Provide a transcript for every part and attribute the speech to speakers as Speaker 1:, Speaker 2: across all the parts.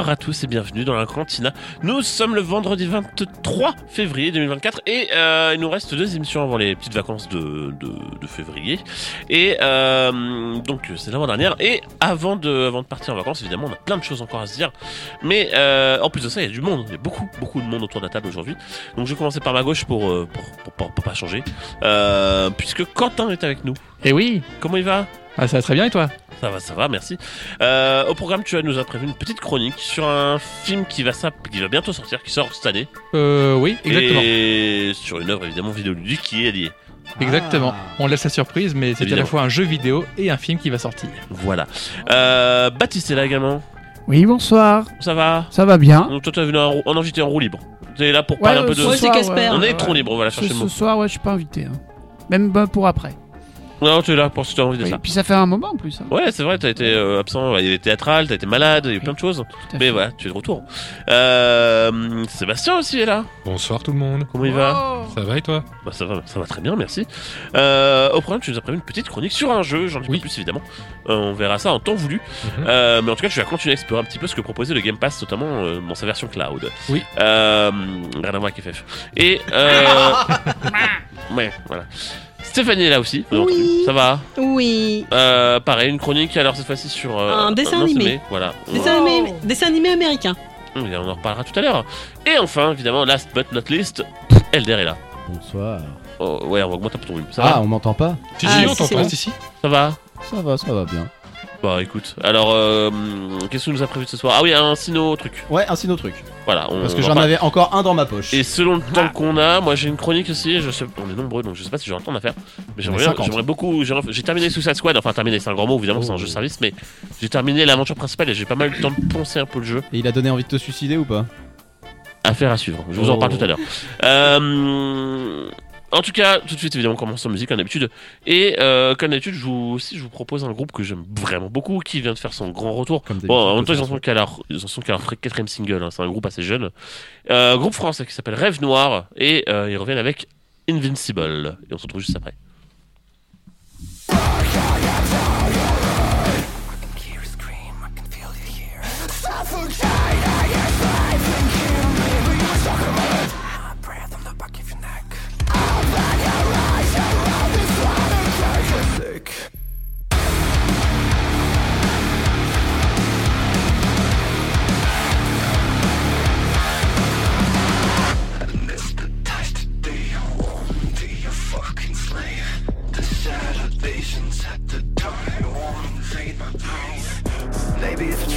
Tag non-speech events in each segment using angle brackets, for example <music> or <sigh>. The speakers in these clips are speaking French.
Speaker 1: Bonsoir à tous et bienvenue dans la cantina. Nous sommes le vendredi 23 février 2024 et euh, il nous reste deux émissions avant les petites vacances de, de, de février. Et euh, donc c'est l'avant-dernière. Et avant de, avant de partir en vacances, évidemment, on a plein de choses encore à se dire. Mais euh, en plus de ça, il y a du monde. Il y a beaucoup, beaucoup de monde autour de la table aujourd'hui. Donc je vais commencer par ma gauche pour, pour, pour, pour- pour pas changer. Puisque Quentin est avec nous.
Speaker 2: Et oui,
Speaker 1: Comment il va?
Speaker 2: Ah, ça va très bien et toi?
Speaker 1: Ça va, ça va, merci. Euh, au programme, tu as nous as prévu une petite chronique sur un film qui va, qui va bientôt sortir, qui sort cette année.
Speaker 2: Euh, oui, exactement.
Speaker 1: Et sur une œuvre évidemment vidéoludique qui est liée.
Speaker 2: Exactement. On laisse la surprise, mais c'est à la fois un jeu vidéo et un film qui va sortir.
Speaker 1: Voilà. Euh, Baptiste est là également.
Speaker 3: Oui, bonsoir.
Speaker 1: Ça va
Speaker 3: Ça va bien.
Speaker 1: Donc, Toi, tu as venu en, en invité en roue libre. T'es là pour
Speaker 3: Ouais,
Speaker 1: parler un peu de.
Speaker 3: ce
Speaker 4: Ouais, c'est
Speaker 3: soir,
Speaker 4: Casper.
Speaker 1: On est
Speaker 3: ouais.
Speaker 1: électron libre, voilà,
Speaker 3: Ce,
Speaker 1: chercher
Speaker 3: ce soir, ouais, je suis pas invité. hein. Même bah, pour après.
Speaker 1: Non, tu es là pour si tu as envie de
Speaker 3: Oui,
Speaker 1: ça.
Speaker 3: Puis ça fait un moment en plus. hein.
Speaker 1: Ouais, c'est vrai, t'as été euh, absent, il y a eu théâtral, t'as été malade, il y a eu plein de choses. Mais voilà, tu es de retour. Euh, Sébastien aussi est là.
Speaker 5: Bonsoir tout le monde.
Speaker 1: Comment il va.
Speaker 5: Ça va et toi
Speaker 1: Bah ça va, ça va très bien, merci. Euh, au programme, tu nous as prévu une petite chronique sur un jeu, j'en dis
Speaker 5: Oui.
Speaker 1: pas plus évidemment. Euh, on verra ça en temps voulu. Euh, mais en tout cas, tu vas continuer à explorer un petit peu ce que proposait le Game Pass, notamment euh, dans sa version cloud.
Speaker 5: Oui.
Speaker 1: Euh, rien à voir avec FF. Et euh, <laughs> ouais, voilà. Stéphanie est là aussi. bien
Speaker 4: Oui.
Speaker 1: entendu. Ça va.
Speaker 4: Oui.
Speaker 1: Euh, pareil, une chronique alors cette fois-ci sur euh,
Speaker 4: Un dessin animé.
Speaker 1: Voilà.
Speaker 4: Dessin animé, dessin animé américain.
Speaker 1: On, on en reparlera tout à l'heure. Et enfin, évidemment, last but not least, Elder est là.
Speaker 6: Bonsoir.
Speaker 1: Oh, ouais, on va augmenter un peu ton volume. Ça
Speaker 6: Ah,
Speaker 1: va
Speaker 6: on m'entend pas
Speaker 5: Si,
Speaker 4: Ah,
Speaker 5: si,
Speaker 4: si,
Speaker 5: on t'entend
Speaker 4: bon.
Speaker 5: ici.
Speaker 1: Ça va.
Speaker 6: Ça va, ça va bien.
Speaker 1: Bah écoute, alors euh, qu'est-ce que nous a prévu ce soir? Ah oui, un sino truc.
Speaker 6: Ouais, un sinon truc.
Speaker 1: Voilà. On,
Speaker 6: Parce que j'en
Speaker 1: va
Speaker 6: avais encore un dans ma poche.
Speaker 1: Et selon le temps qu'on a, moi j'ai une chronique aussi. Je sais, on est nombreux donc je sais pas si j'aurai le temps d'en faire. Mais j'aimerais,
Speaker 6: est
Speaker 1: bien-
Speaker 6: 50.
Speaker 1: j'aimerais beaucoup. J'ai j'ai terminé Suicide Squad. Enfin terminé, c'est un grand mot évidemment, c'est un
Speaker 6: Oh.
Speaker 1: jeu de service, mais j'ai terminé l'aventure principale et j'ai pas mal eu le temps de poncer un peu le jeu.
Speaker 6: Et il a donné envie de te suicider ou pas?
Speaker 1: Affaire à suivre. Je vous en parle tout à l'heure. Euh, en tout cas, tout de suite, évidemment, on commence en musique, comme d'habitude. Et euh, comme d'habitude, je vous, aussi, je vous propose un groupe que j'aime vraiment beaucoup, qui vient de faire son grand retour.
Speaker 6: Comme
Speaker 1: Bon, en même temps, ils en sont qu'à leur, ils en sont qu'à leur quatrième single. hein, C'est un groupe assez jeune. Euh, groupe français qui s'appelle Rêve Noir. Et euh, ils reviennent avec Invincible. Et on se retrouve juste après.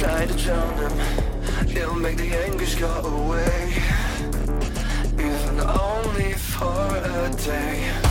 Speaker 7: Try to drown them, it'll make the anguish go away. Even only for a day.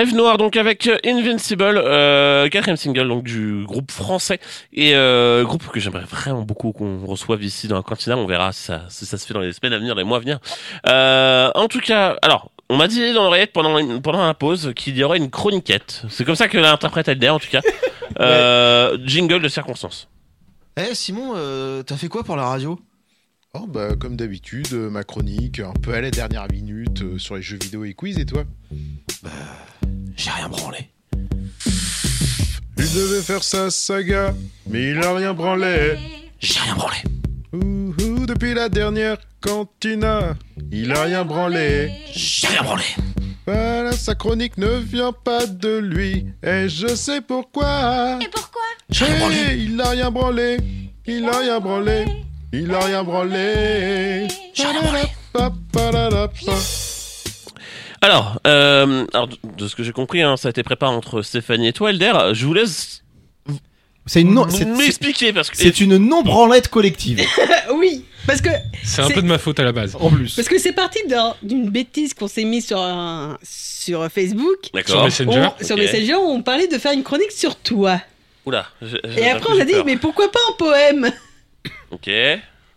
Speaker 1: Rêve Noir donc avec euh, Invincible, euh, quatrième single donc du groupe français et euh, groupe que j'aimerais vraiment beaucoup qu'on reçoive ici dans la cantina. On verra si ça, si ça se fait dans les semaines à venir, les mois à venir. Euh, en tout cas, alors on m'a dit dans l'oreillette pendant une- pendant la pause qu'il y aurait une chroniquette. C'est comme ça que l'interprète Elder en tout cas. <laughs> Euh, jingle de circonstance.
Speaker 8: Eh Simon, euh, t'as fait quoi pour la radio?
Speaker 9: Oh bah comme d'habitude, euh, ma chronique, un peu à la dernière minute euh, sur les jeux vidéo et quiz et toi?
Speaker 8: J'ai rien branlé.
Speaker 9: Il devait faire sa saga, mais il a rien branlé.
Speaker 8: J'ai rien branlé.
Speaker 9: Ouh, ouh, depuis la dernière cantina, il a rien branlé.
Speaker 8: J'ai rien branlé.
Speaker 9: Voilà, sa chronique ne vient pas de lui, et je sais pourquoi.
Speaker 2: Et pourquoi?
Speaker 8: J'ai rien branlé.
Speaker 9: Il a rien branlé, il a rien branlé, il a rien branlé.
Speaker 1: Alors, euh, alors de- ce que j'ai compris, hein, ça a été préparé entre Stéphanie et toi, Elder. Je vous laisse
Speaker 6: C'est une non,
Speaker 1: m'expliquer parce que
Speaker 6: c'est une non branlette collective. <laughs>
Speaker 4: oui, parce que
Speaker 5: C'est un peu de ma faute à la base.
Speaker 6: En plus.
Speaker 4: parce que c'est parti d'un- d'une bêtise qu'on s'est mis sur un- sur Facebook.
Speaker 5: Sur
Speaker 1: D'accord.
Speaker 5: Messenger.
Speaker 4: On- Sur. Messenger, on parlait de faire une chronique sur toi.
Speaker 1: Oula.
Speaker 4: Et après, on a dit,
Speaker 1: peur.
Speaker 4: mais pourquoi pas un poème? <coughs>
Speaker 1: Ok.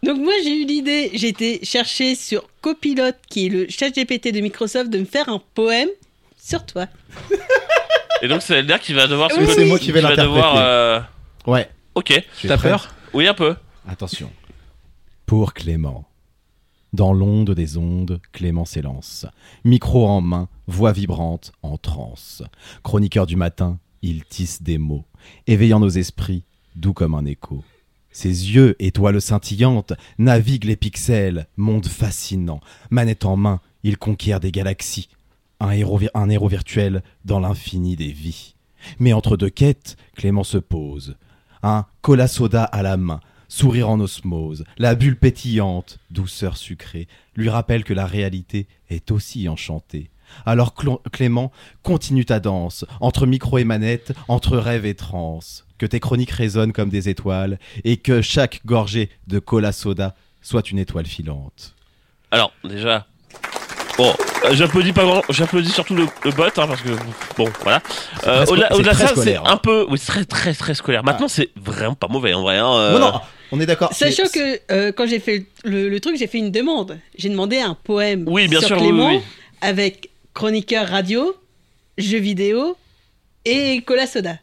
Speaker 4: Donc moi, j'ai eu l'idée, j'ai été chercher sur Copilot, qui est le chat GPT de Microsoft, de me faire un poème sur toi. <laughs>
Speaker 1: Et donc c'est Elder qui va devoir.
Speaker 4: Oui,
Speaker 6: c'est moi qui vais
Speaker 1: va devoir. euh,
Speaker 6: Ouais.
Speaker 1: Ok.
Speaker 5: T'as peur?
Speaker 1: Oui, un peu.
Speaker 6: Attention. Pour Clément. Dans l'onde des ondes, Clément s'élance. Micro en main, voix vibrante, en transe. Chroniqueur du matin, il tisse des mots, éveillant nos esprits, doux comme un écho. Ses yeux, étoiles scintillantes, naviguent les pixels, monde fascinant. Manette en main, il conquiert des galaxies. Un héros, un héros virtuel dans l'infini des vies. Mais entre deux quêtes, Clément se pose. Un cola soda à la main, sourire en osmose, la bulle pétillante, douceur sucrée, lui rappelle que la réalité est aussi enchantée. Alors Clément, continue ta danse, entre micro et manette, entre rêve et transe. Que tes chroniques résonnent comme des étoiles, et que chaque gorgée de cola soda soit une étoile filante.
Speaker 1: Alors déjà. Bon, euh, j'applaudis pas grand, j'applaudis surtout le, le bot hein, parce que bon voilà. Euh, au-delà de
Speaker 6: très
Speaker 1: ça, c'est
Speaker 6: scolaire, hein.
Speaker 1: un peu, oui, c'est très très très scolaire. Maintenant, c'est vraiment pas mauvais en vrai. Hein, euh,
Speaker 6: Non, non, on est d'accord.
Speaker 4: Sachant que euh, quand j'ai fait le, le truc, j'ai fait une demande. J'ai demandé un poème
Speaker 1: Oui, bien
Speaker 4: sur
Speaker 1: sûr,
Speaker 4: Clément
Speaker 1: oui, oui.
Speaker 4: avec chroniqueur radio, jeux vidéo et cola soda.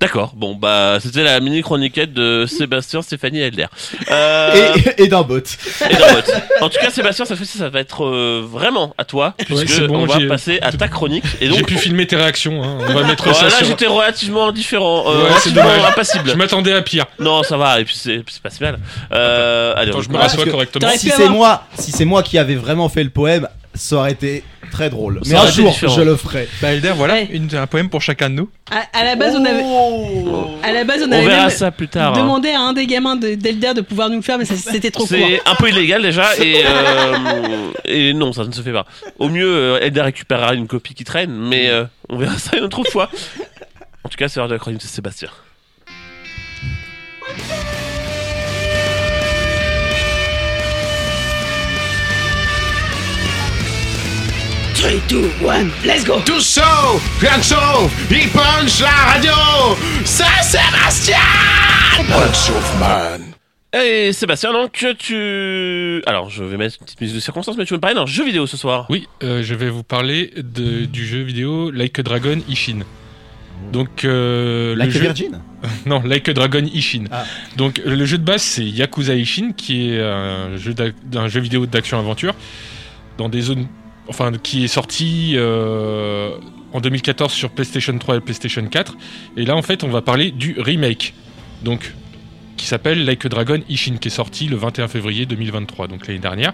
Speaker 1: D'accord. Bon bah c'était la mini chroniquette de Sébastien, Stéphanie et Elder. Euh,
Speaker 6: Et, et d'un bot.
Speaker 1: et dans votre- En tout cas, Sébastien, cette fois-ci, ça va être euh, vraiment à toi, puisque
Speaker 5: bon,
Speaker 1: on va
Speaker 5: j'ai-
Speaker 1: passer à ta chronique. Et
Speaker 5: J'ai
Speaker 1: donc,
Speaker 5: pu filmer tes réactions. hein. On va mettre ça sur.
Speaker 1: j'étais relativement indifférent, euh,
Speaker 5: Ouais, c'est
Speaker 1: relativement impassible.
Speaker 5: Je m'attendais à pire.
Speaker 1: Non, ça va. Et puis c'est c'est pas si mal. Euh, allez,
Speaker 5: Attends,
Speaker 1: on
Speaker 5: je me rassois correctement.
Speaker 6: Si c'est moi, si c'est moi qui avais vraiment fait le poème, ça aurait été très drôle. Mais un jour,
Speaker 1: différent.
Speaker 6: je le ferai.
Speaker 5: Bah, Elder, voilà,
Speaker 4: Ouais.
Speaker 5: une- un poème pour chacun de nous.
Speaker 4: À, à la base, on avait, à la base, on
Speaker 1: On
Speaker 4: avait
Speaker 1: verra
Speaker 4: même
Speaker 1: ça plus tard. hein.
Speaker 4: demandé à un des gamins de- d'Elder de pouvoir nous le faire, mais ça- c'était trop court.
Speaker 1: C'est un peu illégal déjà et, euh, et non ça ne se fait pas. Au mieux euh, Elder récupérera une copie qui traîne mais euh, on verra ça une autre fois. En tout cas c'est l'heure de la chronique de Sébastien.
Speaker 9: Tout chaud, rien de chaud, il punch la radio, c'est Sébastien Punch of man
Speaker 1: Et Sébastien donc tu... Alors je vais mettre une petite musique de circonstance mais tu veux me parler d'un jeu vidéo ce soir?
Speaker 5: Oui, euh, je vais vous parler de- du jeu vidéo Like a Dragon Ishin. Donc, euh,
Speaker 6: Like
Speaker 5: le
Speaker 6: a
Speaker 5: jeu...
Speaker 6: Virgin? <laughs>
Speaker 5: Non, Like a Dragon Ishin.
Speaker 6: Ah.
Speaker 5: Donc, le jeu de base, c'est Yakuza Ishin, qui est un jeu, d'un jeu vidéo d'action-aventure dans des zones. Enfin, qui est sorti euh, en 2014 sur PlayStation 3 et PlayStation 4. Et là, en fait, on va parler du remake. Donc, qui s'appelle Like a Dragon Ishin, qui est sorti le 21 février 2023, donc l'année dernière.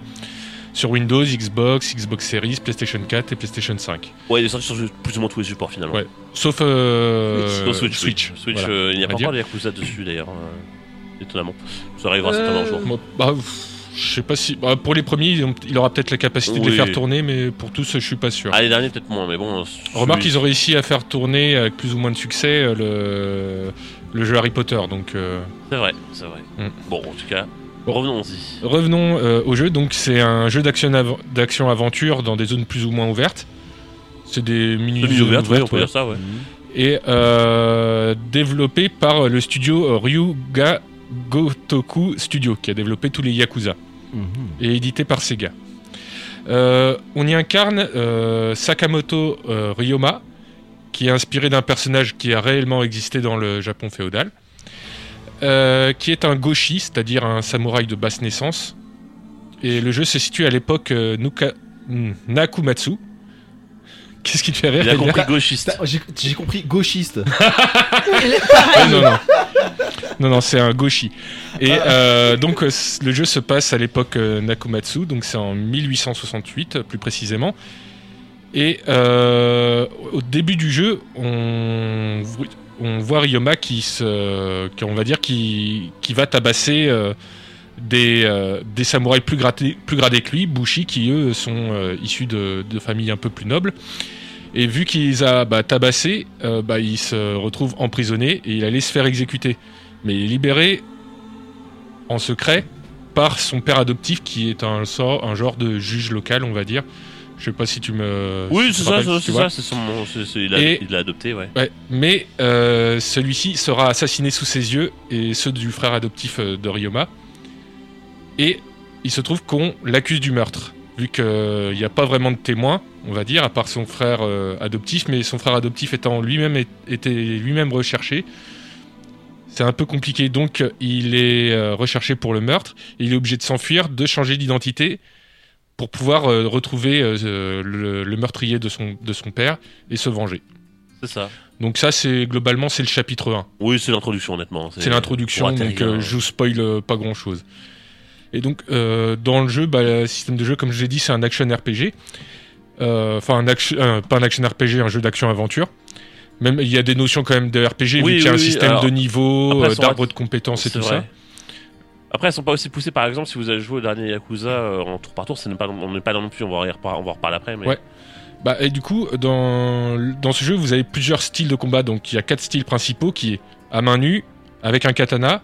Speaker 5: Sur Windows, Xbox, Xbox Series, PlayStation 4 et PlayStation 5.
Speaker 1: Ouais il est sorti sur plus ou moins tous les supports finalement.
Speaker 5: Ouais. Sauf euh,
Speaker 1: Switch.
Speaker 5: Switch.
Speaker 1: Switch,
Speaker 5: Voilà,
Speaker 1: euh, il n'y a pas encore de Yakuza dessus d'ailleurs. euh, étonnamment. Ça arrivera certainement un jour.
Speaker 5: Bah, pff, je sais pas si. bah, pour les premiers, il aura peut-être la capacité de les faire tourner, mais pour tous, je suis pas sûr.
Speaker 1: Ah les derniers peut-être moins mais bon.
Speaker 5: Remarque,
Speaker 1: celui-
Speaker 5: ils ont réussi à faire tourner avec plus ou moins de succès euh, le, le jeu Harry Potter. Donc, euh,
Speaker 1: C'est vrai, c'est vrai.
Speaker 5: Mm.
Speaker 1: Bon en tout cas, revenons-y.
Speaker 5: revenons euh, au jeu. Donc, c'est un jeu d'action av- d'action-aventure dans des zones plus ou moins ouvertes. C'est des mini
Speaker 1: C'est milieu ouvert, ouais, on
Speaker 5: ouvertes,
Speaker 1: peut
Speaker 5: ouais.
Speaker 1: dire ça, ouais.
Speaker 5: et euh, développé par le studio Ryuga Gotoku Studio, qui a développé tous les Yakuza,
Speaker 6: Mhm.
Speaker 5: et édité par Sega. Euh, on y incarne euh, Sakamoto euh, Ryoma, qui est inspiré d'un personnage qui a réellement existé dans le Japon féodal, qui est un goshi, c'est-à-dire un samouraï de basse naissance. Et le jeu se situe à l'époque Nuka- Nakumatsu. Qu'est-ce qui te fait rire
Speaker 1: Il a compris gauchiste.
Speaker 6: J'ai j'ai compris gauchiste. <laughs>
Speaker 5: Ah, non, non. Non, non, c'est un Goshi. Et euh, donc, euh, le jeu se passe à l'époque euh, Nakumatsu, donc c'est en 1868 plus précisément. Et euh, au début du jeu, on, vo- on voit Ryoma qui, se, qui, on va dire, qui, qui va tabasser euh, des, euh, des samouraïs plus, gradés- plus gradés que lui, Bushi, qui eux sont euh, issus de, de familles un peu plus nobles. Et vu qu'il les a bah, tabassés, euh, bah, il se retrouve emprisonné et il allait se faire exécuter. Mais il est libéré en secret par son père adoptif qui est un, sort, un genre de juge local, on va dire. Je sais pas si tu me.
Speaker 1: Oui,
Speaker 5: si
Speaker 1: c'est ça, c'est ça, c'est son. Il a
Speaker 5: Et-
Speaker 1: il l'a adopté, ouais.
Speaker 5: Ouais, mais celui-ci sera assassiné sous ses yeux et ceux du frère adoptif de Ryoma. Et il se trouve qu'on l'accuse du meurtre, vu qu'il n'y a pas vraiment de témoin, on va dire, à part son frère euh, adoptif, mais son frère adoptif étant lui-même était lui-même recherché. C'est un peu compliqué, donc il est euh, recherché pour le meurtre. Et il est obligé de s'enfuir, de changer d'identité pour pouvoir euh, retrouver euh, le, le meurtrier de son, de son père et se venger.
Speaker 1: C'est ça.
Speaker 5: Donc ça, c'est globalement, c'est le chapitre 1.
Speaker 1: Oui, c'est l'introduction, honnêtement.
Speaker 5: C'est l'introduction, donc euh, je vous spoil euh, pas grand-chose. Et donc, euh, dans le jeu, bah, le système de jeu, comme je l'ai dit, c'est un action RPG. Euh, Enfin, un action, pas un action RPG, un jeu d'action-aventure. Même, il y a des notions quand même de RPG,
Speaker 1: Oui,
Speaker 5: vu qu'il y a un
Speaker 1: oui,
Speaker 5: système
Speaker 1: alors,
Speaker 5: de niveau, euh, d'arbre de compétences et tout
Speaker 1: vrai.
Speaker 5: ça.
Speaker 1: Après, elles sont pas aussi poussées, par exemple, si vous avez joué au dernier Yakuza en tour par tour, pas, on n'est pas non plus, on va, on va en reparler après. Mais...
Speaker 5: Ouais. Bah, et du coup, dans, dans ce jeu, vous avez plusieurs styles de combat. Donc, il y a quatre styles principaux qui est à main nue, avec un katana,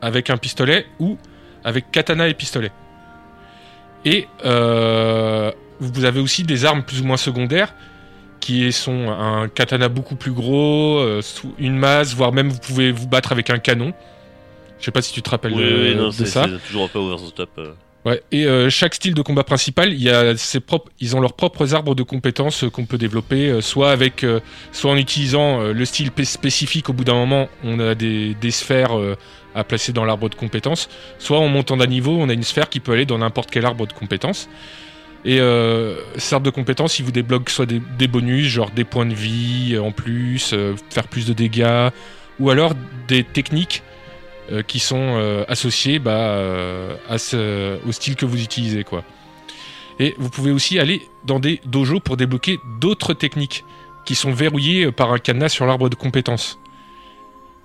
Speaker 5: avec un pistolet ou avec katana et pistolet. Et euh, vous avez aussi des armes plus ou moins secondaires qui sont un katana beaucoup plus gros, euh, une masse, voire même vous pouvez vous battre avec un canon. Je sais pas si tu te rappelles
Speaker 1: Oui,
Speaker 5: de,
Speaker 1: oui, non,
Speaker 5: de ça.
Speaker 1: c'est toujours un peu over the top.
Speaker 5: Ouais, et euh, chaque style de combat principal, il y a ses propres, ils ont leurs propres arbres de compétences euh, qu'on peut développer, euh, soit avec, euh, soit en utilisant euh, le style spécifique. Au bout d'un moment, on a des, des sphères euh, à placer dans l'arbre de compétences, soit en montant d'un niveau, on a une sphère qui peut aller dans n'importe quel arbre de compétences. Et euh, cet arbre de compétences, il vous débloque soit des, des bonus, genre des points de vie en plus, faire plus de dégâts, ou alors des techniques euh, qui sont euh, associés bah, euh, à ce- au style que vous utilisez. Quoi. Et vous pouvez aussi aller dans des dojos pour débloquer d'autres techniques qui sont verrouillées par un cadenas sur l'arbre de compétences.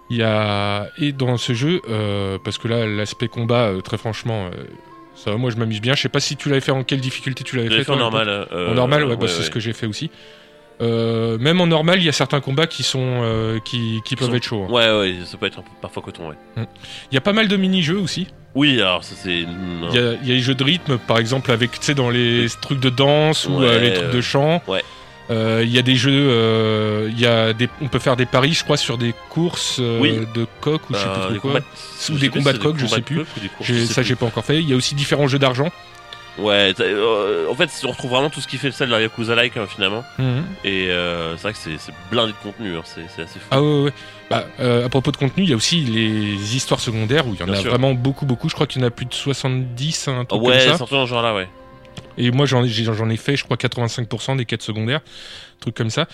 Speaker 5: Il y a... Et dans ce jeu, parce que là, l'aspect combat, très franchement, ça va, moi je m'amuse bien. Je sais pas si tu l'avais fait en quelle difficulté tu l'avais fait.
Speaker 1: fait en normal. euh,
Speaker 5: en normal, ouais, bah,
Speaker 1: ouais,
Speaker 5: c'est
Speaker 1: ouais.
Speaker 5: ce que j'ai fait aussi. Euh, même en normal, il y a certains combats qui sont euh, qui, qui peuvent
Speaker 1: sont-
Speaker 5: être chauds. hein.
Speaker 1: Ouais, ouais, ça peut être un peu parfois coton, ouais.
Speaker 5: Il y a pas mal de mini-jeux aussi.
Speaker 1: Oui, alors ça c'est.
Speaker 5: Il y, a, il y a les jeux de rythme, par exemple, avec, tu sais, dans les trucs de danse ou
Speaker 1: Ouais,
Speaker 5: euh, les trucs de chant.
Speaker 1: ouais.
Speaker 5: Il y a des jeux, il y a des, on peut faire des paris, je crois, sur des courses
Speaker 1: Oui.
Speaker 5: de coq ou je sais plus trop
Speaker 1: les
Speaker 5: quoi.
Speaker 1: combats-
Speaker 5: Ou
Speaker 1: je
Speaker 5: des combats de coq, je sais plus.
Speaker 1: coq je sais
Speaker 5: Ça, j'ai pas encore fait. Il y a aussi différents jeux d'argent.
Speaker 1: Ouais, euh, en fait, on retrouve vraiment tout ce qui fait celle de la Yakuza-like, hein, finalement. Et euh, c'est vrai que c'est blindé de contenu, hein, c'est assez fou.
Speaker 5: Ah ouais, ouais. Bah, euh, à propos de contenu, il y a aussi les histoires secondaires où il y en
Speaker 1: Bien
Speaker 5: a
Speaker 1: sûr.
Speaker 5: vraiment beaucoup, beaucoup. Je crois qu'il y en a plus de 70, un truc
Speaker 1: ouais,
Speaker 5: comme ça.
Speaker 1: surtout dans ce genre-là, ouais.
Speaker 5: Et moi, j'en ai, ai fait, je crois, 85% des quêtes secondaires, trucs comme ça.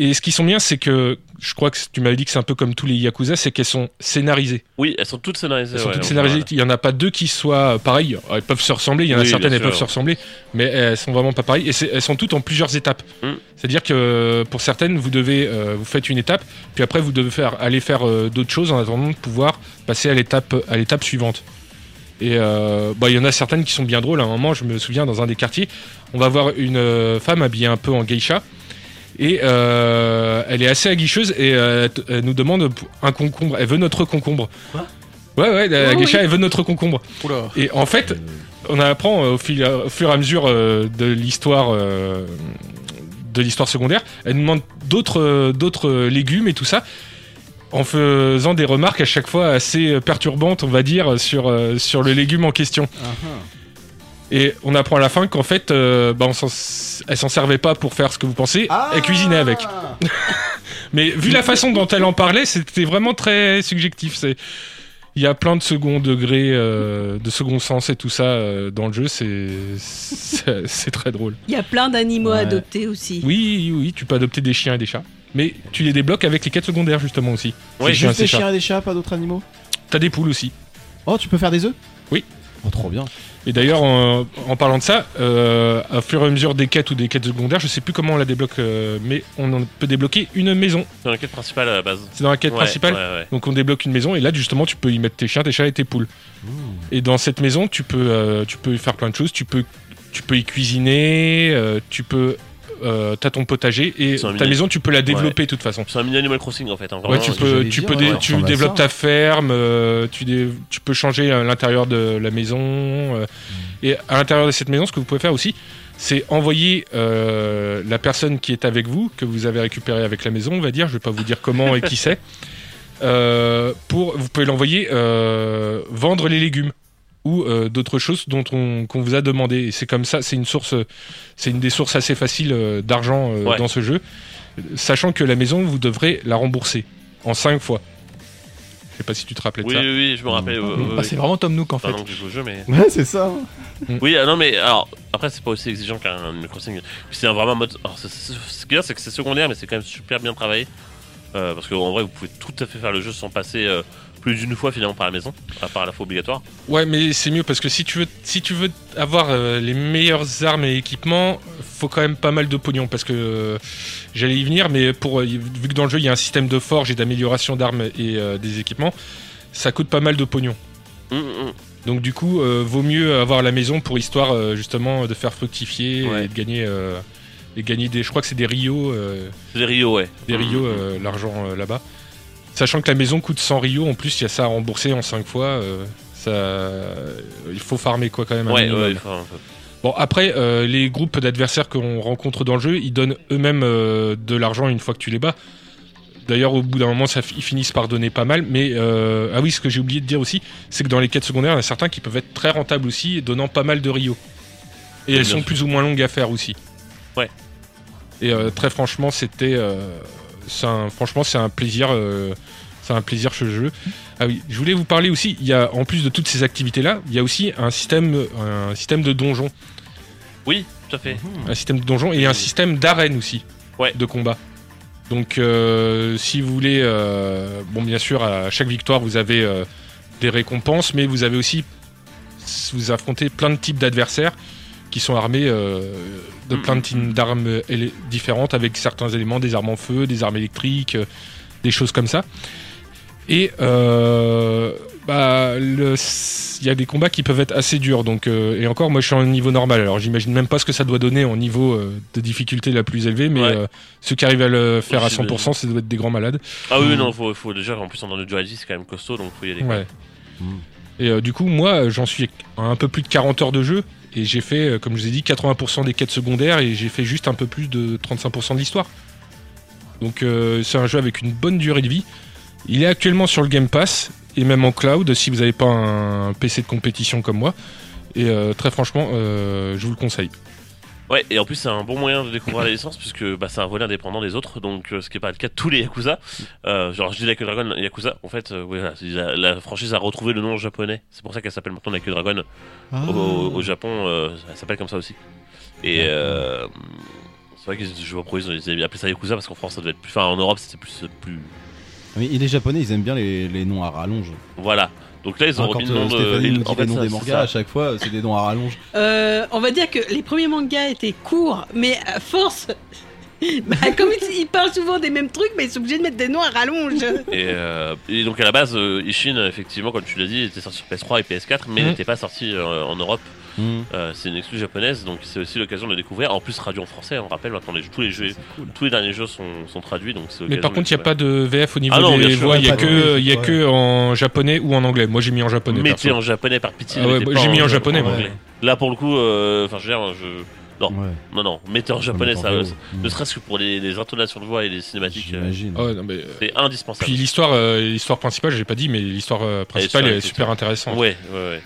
Speaker 5: Et ce qui sont bien, c'est que je crois que tu m'avais dit que c'est un peu comme tous les Yakuza, c'est qu'elles sont scénarisées.
Speaker 1: Oui, elles sont toutes scénarisées.
Speaker 5: Elles sont
Speaker 1: ouais,
Speaker 5: toutes scénarisées.
Speaker 1: voilà.
Speaker 5: Il y en a pas deux qui soient pareilles. Elles peuvent se ressembler. Il y en a
Speaker 1: Oui,
Speaker 5: certaines, elles peuvent se ressembler, mais elles sont vraiment pas pareilles. Et elles sont toutes en plusieurs étapes.
Speaker 1: Mm.
Speaker 5: C'est-à-dire que pour certaines, vous devez, euh, vous faites une étape, puis après vous devez faire, aller faire euh, d'autres choses en attendant de pouvoir passer à l'étape, à l'étape suivante. Et euh, bah, il y en a certaines qui sont bien drôles. À un moment, je me souviens dans un des quartiers, on va voir une euh, femme habillée un peu en geisha. Et euh, elle est assez aguicheuse et euh, elle nous demande un concombre. Elle veut notre concombre.
Speaker 6: Quoi?
Speaker 5: Ouais, ouais, la
Speaker 3: Oh,
Speaker 5: geisha,
Speaker 3: oui.
Speaker 5: elle veut notre concombre.
Speaker 3: Oula.
Speaker 5: Et en fait, on apprend euh, au, fil- au fur et à mesure de l'histoire de l'histoire secondaire. Elle nous demande d'autres d'autres légumes et tout ça, en faisant des remarques à chaque fois assez perturbantes, on va dire, sur, sur le légume en question. Et on apprend à la fin qu'en fait, euh, bah, on s'en- elle s'en servait pas pour faire ce que vous pensez, elle cuisinait avec. <laughs> Mais vu la façon dont elle en parlait, c'était vraiment très subjectif. C'est il y a plein de second degré, euh, de second sens et tout ça euh, dans le jeu. C'est c'est <laughs> c'est très drôle.
Speaker 4: Il y a plein d'animaux
Speaker 6: Ouais.
Speaker 4: adoptés aussi.
Speaker 5: Oui, oui, tu peux adopter des chiens et des chats. Mais tu les débloques avec les quêtes secondaires justement aussi. Et
Speaker 6: Juste des chiens et des chats, pas d'autres animaux?
Speaker 5: T'as des poules aussi.
Speaker 6: Oh, tu peux faire des œufs?
Speaker 5: Oui.
Speaker 6: Oh, trop bien.
Speaker 5: Et d'ailleurs, en, en parlant de ça, euh, à fur et à mesure des quêtes ou des quêtes secondaires, je sais plus comment on la débloque, euh, mais on en peut débloquer une maison.
Speaker 1: C'est dans la quête principale à la base.
Speaker 5: C'est dans la quête
Speaker 1: Ouais,
Speaker 5: principale.
Speaker 1: ouais, ouais.
Speaker 5: Donc on débloque une maison et là justement tu peux y mettre tes chiens, tes chats et tes poules. Et dans cette maison tu peux euh, tu peux y faire plein de choses. Tu peux tu peux y cuisiner, euh, tu peux euh, t'as ton potager et
Speaker 1: C'est un
Speaker 5: ta
Speaker 1: mini-
Speaker 5: maison tu peux la développer de toute façon.
Speaker 1: C'est un mini Animal Crossing en fait. hein,
Speaker 5: Ouais, tu peux, tu
Speaker 6: dire,
Speaker 5: peux,
Speaker 6: ouais,
Speaker 5: tu développes ta ferme, euh, tu, dé- tu peux changer à l'intérieur de la maison. euh, et à l'intérieur de cette maison, ce que vous pouvez faire aussi, c'est envoyer euh, la personne qui est avec vous, que vous avez récupérée avec la maison, on va dire, je vais pas vous dire comment et qui c'est, euh, pour, vous pouvez l'envoyer euh, vendre les légumes ou euh, d'autres choses dont on qu'on vous a demandé. Et c'est comme ça, c'est une source, c'est une des sources assez faciles euh, d'argent euh,
Speaker 1: Ouais.
Speaker 5: dans ce jeu, sachant que la maison vous devrez la rembourser en 5 fois. Je sais pas si tu te rappelais de
Speaker 1: Oui,
Speaker 5: ça.
Speaker 1: oui, oui, je me rappelle. euh,
Speaker 3: Bah, c'est vraiment Tom Nook en
Speaker 1: Enfin,
Speaker 3: fait.
Speaker 1: non, que je joue au jeu, mais. <laughs>
Speaker 6: Ouais, c'est ça.
Speaker 1: Oui, ah non, mais alors, après, c'est pas aussi exigeant qu'un Crossing. C'est un vraiment mode. Alors, ce qui est bien, c'est que c'est secondaire, mais c'est quand même super bien travaillé. Euh, parce qu'en vrai, vous pouvez tout à fait faire le jeu sans passer euh, plus d'une fois finalement par la maison, à part la fois obligatoire.
Speaker 5: Ouais, mais c'est mieux parce que si tu veux, si tu veux avoir euh, les meilleures armes et équipements, faut quand même pas mal de pognon parce que euh, j'allais y venir, mais pour euh, vu que dans le jeu il y a un système de forge et d'amélioration d'armes et des équipements, ça coûte pas mal de pognon.
Speaker 1: Hum, hum.
Speaker 5: Donc du coup, vaut mieux avoir la maison pour histoire justement de faire fructifier
Speaker 1: Ouais.
Speaker 5: et de gagner, et gagner des, je crois que c'est des Rio, euh,
Speaker 1: C'est des Rio, ouais.
Speaker 5: des Rio
Speaker 1: hum.
Speaker 5: euh, l'argent euh, là-bas. Sachant que la maison coûte 100 Rio, en plus il y a ça à rembourser en 5 fois. euh, ça, il faut farmer quoi quand même. un
Speaker 1: Ouais,
Speaker 5: minimum.
Speaker 1: ouais, enfin,
Speaker 5: Bon après, euh, les groupes d'adversaires qu'on rencontre dans le jeu, ils donnent eux-mêmes euh, de l'argent une fois que tu les bats. D'ailleurs, au bout d'un moment, ça, ils finissent par donner pas mal. Mais euh, ah oui, ce que j'ai oublié de dire aussi, c'est que dans les quêtes secondaires, il y en a certains qui peuvent être très rentables aussi, donnant pas mal de Rio. Et elles
Speaker 1: bien
Speaker 5: sont
Speaker 1: sûr.
Speaker 5: plus ou moins longues à faire aussi.
Speaker 1: Ouais.
Speaker 5: Et euh, très franchement, c'était, euh, un- franchement, c'est un plaisir. euh, c'est un plaisir ce jeu. Ah oui, je voulais vous parler aussi. Il y a, en plus de toutes ces activités-là, il y a aussi un système, un système de donjon
Speaker 1: Oui, tout à fait.
Speaker 5: un système de donjon et un système d'arène aussi
Speaker 1: Ouais.
Speaker 5: de combat. Donc euh, si vous voulez, euh, bon bien sûr à chaque victoire vous avez euh, des récompenses, mais vous avez aussi vous affrontez plein de types d'adversaires qui sont armés euh, de
Speaker 1: Mm,
Speaker 5: plein de
Speaker 1: mm,
Speaker 5: types d'armes éle- différentes avec certains éléments, des armes en feu, des armes électriques, euh, des choses comme ça. Et euh, bah, le- il y a des combats qui peuvent être assez durs. Donc, et encore, moi je suis en niveau normal. Alors j'imagine même pas ce que ça doit donner en niveau de difficulté la plus élevée. Mais
Speaker 1: Ouais.
Speaker 5: ceux qui arrivent à le faire à
Speaker 1: Aussi,
Speaker 5: 100%, ça doit être des grands malades.
Speaker 1: Ah oui, non, faut, faut déjà, en plus, en duality, c'est quand même costaud, donc faut y aller.
Speaker 5: Et du coup, moi j'en suis à un peu plus de 40 heures de jeu. Et j'ai fait, euh, comme je vous ai dit, 80% des quêtes secondaires. Et j'ai fait juste un peu plus de 35% de l'histoire. Donc euh, c'est un jeu avec une bonne durée de vie. Il est actuellement sur le Game Pass et même en cloud si vous n'avez pas un PC de compétition comme moi. Et euh, très franchement, je vous le conseille.
Speaker 1: Ouais, et en plus, c'est un bon moyen de découvrir la licence, puisque bah, c'est un volet indépendant des autres, donc euh, ce qui n'est pas le cas de tous les Yakuza. Euh, genre, je dis Like a Dragon, Yakuza, en fait, euh, ouais, la, la franchise a retrouvé le nom japonais. C'est pour ça qu'elle s'appelle maintenant Like a Dragon.
Speaker 6: Ah.
Speaker 1: Au, au- au Japon, euh, elle s'appelle comme ça aussi. Et c'est vrai que je vois pourquoi ils avaient appelé ça Yakuza, parce qu'en France, ça devait être plus. Enfin, en Europe, c'était plus. plus...
Speaker 6: Mais les Japonais, ils aiment bien les, les noms à rallonge.
Speaker 1: Voilà. Donc là, ils ont
Speaker 6: quand
Speaker 1: remis le
Speaker 6: euh,
Speaker 1: nom de. En fait,
Speaker 6: noms
Speaker 1: ça-
Speaker 6: des mangas, à chaque fois, c'est des noms à rallonge.
Speaker 4: Euh, on va dire que les premiers mangas étaient courts, mais à force. <laughs> bah, comme ils, ils parlent souvent des mêmes trucs, mais ils sont obligés de mettre des noms à rallonge. <laughs>
Speaker 1: Et, euh, et donc à la base, euh, Ishin, effectivement, comme tu l'as dit, était sorti sur PS3 et PS4, mais
Speaker 5: Mhm.
Speaker 1: n'était pas sorti euh, en Europe.
Speaker 6: Hmm.
Speaker 1: Euh, c'est une exclue japonaise, donc c'est aussi l'occasion de le découvrir. En plus, traduit en français, on rappelle maintenant les, tous les jeux,
Speaker 6: cool.
Speaker 1: tous les derniers jeux sont, sont traduits, donc
Speaker 5: Mais par contre, il n'y a
Speaker 1: le
Speaker 5: pas de VF au niveau
Speaker 1: Ah non,
Speaker 5: des voix. Il n'y a, que- il y a
Speaker 6: ouais.
Speaker 5: que en japonais ou en anglais. Moi, j'ai mis en japonais.
Speaker 1: Mettez en japonais par pitié.
Speaker 5: Ah ouais, bah, j'ai mis en
Speaker 1: en
Speaker 5: japonais,
Speaker 1: anglais. Là, pour le coup, euh, enfin, je veux dire, je, Non.
Speaker 6: Ouais.
Speaker 1: Non, non, mettez en japonais, ça, euh, ne serait-ce que pour les, les intonations de voix et les cinématiques, euh,
Speaker 6: J'imagine.
Speaker 5: Ah ouais, non, mais, euh,
Speaker 1: c'est indispensable.
Speaker 5: Puis l'histoire, euh, l'histoire principale, j'ai pas dit, mais l'histoire euh, principale
Speaker 1: est super
Speaker 5: intéressante.
Speaker 1: Ouais, ouais, ouais.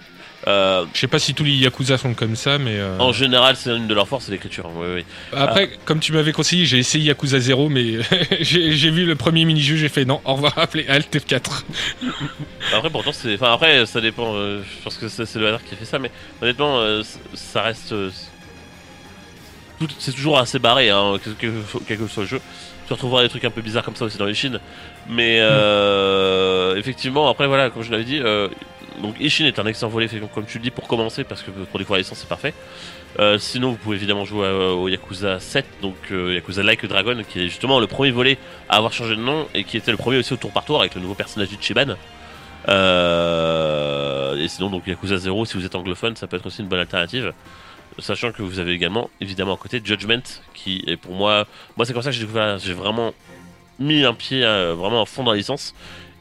Speaker 1: Euh,
Speaker 5: Je sais pas si tous les Yakuza sont comme ça, mais. euh,
Speaker 1: En général, c'est une de leurs forces, c'est l'écriture. ouais, ouais.
Speaker 5: Après, comme tu m'avais conseillé, j'ai essayé Yakuza 0, mais <laughs> j'ai vu le premier mini-jeu, j'ai fait non, au revoir, appelez Alt F4. <laughs>
Speaker 1: Après, pourtant, c'est. Enfin, après, ça dépend. euh, je pense que c'est le hasard qui a fait ça, mais honnêtement, euh, ça reste. euh, c'est toujours assez barré, hein, quel que, quel que soit le jeu. Tu retrouveras des trucs un peu bizarres comme ça aussi dans les Chines. Mais euh, effectivement, après, voilà, comme je l'avais dit, euh, donc Ishin est un excellent volet, comme tu le dis, pour commencer, parce que pour découvrir la licence, c'est parfait. Euh, sinon, vous pouvez évidemment jouer au Yakuza 7, donc euh, Yakuza Like Dragon, qui est justement le premier volet à avoir changé de nom et qui était le premier aussi au tour par tour avec le nouveau personnage du Chiban. Euh, et sinon, donc Yakuza 0, si vous êtes anglophone, ça peut être aussi une bonne alternative. Sachant que vous avez également, évidemment, à côté Judgment, qui est pour moi. Moi, c'est comme ça que j'ai découvert. J'ai vraiment mis un pied vraiment à fond dans la licence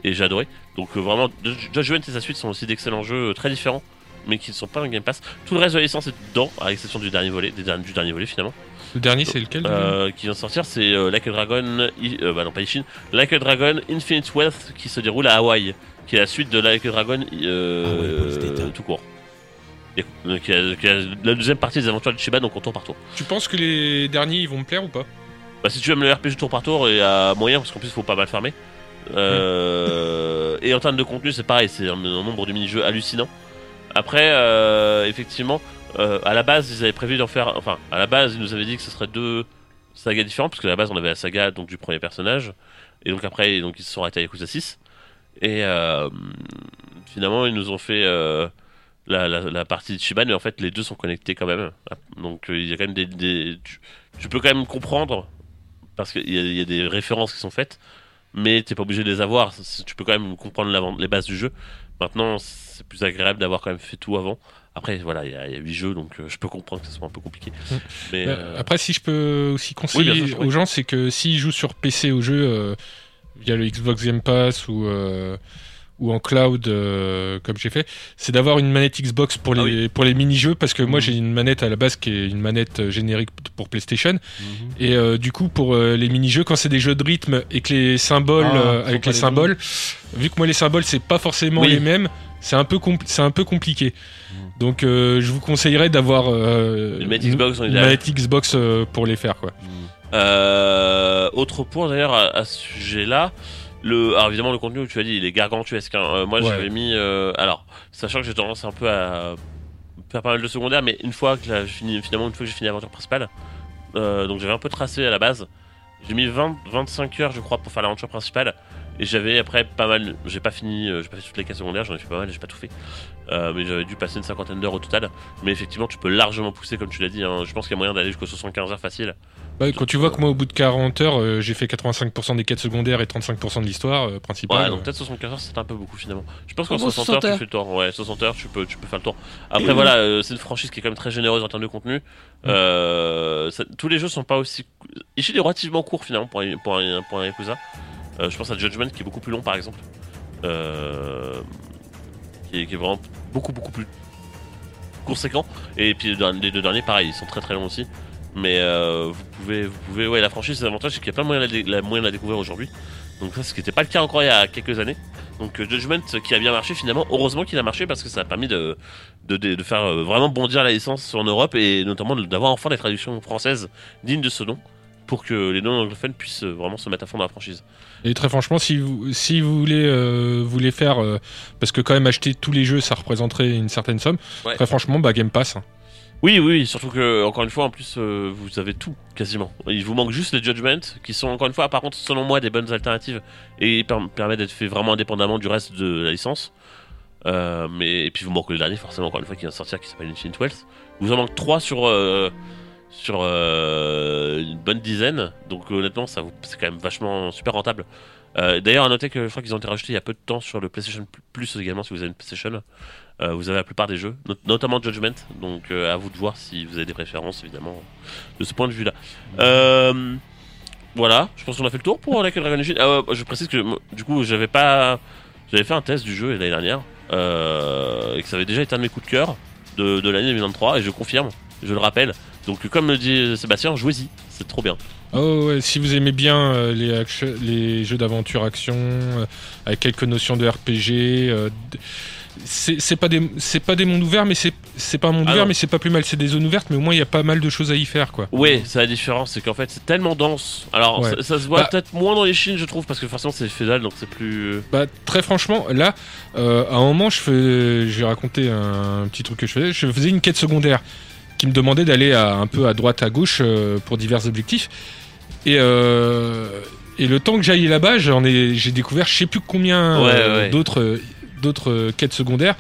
Speaker 1: et j'ai adoré. Donc, euh, vraiment, Judge- Judgment et sa suite sont aussi d'excellents jeux euh, très différents, mais qui ne sont pas dans le Game Pass. Tout le reste de la licence est dedans, à l'exception du dernier volet, des derniers- du dernier volet finalement.
Speaker 5: Le dernier, c'est lequel
Speaker 1: Euh, qui vient de sortir, c'est euh, Like a Dragon, I- euh, bah non pas Ishin, Like a Dragon Infinite Wealth qui se déroule à Hawaï, qui est la suite de Like a Dragon euh,
Speaker 6: Ah ouais,
Speaker 1: tout court. Et, euh, qui a- qui a la deuxième partie des aventures de Chiba, donc on tour par tour.
Speaker 5: Tu penses que les derniers ils vont me plaire ou pas?
Speaker 1: Bah, si tu aimes le RPG tour par tour, il y a moyen, parce qu'en plus il faut pas mal farmer. Euh, Et en termes de contenu, c'est pareil, c'est un, nombre de mini-jeux hallucinant. Après, euh, effectivement, euh, à la base, ils avaient prévu d'en faire. Enfin, à la base, ils nous avaient dit que ce serait deux sagas différentes, parce qu'à la base, on avait la saga donc, du premier personnage, et donc après, donc, ils se sont arrêtés à Yakuza 6. Et finalement, ils nous ont fait la, partie de Shiban, mais en fait, les deux sont connectés quand même. Donc, il y a quand même des. des- tu, peux quand même comprendre, parce qu'il y a des références qui sont faites, mais t'es pas obligé de les avoir. Tu peux quand même comprendre les bases du jeu. Maintenant, c'est plus agréable d'avoir quand même fait tout avant. Après, voilà, il y, a- 8 jeux, donc euh, je peux comprendre que ce soit un peu compliqué.
Speaker 5: Mm.
Speaker 1: Mais,
Speaker 5: Bah,
Speaker 1: euh,
Speaker 5: Après, si je peux aussi conseiller
Speaker 1: Oui, oui.
Speaker 5: aux gens, c'est que s'ils jouent sur PC au jeu euh, via le Xbox Game Pass ou, ou en cloud, euh, comme j'ai fait, c'est d'avoir une manette Xbox pour
Speaker 1: Ah
Speaker 5: les, pour les mini-jeux, parce que moi
Speaker 6: Mhm.
Speaker 5: j'ai une manette à la base qui est une manette euh, générique pour PlayStation.
Speaker 6: Mhm.
Speaker 5: Et euh, du coup, pour euh, les mini-jeux, quand c'est des jeux de rythme et que les symboles,
Speaker 6: Ah,
Speaker 5: avec les
Speaker 6: les
Speaker 5: symboles, vu que moi les symboles c'est pas forcément
Speaker 1: Oui.
Speaker 5: les mêmes, c'est un peu c'est un peu compliqué. Donc euh, je vous conseillerais d'avoir
Speaker 1: Une manette Xbox en
Speaker 5: une
Speaker 1: idéal.
Speaker 5: manette Xbox pour les faire quoi.
Speaker 1: Autre point d'ailleurs à, à ce sujet-là, le, alors évidemment le contenu tu as dit il est gargantuesque. hein. Euh, moi
Speaker 5: Ouais.
Speaker 1: j'avais mis, euh, alors sachant que j'ai tendance un peu à faire pas mal de secondaires, mais une fois que j'ai fini, finalement une fois que j'ai fini l'aventure principale, euh, donc j'avais un peu tracé à la base. J'ai mis 20, 25 heures je crois pour faire l'aventure principale. Et j'avais après pas mal, j'ai pas fini, euh, j'ai pas fait toutes les quêtes secondaires, j'en ai fait pas mal, j'ai pas tout fait. Euh, mais j'avais dû passer une cinquantaine d'heures au total. Mais effectivement, tu peux largement pousser comme tu l'as dit. hein. Je pense qu'il y a moyen d'aller jusqu'aux 75 heures facile.
Speaker 5: Bah, quand tu vois que moi au bout de 40 heures euh, j'ai fait 85% des quêtes secondaires et 35% de l'histoire euh,
Speaker 1: Ouais,
Speaker 5: principale.
Speaker 1: donc peut-être 75 heures, c'est un peu beaucoup finalement. Je pense qu'en
Speaker 4: En gros,
Speaker 1: 60 heures,
Speaker 4: 60
Speaker 1: tu fais le tour. Ouais, 60 heures, tu peux, tu peux faire le tour. Après, voilà, euh, c'est une franchise qui est quand même très généreuse en termes de contenu. Euh, ça- tous les jeux sont pas aussi. Ishin est relativement court finalement pour un, pour un, pour un Yakuza. Euh, je pense à Judgment qui est beaucoup plus long par exemple. Euh, qui, est, vraiment beaucoup, beaucoup plus conséquent. Et puis les deux- derniers, pareil, ils sont très très longs aussi. Mais euh, vous pouvez, vous pouvez, la franchise, l'avantage c'est qu'il y a de moyens de la, découvrir aujourd'hui. Donc ça, ce qui n'était pas le cas encore il y a quelques années. Donc Judgment qui a bien marché finalement, heureusement qu'il a marché parce que ça a permis de, faire vraiment bondir la licence en Europe et notamment d'avoir enfin des traductions françaises dignes de ce nom pour que les non anglophones puissent euh, vraiment se mettre à fond dans la franchise.
Speaker 5: Et très franchement, si vous, si vous voulez, euh, faire, euh, parce que quand même acheter tous les jeux, ça représenterait une certaine somme.
Speaker 1: Ouais.
Speaker 5: Très franchement, bah Game Pass. hein.
Speaker 1: Oui, oui, surtout que, encore une fois, en plus, euh, vous avez tout, quasiment. Il vous manque juste les Judgment, qui sont, encore une fois, par contre, selon moi, des bonnes alternatives, et per- permettent d'être fait vraiment indépendamment du reste de la licence. Mais, et puis, vous manque le dernier, forcément, encore une fois, qui vient de sortir, qui s'appelle Infinite Wealth. Vous en manque trois sur, sur euh, une bonne dizaine, donc honnêtement, ça c'est quand même vachement super rentable. Euh, D'ailleurs, à noter que je crois qu'ils ont été rachetés il y a peu de temps sur le PlayStation Plus également, si vous avez une PlayStation. Euh, vous avez la plupart des jeux, not- notamment Judgment, donc à vous de voir si vous avez des préférences, évidemment, de ce point de vue-là. Voilà, je pense qu'on a fait le tour pour Like Dragon Ishin. Ah je précise que du coup, j'avais pas, j'avais fait un test du jeu l'année dernière et que ça avait déjà été un de mes coups de cœur de, de l'année 2023 et je confirme, je le rappelle, Donc comme le dit Sébastien, jouez-y, c'est trop bien.
Speaker 5: Oh ouais, si vous aimez bien euh, les, jeux d'aventure action euh, avec quelques notions de RPG, euh, c'est pas des c'est pas des mondes ouverts, mais c'est pas un monde
Speaker 1: Ah
Speaker 5: ouvert,
Speaker 1: non.
Speaker 5: mais c'est pas plus mal. C'est des zones ouvertes, mais au moins il y a pas mal de choses à y faire quoi.
Speaker 1: Ouais, c'est la différence, c'est qu'en fait c'est tellement dense. Alors
Speaker 5: Ouais.
Speaker 1: ça, ça se voit
Speaker 5: Bah-
Speaker 1: peut-être moins dans les Chines, je trouve, parce que forcément c'est fédal, donc c'est plus.
Speaker 5: Bah très franchement, là, à un moment, je fais, j'ai raconté un petit truc que je faisais. Je faisais une quête secondaire qui me demandait d'aller à- un peu à droite, à gauche euh, pour divers objectifs. Et euh, et le temps que j'aille là-bas, j'en ai, j'ai découvert je sais plus combien
Speaker 1: Ouais,
Speaker 5: euh,
Speaker 1: ouais.
Speaker 5: d'autres euh, d'autres quêtes secondaires.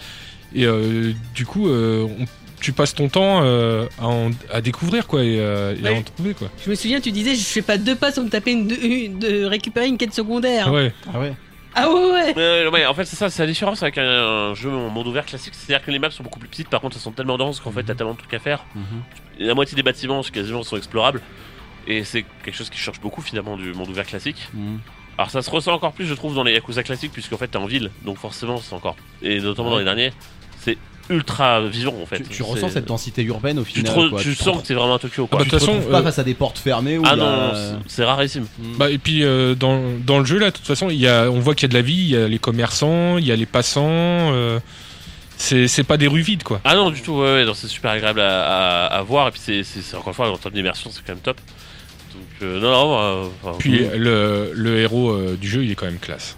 Speaker 5: Et euh, du coup, euh, on- tu passes ton temps euh, à, en- à découvrir quoi et, euh, et à en trouver quoi.
Speaker 4: Je me souviens, tu disais, je fais pas deux pas sans me taper une, une- de récupérer une quête secondaire.
Speaker 5: Ouais.
Speaker 6: Ah ouais
Speaker 4: Ah ouais, ouais.
Speaker 1: Euh, ouais, en fait c'est ça, c'est la différence avec un, un jeu en monde ouvert classique, c'est-à-dire que les maps sont beaucoup plus petites, par contre elles sont tellement denses qu'en fait t'as tellement de trucs à faire. Et la moitié des bâtiments quasiment sont explorables, et c'est quelque chose qui change beaucoup finalement du monde ouvert classique. Alors ça se ressent encore plus je trouve dans les Yakuza classiques puisqu'en fait t'es en ville, donc forcément c'est encore... Et notamment dans les derniers, c'est ultra vivant en fait.
Speaker 6: Tu, tu
Speaker 1: C'est-
Speaker 6: ressens cette densité urbaine au final.
Speaker 1: te re-
Speaker 6: quoi.
Speaker 1: tu sens que t'es vraiment à Tokyo
Speaker 5: Ah
Speaker 1: quoi.
Speaker 5: bah,
Speaker 6: tu
Speaker 5: de
Speaker 6: te
Speaker 5: toute façon,
Speaker 6: pas
Speaker 5: euh,
Speaker 6: face à des portes fermées où
Speaker 1: Ah
Speaker 6: a-
Speaker 1: non, c'est- c'est rarissime.
Speaker 6: Mm.
Speaker 5: Bah, et puis euh, dans, dans le jeu là, de toute façon, il y a, on voit qu'il y a de la vie, il y a les commerçants, il y a les passants. euh, c'est c'est pas des rues vides quoi.
Speaker 1: Ah non, du tout, ouais, ouais, c'est super agréable à, à- à voir. Et puis, c'est- c'est c'est encore une fois, en termes d'immersion, c'est quand même top. Donc, euh, non, non, enfin,
Speaker 5: Puis le, le héros euh, du jeu, il est quand même classe.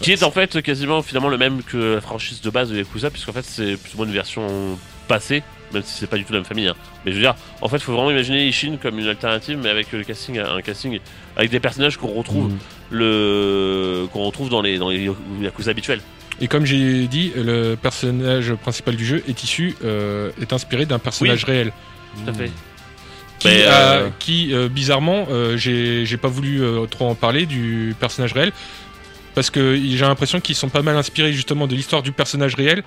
Speaker 1: Qui est en fait quasiment finalement le même que la franchise de base de Yakuza, puisqu'en fait, c'est plus ou moins une version passée, même si c'est pas du tout la même famille. hein. Mais je veux dire, en fait, il faut vraiment imaginer Ishin comme une alternative, mais avec le casting, un casting avec des personnages qu'on retrouve,
Speaker 6: Mm.
Speaker 1: le qu'on retrouve dans les, dans les Yakuza habituels.
Speaker 5: Et comme j'ai dit, le personnage principal du jeu est issu, euh, est inspiré d'un personnage réel.
Speaker 1: Tout à fait.
Speaker 5: Qui,
Speaker 1: Mais,
Speaker 5: a-
Speaker 1: euh,
Speaker 5: qui, euh, bizarrement, euh, j'ai j'ai pas voulu euh, trop en parler du personnage réel. Parce que j'ai l'impression qu'ils sont pas mal inspirés justement de l'histoire du personnage réel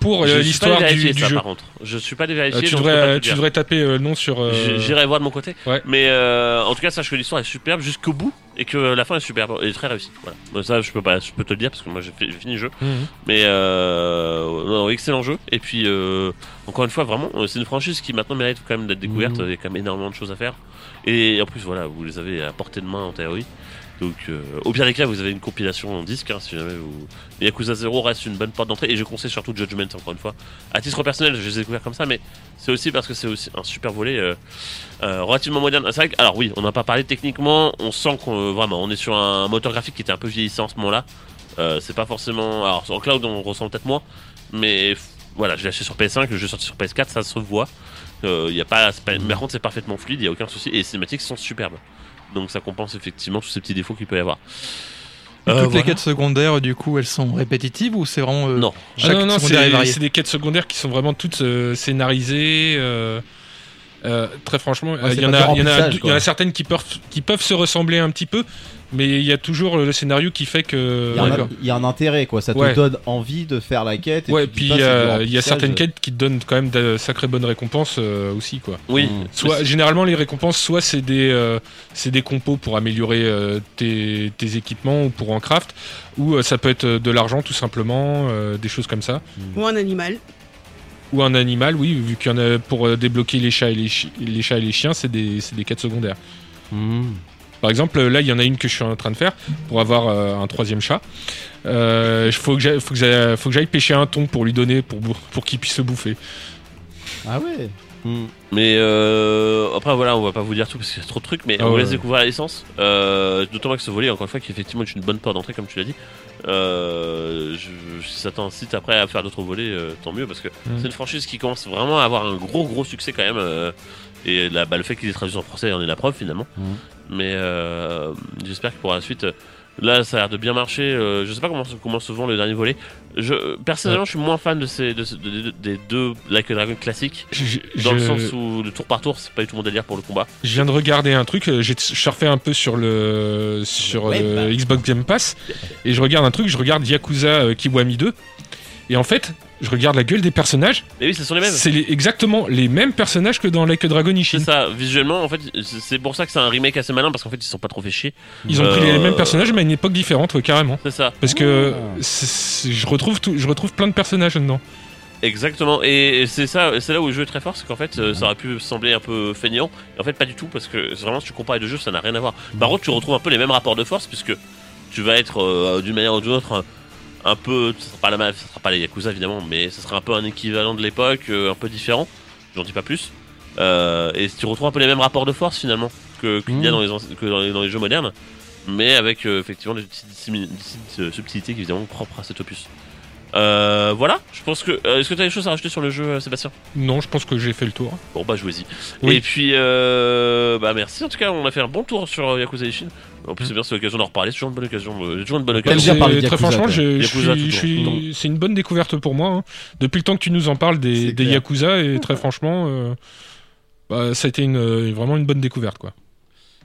Speaker 5: pour euh, l'histoire du, du
Speaker 1: ça,
Speaker 5: jeu.
Speaker 1: par contre. Je suis pas allé
Speaker 5: Euh, tu, devrais,
Speaker 1: le
Speaker 5: tu devrais taper euh, le nom sur. euh,
Speaker 1: J'irai voir de mon côté.
Speaker 5: Ouais.
Speaker 1: Mais euh, en tout cas, sache que l'histoire est superbe jusqu'au bout et que la fin est superbe et très réussie. Voilà. Bon, ça, je peux pas, je peux te le dire parce que moi j'ai fini le jeu.
Speaker 5: Mhm.
Speaker 1: Mais euh, non, excellent jeu. Et puis euh, encore une fois, vraiment, euh, c'est une franchise qui maintenant mérite quand même d'être découverte.
Speaker 6: Mhm.
Speaker 1: Il y a quand même énormément de choses à faire. Et en plus, voilà, vous les avez à portée de main en théorie. Donc, euh, au pire des cas, vous avez une compilation en disque, hein, si jamais vous. Mais Yakuza 0 reste une bonne porte d'entrée, et je conseille surtout Judgment, encore une fois. À titre personnel, je les ai découverts comme ça, mais c'est aussi parce que c'est aussi un super volet euh, euh, relativement moderne. C'est vrai que, alors oui, on n'a pas parlé techniquement, on sent qu'on vraiment, on est sur un moteur graphique qui était un peu vieillissant en ce moment-là. C'est pas forcément. Alors, en cloud, on ressent peut-être moins, mais voilà, je l'ai acheté sur PS5, le jeu sorti sur PS4, ça se voit. Euh, y a pas, pas- Par contre, c'est parfaitement fluide, il n'y a aucun souci, et les cinématiques sont superbes. Donc ça compense effectivement tous ces petits défauts qu'il peut y avoir.
Speaker 2: Et
Speaker 1: Euh,
Speaker 2: Toutes les quêtes secondaires, du coup, elles sont répétitives ou c'est vraiment. euh,
Speaker 1: Non.
Speaker 5: Ah non, non,
Speaker 2: est
Speaker 5: c'est des quêtes secondaires qui sont vraiment toutes euh, scénarisées. euh, euh, très franchement, il y, en a- y y en certaines qui peuvent, qui peuvent se ressembler un petit peu, mais il y a toujours le scénario qui fait que.
Speaker 6: Il y, a un,
Speaker 5: D'accord.
Speaker 6: il y a un intérêt, quoi. Ça te
Speaker 5: Ouais.
Speaker 6: donne envie de faire la quête. et
Speaker 5: Ouais, puis euh, il y a certaines quêtes qui te donnent quand même de sacrées bonnes récompenses euh, aussi, quoi.
Speaker 1: Oui.
Speaker 6: Mm.
Speaker 5: Soit, généralement, les récompenses, soit c'est des, euh, c'est des compos pour améliorer euh, tes, tes équipements ou pour en craft, ou euh, ça peut être de l'argent tout simplement, euh, des choses comme ça.
Speaker 4: Ou un animal.
Speaker 5: Ou un animal, oui, vu qu'il y en a pour débloquer les chats et les, chi- les chats et les chiens, c'est des, c'est des quêtes secondaires.
Speaker 6: Mm.
Speaker 5: Par exemple, là, il y en a une que je suis en train de faire pour avoir euh, un troisième chat. Il faut que j'aille- faut que j'aille faut que j'aille pêcher un thon pour lui donner, pour, qu'il puisse se bouffer.
Speaker 6: Ah ouais. Mm.
Speaker 1: Mais euh, après voilà, on va pas vous dire tout parce qu'il y a trop de trucs, mais
Speaker 5: Ah
Speaker 1: on vous
Speaker 5: ouais.
Speaker 1: laisse découvrir la licence. Euh, D'autant moins que ce volet, encore une fois, qui effectivement est une bonne porte d'entrée, comme tu l'as dit. Euh, je, si ça t'incite après à faire d'autres volets, euh, tant mieux parce que c'est une franchise qui commence vraiment à avoir un gros gros succès quand même. euh, et là, bah, le fait qu'il est traduit en français en est la preuve finalement.
Speaker 6: Mhm.
Speaker 1: Mais euh, j'espère que pour la suite, euh, là ça a l'air de bien marcher. Euh, je sais pas comment, se- comment se vend le dernier volet. Je, personnellement, je suis moins fan de ces, de, ce- de- de- des deux Like a Dragon classiques.
Speaker 5: Je,
Speaker 1: Dans le sens où le tour par tour, c'est pas du tout mon délire pour le combat.
Speaker 5: je viens de regarder un truc, j'ai surfé un peu sur le, sur
Speaker 6: web.
Speaker 5: Xbox Game Pass, et je regarde un truc, je regarde Yakuza euh, Kiwami 2, et en fait, je regarde la gueule des personnages,
Speaker 1: Mais oui, ce sont les mêmes.
Speaker 5: c'est les- exactement les mêmes personnages que dans Like a Dragon Ishin.
Speaker 1: C'est ça, visuellement, en fait, c'est pour ça que c'est un remake assez malin parce qu'en fait, ils sont pas trop fait chier.
Speaker 5: Ils ont pris les
Speaker 1: Euh,
Speaker 5: mêmes personnages, mais à une époque différente, ouais, carrément.
Speaker 1: C'est ça.
Speaker 5: Parce que
Speaker 6: Ah.
Speaker 5: je retrouve tout, je retrouve plein de personnages dedans.
Speaker 1: Exactement, et c'est ça, c'est là où le jeu est très fort, c'est qu'en fait, euh, ça aurait pu sembler un peu feignant, et en fait pas du tout, parce que vraiment, si tu compares les deux jeux, ça n'a rien à voir. Par contre, tu retrouves un peu les mêmes rapports de force, puisque tu vas être euh, d'une manière ou d'une autre un, peu, ce sera pas la même, ce sera pas les Yakuza évidemment, mais ce sera un peu un équivalent de l'époque, euh, un peu différent. J'en dis pas plus. Euh, et tu retrouves un peu les mêmes rapports de force finalement que qu'il y a
Speaker 6: Mhm.
Speaker 1: dans les, que dans les, dans les jeux modernes, mais avec euh, effectivement des petites, subtilités qui évidemment propres à cet opus. Euh, voilà, je pense que. euh, Est-ce que tu as des choses à rajouter sur le jeu, euh, Sébastien?
Speaker 5: Non, je pense que j'ai fait le tour.
Speaker 1: Bon bah jouez-y.
Speaker 5: Oui.
Speaker 1: Et puis bah merci en tout cas, on a fait un bon tour sur Yakuza Ishin. En plus c'est bien, c'est l'occasion d'en reparler, c'est toujours une bonne occasion. euh, toujours une bonne
Speaker 6: T'aimes
Speaker 1: occasion.
Speaker 6: bien parler de
Speaker 5: C'est- très
Speaker 6: Yakuza,
Speaker 5: franchement, je,
Speaker 1: Yakuza,
Speaker 5: je suis- c'est une bonne découverte pour moi. hein. Depuis le temps que tu nous en parles des. Yakuza, et très franchement, euh, bah, ça a été une, euh, vraiment une bonne découverte. Quoi.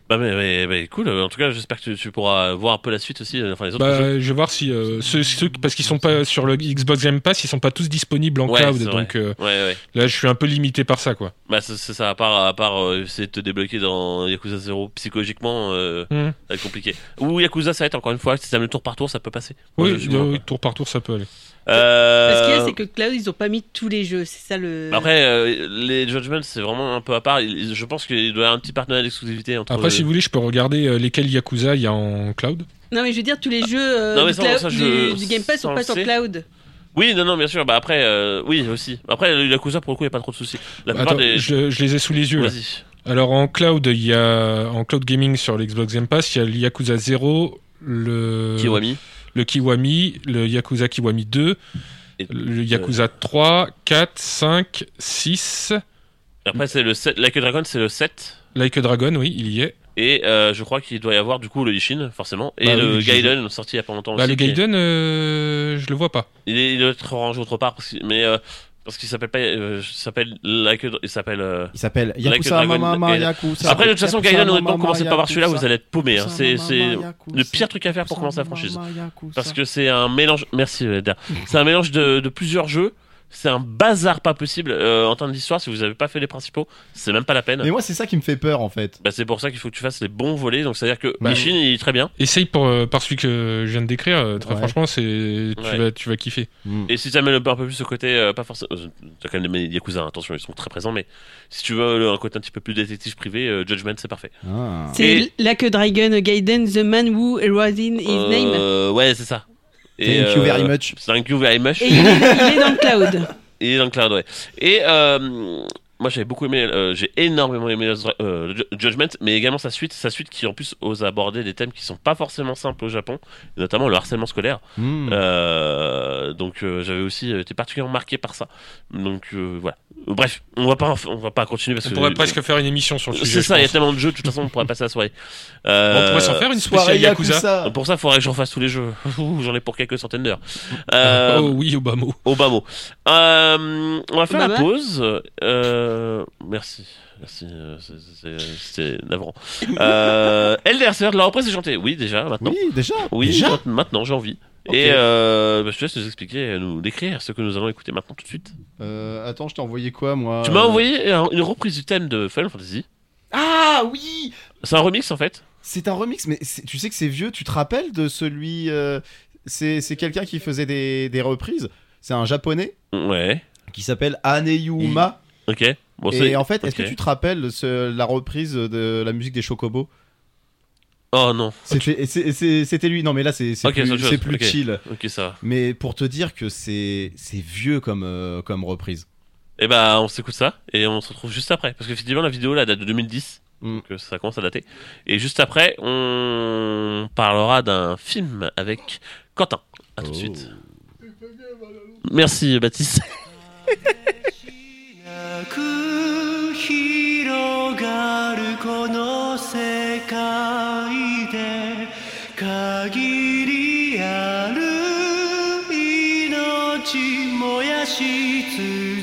Speaker 1: Bah mais, mais- mais cool, en tout cas j'espère que tu, tu pourras voir un peu la suite aussi, euh, enfin les autres jeux.
Speaker 5: Bah, je vais voir si euh, ceux, ceux- parce qu'ils sont pas sur le Xbox Game Pass, ils sont pas tous disponibles en
Speaker 1: Ouais,
Speaker 5: cloud, donc euh,
Speaker 1: Ouais ouais.
Speaker 5: là je suis un peu limité par ça, quoi.
Speaker 1: Bah c'est ça, à part, à part euh, essayer de te débloquer dans Yakuza 0 psychologiquement, euh,
Speaker 5: Mhm.
Speaker 1: ça va être compliqué. Ou Yakuza ça va être encore une fois, si ça le tour par tour ça peut passer. Moi,
Speaker 5: Oui, oui, tour par tour, ça peut aller.
Speaker 1: Euh,
Speaker 4: Ce qu'il y a, c'est que Cloud, ils ont pas mis tous les jeux. C'est ça le.
Speaker 1: Après, euh, les Judgments, c'est vraiment un peu à part. Je pense qu'il doit y avoir un petit partenariat d'exclusivité entre.
Speaker 5: Après, si vous voulez, je peux regarder euh, lesquels Yakuza il y a en cloud.
Speaker 4: Non, mais je veux dire, tous les jeux euh,
Speaker 1: Non, mais
Speaker 4: du,
Speaker 1: ça,
Speaker 4: cloud-
Speaker 1: ça, je-
Speaker 4: du- du Game Pass sont pas
Speaker 1: sait.
Speaker 4: Cloud.
Speaker 1: Oui, non, non, bien sûr. Bah après, euh, oui aussi. Après, le Yakuza pour le coup, il y a pas trop de soucis. La plupart
Speaker 5: Attends,
Speaker 1: des.
Speaker 5: je, je les ai sous les yeux. Alors en cloud, il y a en cloud gaming sur l'Xbox Game Pass, il y a le Yakuza 0, le
Speaker 1: Kiwami.
Speaker 5: le Kiwami, le Yakuza Kiwami 2,
Speaker 1: Et-
Speaker 5: le Yakuza 3, 4, 5, 6,
Speaker 1: Et Après, c'est le 7. Like a Dragon, c'est le 7.
Speaker 5: Like a Dragon, oui, il y est.
Speaker 1: Et euh, je crois qu'il doit y avoir du coup le Ishin, forcément. Et
Speaker 5: Bah
Speaker 1: le
Speaker 5: oui, je-
Speaker 1: Gaiden, sorti il y a pas longtemps
Speaker 5: Bah,
Speaker 1: aussi.
Speaker 5: le
Speaker 1: qui
Speaker 5: Gaiden, euh, je le vois pas.
Speaker 1: Il, est, il doit être rangé autre part. Parce qu'il- mais. euh, parce qu'il s'appelle pas. euh, il s'appelle. Like a- Il s'appelle. euh,
Speaker 6: Il s'appelle
Speaker 1: Like
Speaker 6: Yakuza
Speaker 1: Dragon
Speaker 6: Mama. Yakuza.
Speaker 1: Après, de toute façon, Gaiden, honnêtement, commencez pas par celui-là,
Speaker 6: Yakuza.
Speaker 1: vous allez être paumé. Hein. C'est le pire truc à faire pour commencer la franchise. Parce que c'est un mélange. Merci. C'est un mélange de, de plusieurs jeux. C'est un bazar pas possible. Euh, en termes d'histoire, si vous avez pas fait les principaux, c'est même pas la peine.
Speaker 6: Mais moi, c'est ça qui me fait peur en fait.
Speaker 1: Bah, c'est pour ça qu'il faut que tu fasses les bons volets. Donc, c'est-à-dire que
Speaker 5: Bah,
Speaker 1: Ishin, il est très bien.
Speaker 5: Essaye pour, euh, par celui que je viens de décrire, euh, très
Speaker 6: Ouais.
Speaker 5: franchement, c'est tu,
Speaker 1: Ouais.
Speaker 5: vas, tu vas kiffer.
Speaker 6: Mm.
Speaker 1: Et si tu amènes un peu un peu plus ce côté, euh, pas forcément. T'as quand même des Yakuza, hein, attention, ils sont très présents, mais si tu veux le- un côté un petit peu plus détective privé, euh, Judgment, c'est parfait.
Speaker 6: Ah.
Speaker 4: C'est
Speaker 1: Et-
Speaker 4: Like a Dragon, Gaiden, The Man Who Erosin His Name.
Speaker 1: Ouais, c'est ça. Et,
Speaker 6: Thank you
Speaker 1: euh,
Speaker 6: very much.
Speaker 1: Thank you very much.
Speaker 4: Et il est, il est dans le cloud. <laughs>
Speaker 1: Il est dans le cloud, ouais. Et euh, moi, j'avais beaucoup aimé, euh, j'ai énormément aimé euh, Ju- Judgment, mais également sa suite, sa suite qui en plus ose aborder des thèmes qui sont pas forcément simples au Japon, notamment le harcèlement scolaire.
Speaker 6: Mm.
Speaker 1: Euh, donc euh, j'avais aussi été particulièrement marqué par ça. Donc euh, voilà. Bref, on va pas, on va pas continuer parce
Speaker 5: On
Speaker 1: que
Speaker 5: pourrait presque faire une émission sur le sujet.
Speaker 1: c'est ça. Il y a tellement de jeux, de toute façon, on pourrait passer la soirée. <laughs>
Speaker 5: On
Speaker 1: Euh,
Speaker 5: pourrait s'en faire une
Speaker 6: Soirée
Speaker 5: Yakuza.
Speaker 6: Yakuza.
Speaker 1: Pour ça, il faudrait que j'en fasse tous les jeux. <laughs> J'en ai pour quelques centaines d'heures. <laughs> Euh,
Speaker 5: Oh oui, Obama.
Speaker 1: Au bas mot. Euh, on va faire
Speaker 4: Obama
Speaker 1: la pause. Euh, merci. Merci. euh, c'est- c'est- C'était navrant. Euh, de la reprise est chantée. Oui, déjà, maintenant.
Speaker 6: Oui, déjà.
Speaker 1: Oui,
Speaker 6: déjà.
Speaker 1: ma- maintenant, j'ai envie. Et euh, bah, je te laisse nous expliquer, nous décrire ce que nous allons écouter maintenant tout de suite.
Speaker 6: Euh, attends, je t'ai envoyé quoi moi
Speaker 1: Tu m'as
Speaker 6: Euh,
Speaker 1: envoyé un- une reprise du thème de Final Fantasy.
Speaker 6: Ah oui
Speaker 1: C'est un remix en fait.
Speaker 6: C'est un remix, mais tu sais que c'est vieux. Tu te rappelles de celui euh, C'est quelqu'un qui faisait des, des reprises? C'est un japonais
Speaker 1: Ouais.
Speaker 6: qui s'appelle Aneyuma.
Speaker 1: Ok. Bon,
Speaker 6: Et en fait, est-ce que tu te rappelles de ce- la reprise de la musique des Chocobos
Speaker 1: Oh non.
Speaker 6: C'était lui. Non, mais là, c'est plus, plus
Speaker 1: Ok.
Speaker 6: chill.
Speaker 1: Ok, ça va.
Speaker 6: Mais pour te dire que c'est c'est vieux comme, euh, comme reprise.
Speaker 1: Et bah, on s'écoute ça et on se retrouve juste après. Parce qu'effectivement, la vidéo là date de 2010.
Speaker 6: Mm.
Speaker 1: Donc euh, ça commence à dater. Et juste après, on parlera d'un film avec Quentin. À tout de
Speaker 6: Oh.
Speaker 1: suite. Merci Baptiste. <laughs> <laughs>
Speaker 10: 広がるこの世界で限りある命燃やし続け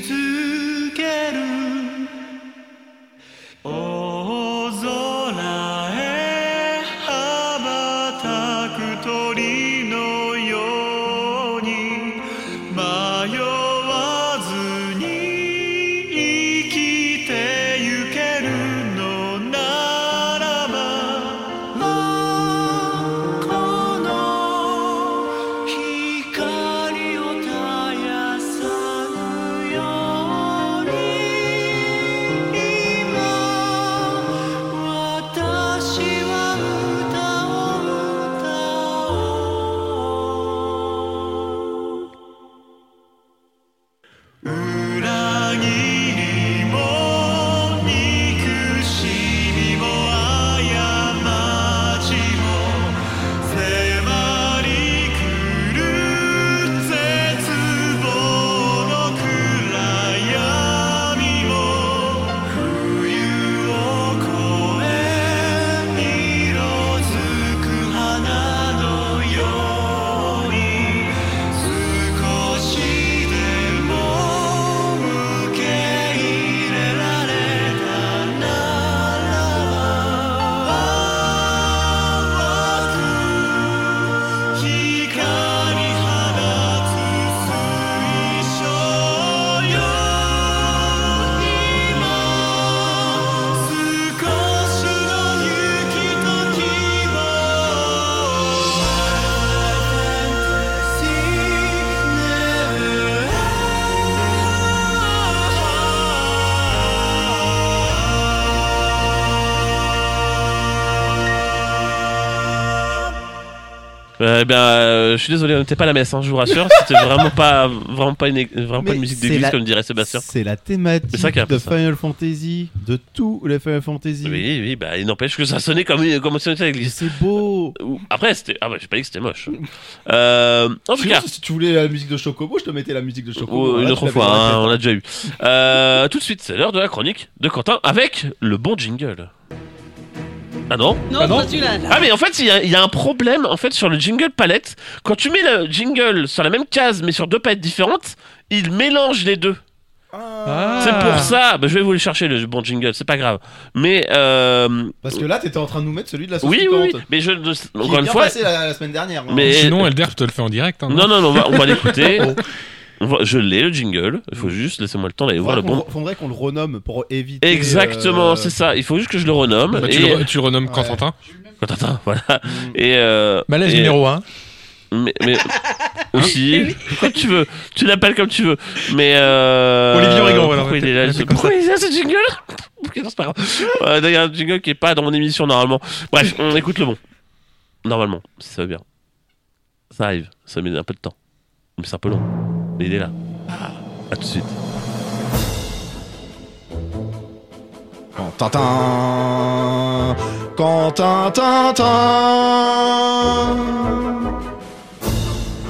Speaker 1: Euh, eh bien, euh, je suis désolé, on n'était pas à la messe, hein, je vous rassure. <laughs> C'était vraiment pas, vraiment pas une, vraiment pas une musique d'église,
Speaker 6: la-
Speaker 1: comme dirait Sébastien.
Speaker 6: C'est la thématique
Speaker 1: ça
Speaker 6: de
Speaker 1: ça.
Speaker 6: Final Fantasy, de tous les Final Fantasy.
Speaker 1: Oui, oui, bah, il n'empêche que ça sonnait comme, comme si on était à l'église.
Speaker 6: c'est beau.
Speaker 1: Ou- Après, c'était. Ah, bah, j'ai pas dit que c'était moche. Euh, en tout cas.
Speaker 6: si tu voulais la musique de Chocobo, je te mettais la musique de Chocobo.
Speaker 1: Oh, une
Speaker 6: Là,
Speaker 1: autre fois, hein, on l'a déjà eu. Euh, tout de suite, c'est l'heure de la chronique de Quentin avec le bon jingle. Ah non
Speaker 4: Non,
Speaker 5: Ah non
Speaker 4: pas celui-là.
Speaker 1: Ah mais en fait il y, a- il y a un problème en fait sur le jingle palette. Quand tu mets le jingle sur la même case mais sur deux palettes différentes, il mélange les deux.
Speaker 5: Ah.
Speaker 1: C'est pour ça. Bah, je vais vous le chercher le bon jingle, c'est pas grave. Mais euh,
Speaker 6: Parce que là, t'étais en train de nous mettre celui de la sauce
Speaker 1: oui, oui, mais je
Speaker 6: qui
Speaker 1: encore une
Speaker 6: bien
Speaker 1: fois.
Speaker 6: passé la, la semaine dernière. hein.
Speaker 1: Mais-
Speaker 5: Sinon, Elder te le fait en direct. hein,
Speaker 1: Non non non, on va, on va <laughs> l'écouter. Je l'ai le jingle. Il faut juste laissez-moi le temps d'aller voir le bon.
Speaker 6: le- faudrait qu'on le renomme pour éviter.
Speaker 1: Exactement,
Speaker 6: euh,
Speaker 1: c'est ça. Il faut juste que je le renomme.
Speaker 5: Bah, tu,
Speaker 1: et...
Speaker 5: le, tu le renommes
Speaker 6: Ouais.
Speaker 5: Constantin.
Speaker 1: Constantin, <laughs> voilà.
Speaker 6: mm.
Speaker 1: Et euh,
Speaker 2: Malaise
Speaker 1: et-
Speaker 2: numéro 1.
Speaker 1: Mais, mais <laughs> aussi, comme tu veux, tu l'appelles comme tu veux. Mais euh,
Speaker 2: Olivier Origan, voilà,
Speaker 1: Pourquoi il est là ce-
Speaker 2: on était comme
Speaker 1: Pourquoi il est là ce jingle <laughs> Ok, non, c'est pas grave. Euh, D'ailleurs, un jingle qui est pas dans mon émission normalement. Bref, on écoute le bon. Normalement, si ça va bien. Ça arrive, ça met un peu de temps. Mais c'est un peu long. Est là. À tout de suite.
Speaker 6: Quentin, Quentin, Tintin.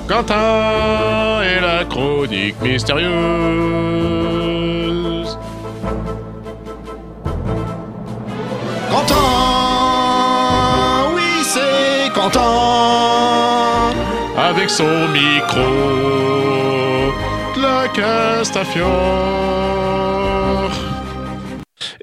Speaker 9: Quentin et la chronique mystérieuse.
Speaker 6: Quentin, oui c'est Quentin.
Speaker 9: Avec son micro, Castafiore.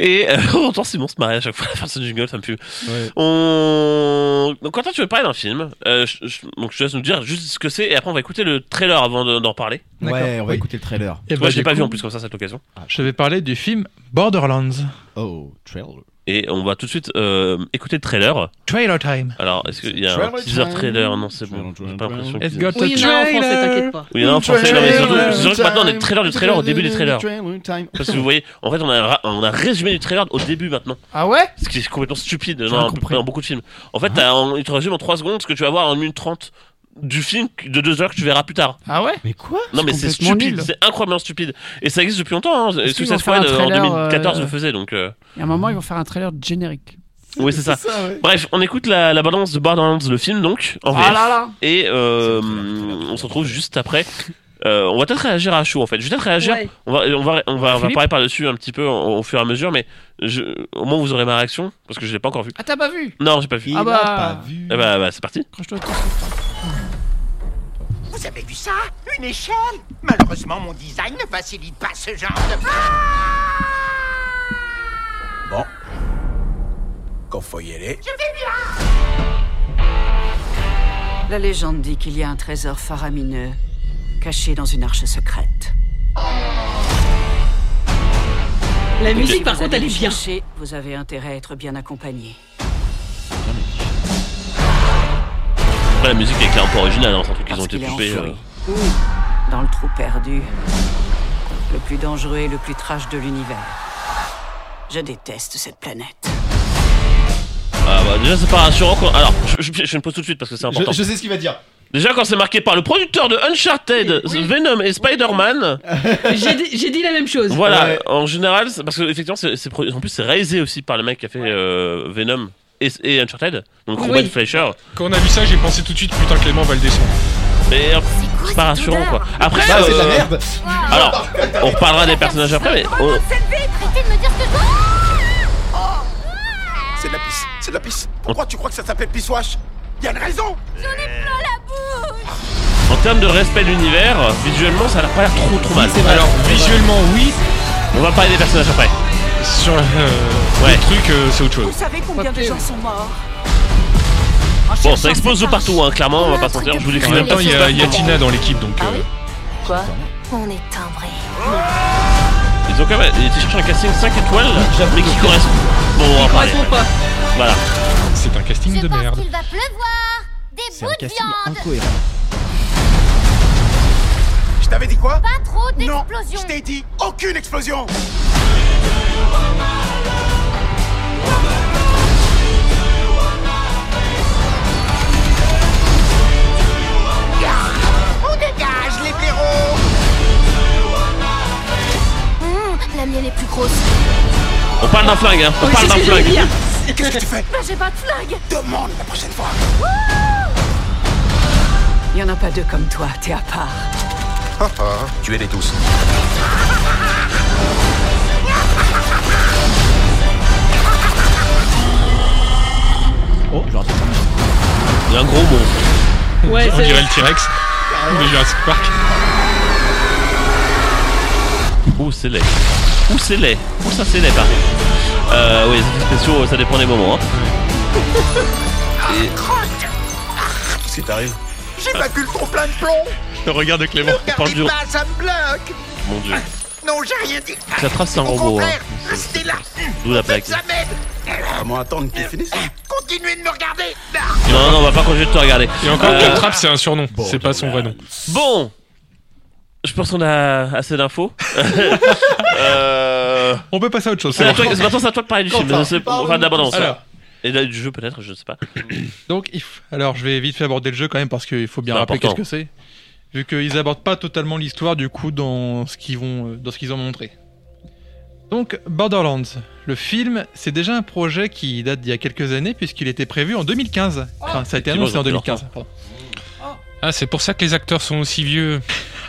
Speaker 1: Et euh, <laughs> on entend Simon se marrer à chaque fois à la fin de ce jingle, ça me fume.
Speaker 6: Ouais.
Speaker 1: On... Donc, Quentin, tu veux parler d'un film Euh, je- je- Donc, je te laisse nous dire juste ce que c'est et après on va écouter le trailer avant de- d'en parler.
Speaker 6: Ouais, on va
Speaker 2: Oui.
Speaker 6: écouter le trailer.
Speaker 2: Et
Speaker 1: Moi,
Speaker 2: bah,
Speaker 1: je l'ai pas vu en plus comme ça cette occasion.
Speaker 2: Je vais parler du film Borderlands.
Speaker 6: Oh, trailer.
Speaker 1: Et on va tout de suite euh, écouter le trailer.
Speaker 2: Trailer time.
Speaker 1: Alors, est-ce qu'il y a un
Speaker 6: Trailer
Speaker 1: teaser
Speaker 6: time.
Speaker 1: trailer Non, c'est bon. J'ai pas l'impression.
Speaker 2: It's got
Speaker 4: Oui, il y en a un en français,
Speaker 2: trailer.
Speaker 4: t'inquiète pas.
Speaker 1: Oui, il y en a un français, non, mais surtout, c'est sûr que maintenant on est trailer du trailer au début du trailer. Parce que vous voyez, en fait, on a, on a résumé du trailer au début maintenant.
Speaker 3: Ah ouais?
Speaker 1: Ce qui est complètement stupide
Speaker 3: J'ai
Speaker 1: dans, dans beaucoup de films. En fait, en- il te résume en 3 secondes ce que tu vas voir en 1 minute 30 du film de 2 heures que tu verras plus tard.
Speaker 3: Ah ouais
Speaker 6: Mais quoi
Speaker 1: Non, mais c'est stupide, c'est incroyablement stupide. Et ça existe depuis longtemps. Hein. Suicide Squad euh, en
Speaker 3: trailer,
Speaker 1: 2014
Speaker 3: euh,
Speaker 1: le faisait donc. euh,
Speaker 3: Il y a un moment, ils vont faire un trailer générique.
Speaker 1: Oui, c'est ça.
Speaker 6: ouais.
Speaker 1: Bref, on écoute la, la balance de Borderlands, le film donc, en VF.
Speaker 3: Ah là là
Speaker 1: Et euh, on se retrouve juste après. Euh, on va peut-être réagir à chaud en fait. Je vais peut-être réagir.
Speaker 4: Ouais.
Speaker 1: On va, on va, on va, on va
Speaker 3: Philippe
Speaker 1: parler par dessus un petit peu au, au fur et à mesure, mais je, au moins vous aurez ma réaction parce que je l'ai pas encore vu.
Speaker 3: Ah t'as pas vu
Speaker 1: Non, j'ai pas vu.
Speaker 6: Il
Speaker 3: Ah
Speaker 6: a
Speaker 3: bah.
Speaker 6: pas vu.
Speaker 1: Eh bah, bah, c'est parti.
Speaker 8: Vous avez vu ça? Une échelle? Malheureusement, mon design ne facilite pas ce genre de... Bon. Quand faut y aller
Speaker 11: La légende dit qu'il y a un trésor faramineux caché dans une arche secrète.
Speaker 4: La
Speaker 11: Si
Speaker 4: musique, par contre, elle est bien.
Speaker 11: chercher, vous avez intérêt à être bien accompagné.
Speaker 1: Après, la musique est clairement pas originale, hein, c'est un truc qu'ils ont été poupés.
Speaker 11: enfoui. Dans le trou perdu. Le plus dangereux et le plus trash de l'univers. Je déteste cette planète.
Speaker 1: Ah bah déjà c'est pas rassurant quand... Alors, je, je, je me pose tout de suite parce que c'est important.
Speaker 6: Je, je sais ce qu'il va dire.
Speaker 1: Déjà quand c'est marqué par le producteur de Uncharted, Venom et Spider-Man, <laughs>
Speaker 4: J'ai dit, j'ai dit la même chose.
Speaker 1: voilà,
Speaker 6: Ouais.
Speaker 1: en général, parce que effectivement en plus c'est réalisé aussi par le mec qui a fait euh, Venom et, et Uncharted, donc
Speaker 4: Oui.
Speaker 1: Ruben Fleischer.
Speaker 5: Quand on a vu ça, j'ai pensé tout de suite, putain, Clément va le descendre.
Speaker 1: Mais euh, c'est pas rassurant quoi. Après,
Speaker 6: Bah, c'est de la
Speaker 1: euh,
Speaker 6: merde.
Speaker 1: alors, on reparlera des personnages après, mais oh,
Speaker 8: C'est de la pisse, c'est de la pisse. Pourquoi tu crois que ça s'appelle pissoche Y a une raison
Speaker 1: en termes de respect de l'univers, visuellement ça n'a pas l'air trop trop mal.
Speaker 6: c'est vrai.
Speaker 5: Alors, visuellement, oui.
Speaker 1: On va parler des personnages après.
Speaker 5: Sur euh,
Speaker 1: Ouais.
Speaker 5: le truc, euh, c'est autre chose.
Speaker 11: Vous savez combien de gens sont morts
Speaker 1: Bon, ça explose de partout, hein, clairement, on va pas se mentir. Je vous décris
Speaker 5: En
Speaker 1: même
Speaker 5: temps, il y, a- il y a Tina dans l'équipe, donc.
Speaker 11: Ah
Speaker 5: euh,
Speaker 11: Quoi
Speaker 12: On est timbré.
Speaker 1: Ils ont quand même été chercher un casting 5 étoiles,
Speaker 6: j'avoue
Speaker 1: mais qui correspond. Bon, on va
Speaker 4: Il
Speaker 1: parler.
Speaker 4: pas.
Speaker 1: Voilà.
Speaker 5: c'est un casting de merde.
Speaker 12: qu'il va pleuvoir. Des
Speaker 6: C'est
Speaker 12: bouts
Speaker 6: un
Speaker 12: de
Speaker 6: casting
Speaker 12: viande.
Speaker 6: incohérent.
Speaker 8: T'avais dit quoi
Speaker 12: Pas trop d'explosions.
Speaker 8: Non, je t'ai dit aucune explosion.
Speaker 12: On dégage, les blaireaux. Hum, la mienne est plus grosse.
Speaker 1: On parle d'un flingue, hein. On parle d'un flingue.
Speaker 8: Qu'est-ce que tu fais
Speaker 12: Bah j'ai pas de flingue.
Speaker 8: Demande la prochaine fois.
Speaker 11: Il y en a pas deux comme toi, t'es à part. <laughs>
Speaker 8: Tuez-les tous.
Speaker 6: Oh, j'aurais dû-
Speaker 1: Il y a un gros monstre.
Speaker 4: Ouais,
Speaker 5: On
Speaker 4: c'est-
Speaker 5: dirait le T-Rex. Ou Jurassic Park.
Speaker 1: Ouh, c'est laid. Ouh, c'est laid. Ouh, ça, c'est laid, par contre. Euh, oui, effets spéciaux, ça dépend des moments. Hein.
Speaker 8: Qu'est-ce qui t'arrive? J'ai battu le trop plein de plomb. <laughs>
Speaker 5: Le regard de Clément.
Speaker 1: parle du-
Speaker 8: pas, ça me bloque.
Speaker 1: Mon dieu.
Speaker 8: Non, j'ai rien dit.
Speaker 1: Ça trace, c'est un robot. Hein.
Speaker 8: contraire, restez là.
Speaker 1: D'où la plaque.
Speaker 8: Ça m'aide. Comment attendre qu'il finisse Continuez de me regarder.
Speaker 1: Non, non, on va pas continuer de te regarder.
Speaker 5: Et encore,
Speaker 1: Euh,
Speaker 5: Claptrap, c'est un surnom. C'est pas son vrai nom.
Speaker 1: Bon. Je pense qu'on a assez d'infos. euh...
Speaker 2: On peut passer à autre chose.
Speaker 1: C'est à toi- maintenant c'est à toi de parler du film.
Speaker 2: Quentin.
Speaker 1: Enfin, d'abondance.
Speaker 2: Alors.
Speaker 1: Et là, du jeu peut-être, je ne sais pas.
Speaker 2: Donc, alors je vais vite fait aborder le jeu quand même parce qu'il faut bien
Speaker 1: C'est
Speaker 2: rappeler qu'est-ce que c'est. Vu qu'ils abordent pas totalement l'histoire du coup dans ce qu'ils vont, euh, dans ce qu'ils ont montré. Donc, Borderlands, le film, c'est déjà un projet qui date d'il y a quelques années puisqu'il était prévu en 2015. Enfin, ça a été annoncé en
Speaker 5: ils ont pris leur
Speaker 2: 2015. pardon.
Speaker 5: Ah, c'est pour ça que les acteurs sont aussi vieux.